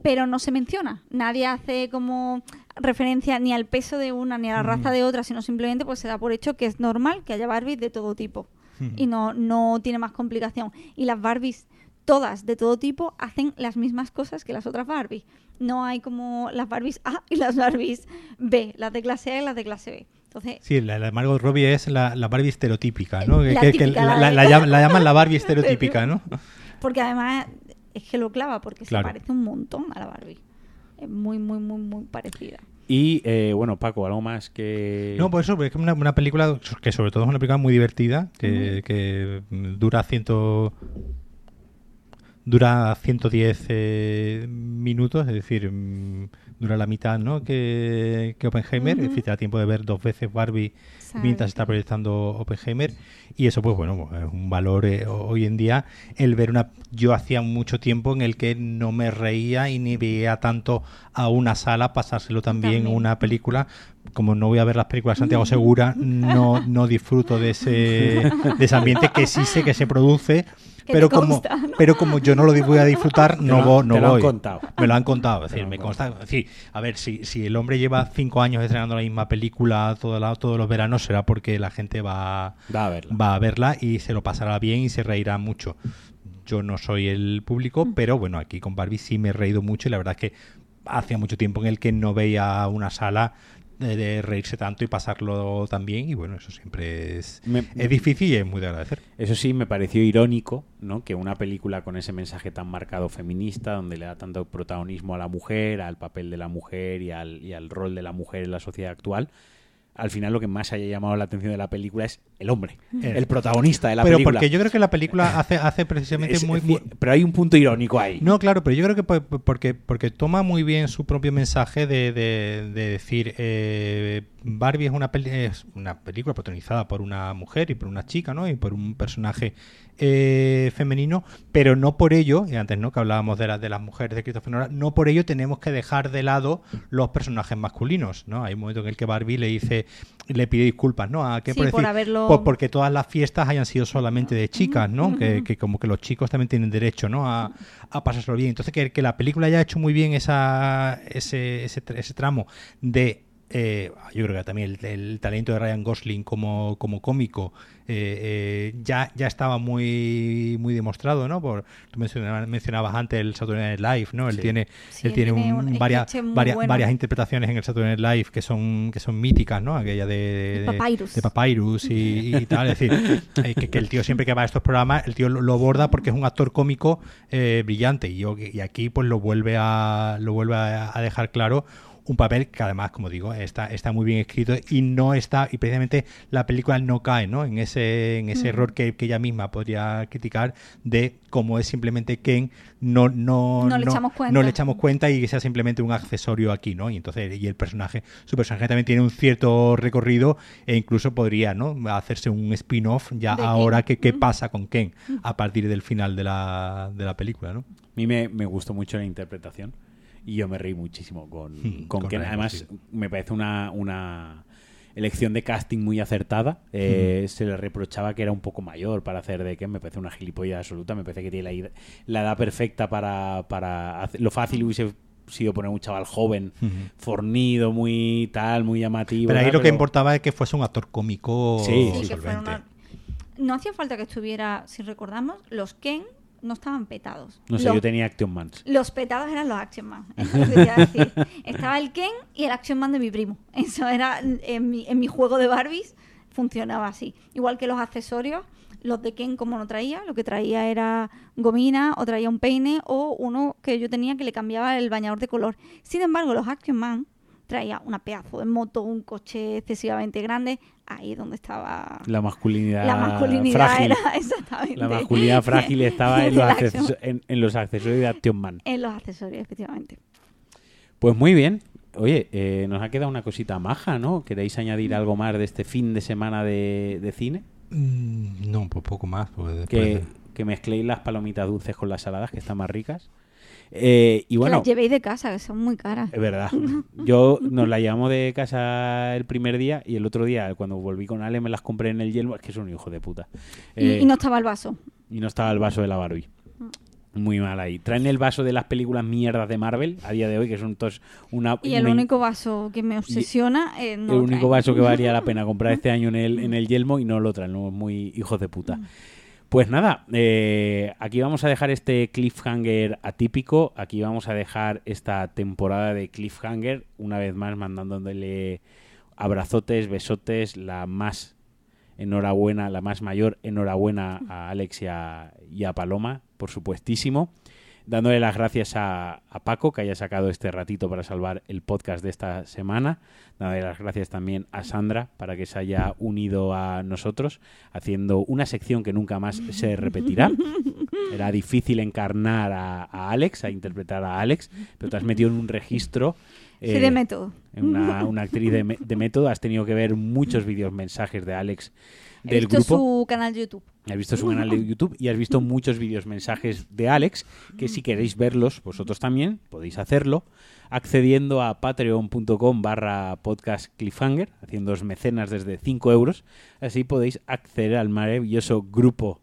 pero no se menciona. Nadie hace como referencia ni al peso de una ni a la raza de otra, sino simplemente pues se da por hecho que es normal que haya Barbies de todo tipo. Y no, no tiene más complicación. Y las Barbies, todas de todo tipo, hacen las mismas cosas que las otras Barbies. No hay como las Barbies A y las Barbies B, las de clase A y las de clase B. Entonces, Sí, la, la de Margot Robbie es la, la Barbie estereotípica, ¿no? La Que- típica, la, la llaman, la llaman la Barbie estereotípica, ¿no? Porque además es que lo clava, porque Claro. se parece un montón a la Barbie. Es muy, muy, muy, muy parecida. Y eh, bueno, Paco, algo más que. No, pues eso, es que una, una película que sobre todo es una película muy divertida, que, que dura ciento dura 110 eh, minutos, es decir, mm, dura la mitad ¿no? que, que Oppenheimer, es Ujú. decir, te da tiempo de ver dos veces Barbie mientras está proyectando Oppenheimer y eso pues bueno, es un valor eh, hoy en día el ver una yo hacía mucho tiempo en el que no me reía y ni veía tanto a una sala pasárselo también También. una película como no voy a ver las películas de Santiago Segura no no disfruto de ese de ese ambiente que sí sé que se produce pero te como consta, ¿no? pero como yo no lo voy a disfrutar no, lo- vo- no te lo han voy contado. me lo han contado es decir me consta es decir, a ver si, si el hombre lleva cinco años estrenando la misma película todo la- todos los veranos será porque la gente va Va a verla. va a verla y se lo pasará bien y se reirá mucho. Yo no soy el público, Mm. pero bueno, aquí con Barbie sí me he reído mucho y la verdad es que hacía mucho tiempo en el que no veía una sala de, reírse tanto y pasarlo tan bien y bueno, eso siempre es, Me- es difícil y es muy de agradecer. Eso sí, me pareció irónico, ¿no? Que una película con ese mensaje tan marcado feminista, donde le da tanto protagonismo a la mujer, al papel de la mujer y al, y al rol de la mujer en la sociedad actual, al final lo que más haya llamado la atención de la película es el hombre, Eh. el protagonista de la pero película. porque yo creo que la película hace, hace precisamente Es- muy, Pero hay un punto irónico ahí. No, claro, pero yo creo que po- po- porque, porque toma muy bien su propio mensaje de, de- de decir eh, Barbie es una, peli- es una película protagonizada por una mujer y por una chica, ¿no? Y por un personaje eh, femenino, pero no por ello, y antes no que hablábamos de, la- de las mujeres de Christopher Nolan, no por ello tenemos que dejar de lado los personajes masculinos, ¿no? Hay un momento en el que Barbie le dice, le pide disculpas, ¿no? ¿A qué Sí, por por decir? Por- porque todas las fiestas hayan sido solamente de chicas, ¿no? Que, que como que los chicos también tienen derecho, ¿no? A, a pasárselo bien. Entonces que, que la película haya hecho muy bien esa, ese, ese, ese tramo de eh, yo creo que también el, el talento de Ryan Gosling como, como cómico eh, eh, ya, ya estaba muy muy demostrado, ¿no? Por, tú mencionabas, mencionabas antes el Saturday Night Live, ¿no? Él Sí. tiene, Sí, él tiene, tiene un- un varias, varias, bueno. varias interpretaciones en el Saturday Night Live que son, que son míticas, ¿no? Aquella de, De Papyrus. de Papyrus y, y tal. Es decir, que, que el tío siempre que va a estos programas, el tío lo, lo aborda porque es un actor cómico brillante. Y, yo, y aquí pues lo vuelve a, lo vuelve a, a dejar claro un papel que además, como digo, está, está muy bien escrito y no está, y precisamente la película no cae ¿no? en ese, en ese error que, que ella misma podría criticar de cómo es simplemente Ken, no, no, No le echamos cuenta. no le echamos cuenta y que sea simplemente un accesorio aquí, ¿no? Y entonces, y el personaje, su personaje también tiene un cierto recorrido e incluso podría, ¿no? Hacerse un spin-off ya De ahora Ken. que qué pasa con Ken a partir del final de la, de la película, ¿no? A mí me, me gustó mucho la interpretación y yo me reí muchísimo con, Hmm, con. Ryan Además, Gosling. me parece una, una elección de casting muy acertada. Eh, Hmm. Se le reprochaba que era un poco mayor para hacer de Ken. Me parece una gilipollas absoluta. Me parece que tiene la, la edad perfecta para, para hacer- lo fácil hubiese sido poner un chaval joven, fornido, muy tal, muy llamativo. Pero ahí lo que importaba es que fuese un actor cómico Sí, Sí, sí, que fuera una- No hacía falta que estuviera, si recordamos, los Ken no estaban petados. No sé, los, yo tenía Action Mans. los petados eran los Action Man. Decir. Estaba el Ken y el Action Man de mi primo. Eso era en mi, en mi juego de Barbies funcionaba así. Igual que los accesorios, los de Ken como no traía, lo que traía era gomina o traía un peine o uno que yo tenía que le cambiaba el bañador de color. Sin embargo, los Action Man traía una pedazo de moto, un coche excesivamente grande, ahí donde estaba La masculinidad, la masculinidad frágil. era exactamente La masculinidad frágil estaba en los, Action- acceso- en- en los accesorios de Action Man. en los accesorios efectivamente Pues muy bien. Oye, eh, nos ha quedado una cosita maja, ¿no? ¿Queréis añadir algo más de este fin de semana de, de cine? Mm, No, pues poco más. Pues después Que, de- que mezcléis las palomitas dulces con las saladas, que están más ricas. Eh, y que bueno, las llevéis de casa que son muy caras es verdad. Yo nos la llevamos de casa el primer día y el otro día, cuando volví con Ale, me las compré en el yelmo. Es que es un hijo de puta. y, Eh, y no estaba el vaso y no estaba el vaso de la Barbie. Muy mal ahí. Traen el vaso de las películas mierdas de Marvel a día de hoy, que son todos una. y el una- único vaso que me obsesiona eh, no el único vaso que valía la pena comprar este año en el, en el Yelmo y no lo traen, ¿no? muy hijos de puta. Pues nada, eh, aquí vamos a dejar este cliffhanger atípico, aquí vamos a dejar esta temporada de cliffhanger, una vez más mandándole abrazotes, besotes, la más enhorabuena, la más mayor enhorabuena a Alex y a, y a Paloma, por supuestísimo dándole las gracias a, a Paco que haya sacado este ratito para salvar el podcast de esta semana, dándole las gracias también a Sandra para que se haya unido a nosotros, haciendo una sección que nunca más se repetirá. Era difícil encarnar a, a Alex, a interpretar a Alex, pero te has metido en un registro. sí eh, de método en una, una actriz de método, has tenido que ver muchos vídeos mensajes de Alex he visto grupo. su canal de YouTube Has visto su canal de YouTube y has visto muchos vídeos mensajes de Alex, que si queréis verlos vosotros también podéis hacerlo accediendo a patreon.com barra podcast cliffhanger, haciendo mecenas desde 5 euros. Así podéis acceder al maravilloso grupo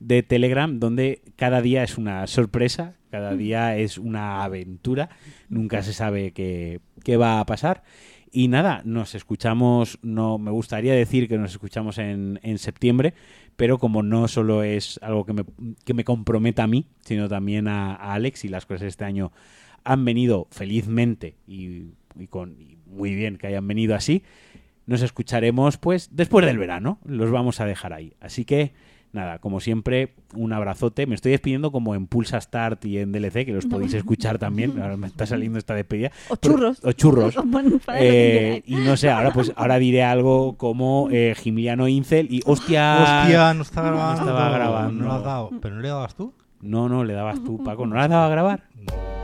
de Telegram donde cada día es una sorpresa, cada día es una aventura, nunca se sabe qué, qué va a pasar. Y nada, nos escuchamos, no me gustaría decir que nos escuchamos en, en septiembre, pero como no solo es algo que me, que me comprometa a mí, sino también a, Alex y las cosas este año han venido felizmente y, y con muy bien que hayan venido así, nos escucharemos pues después del verano, los vamos a dejar ahí. Así que Nada, como siempre, un abrazote. Me estoy despidiendo como en Pulsa Start y en DLC, que los podéis escuchar también. Ahora me está saliendo esta despedida. O churros. O churros. Bueno, Eh, y no sé, ahora pues ahora diré algo como eh, Gimiliano Incel y hostia. Hostia, no está grabando. estaba grabando. No lo has dado. ¿Pero no le dabas tú? No, no, le dabas tú, Paco. ¿No la has dado a grabar? No.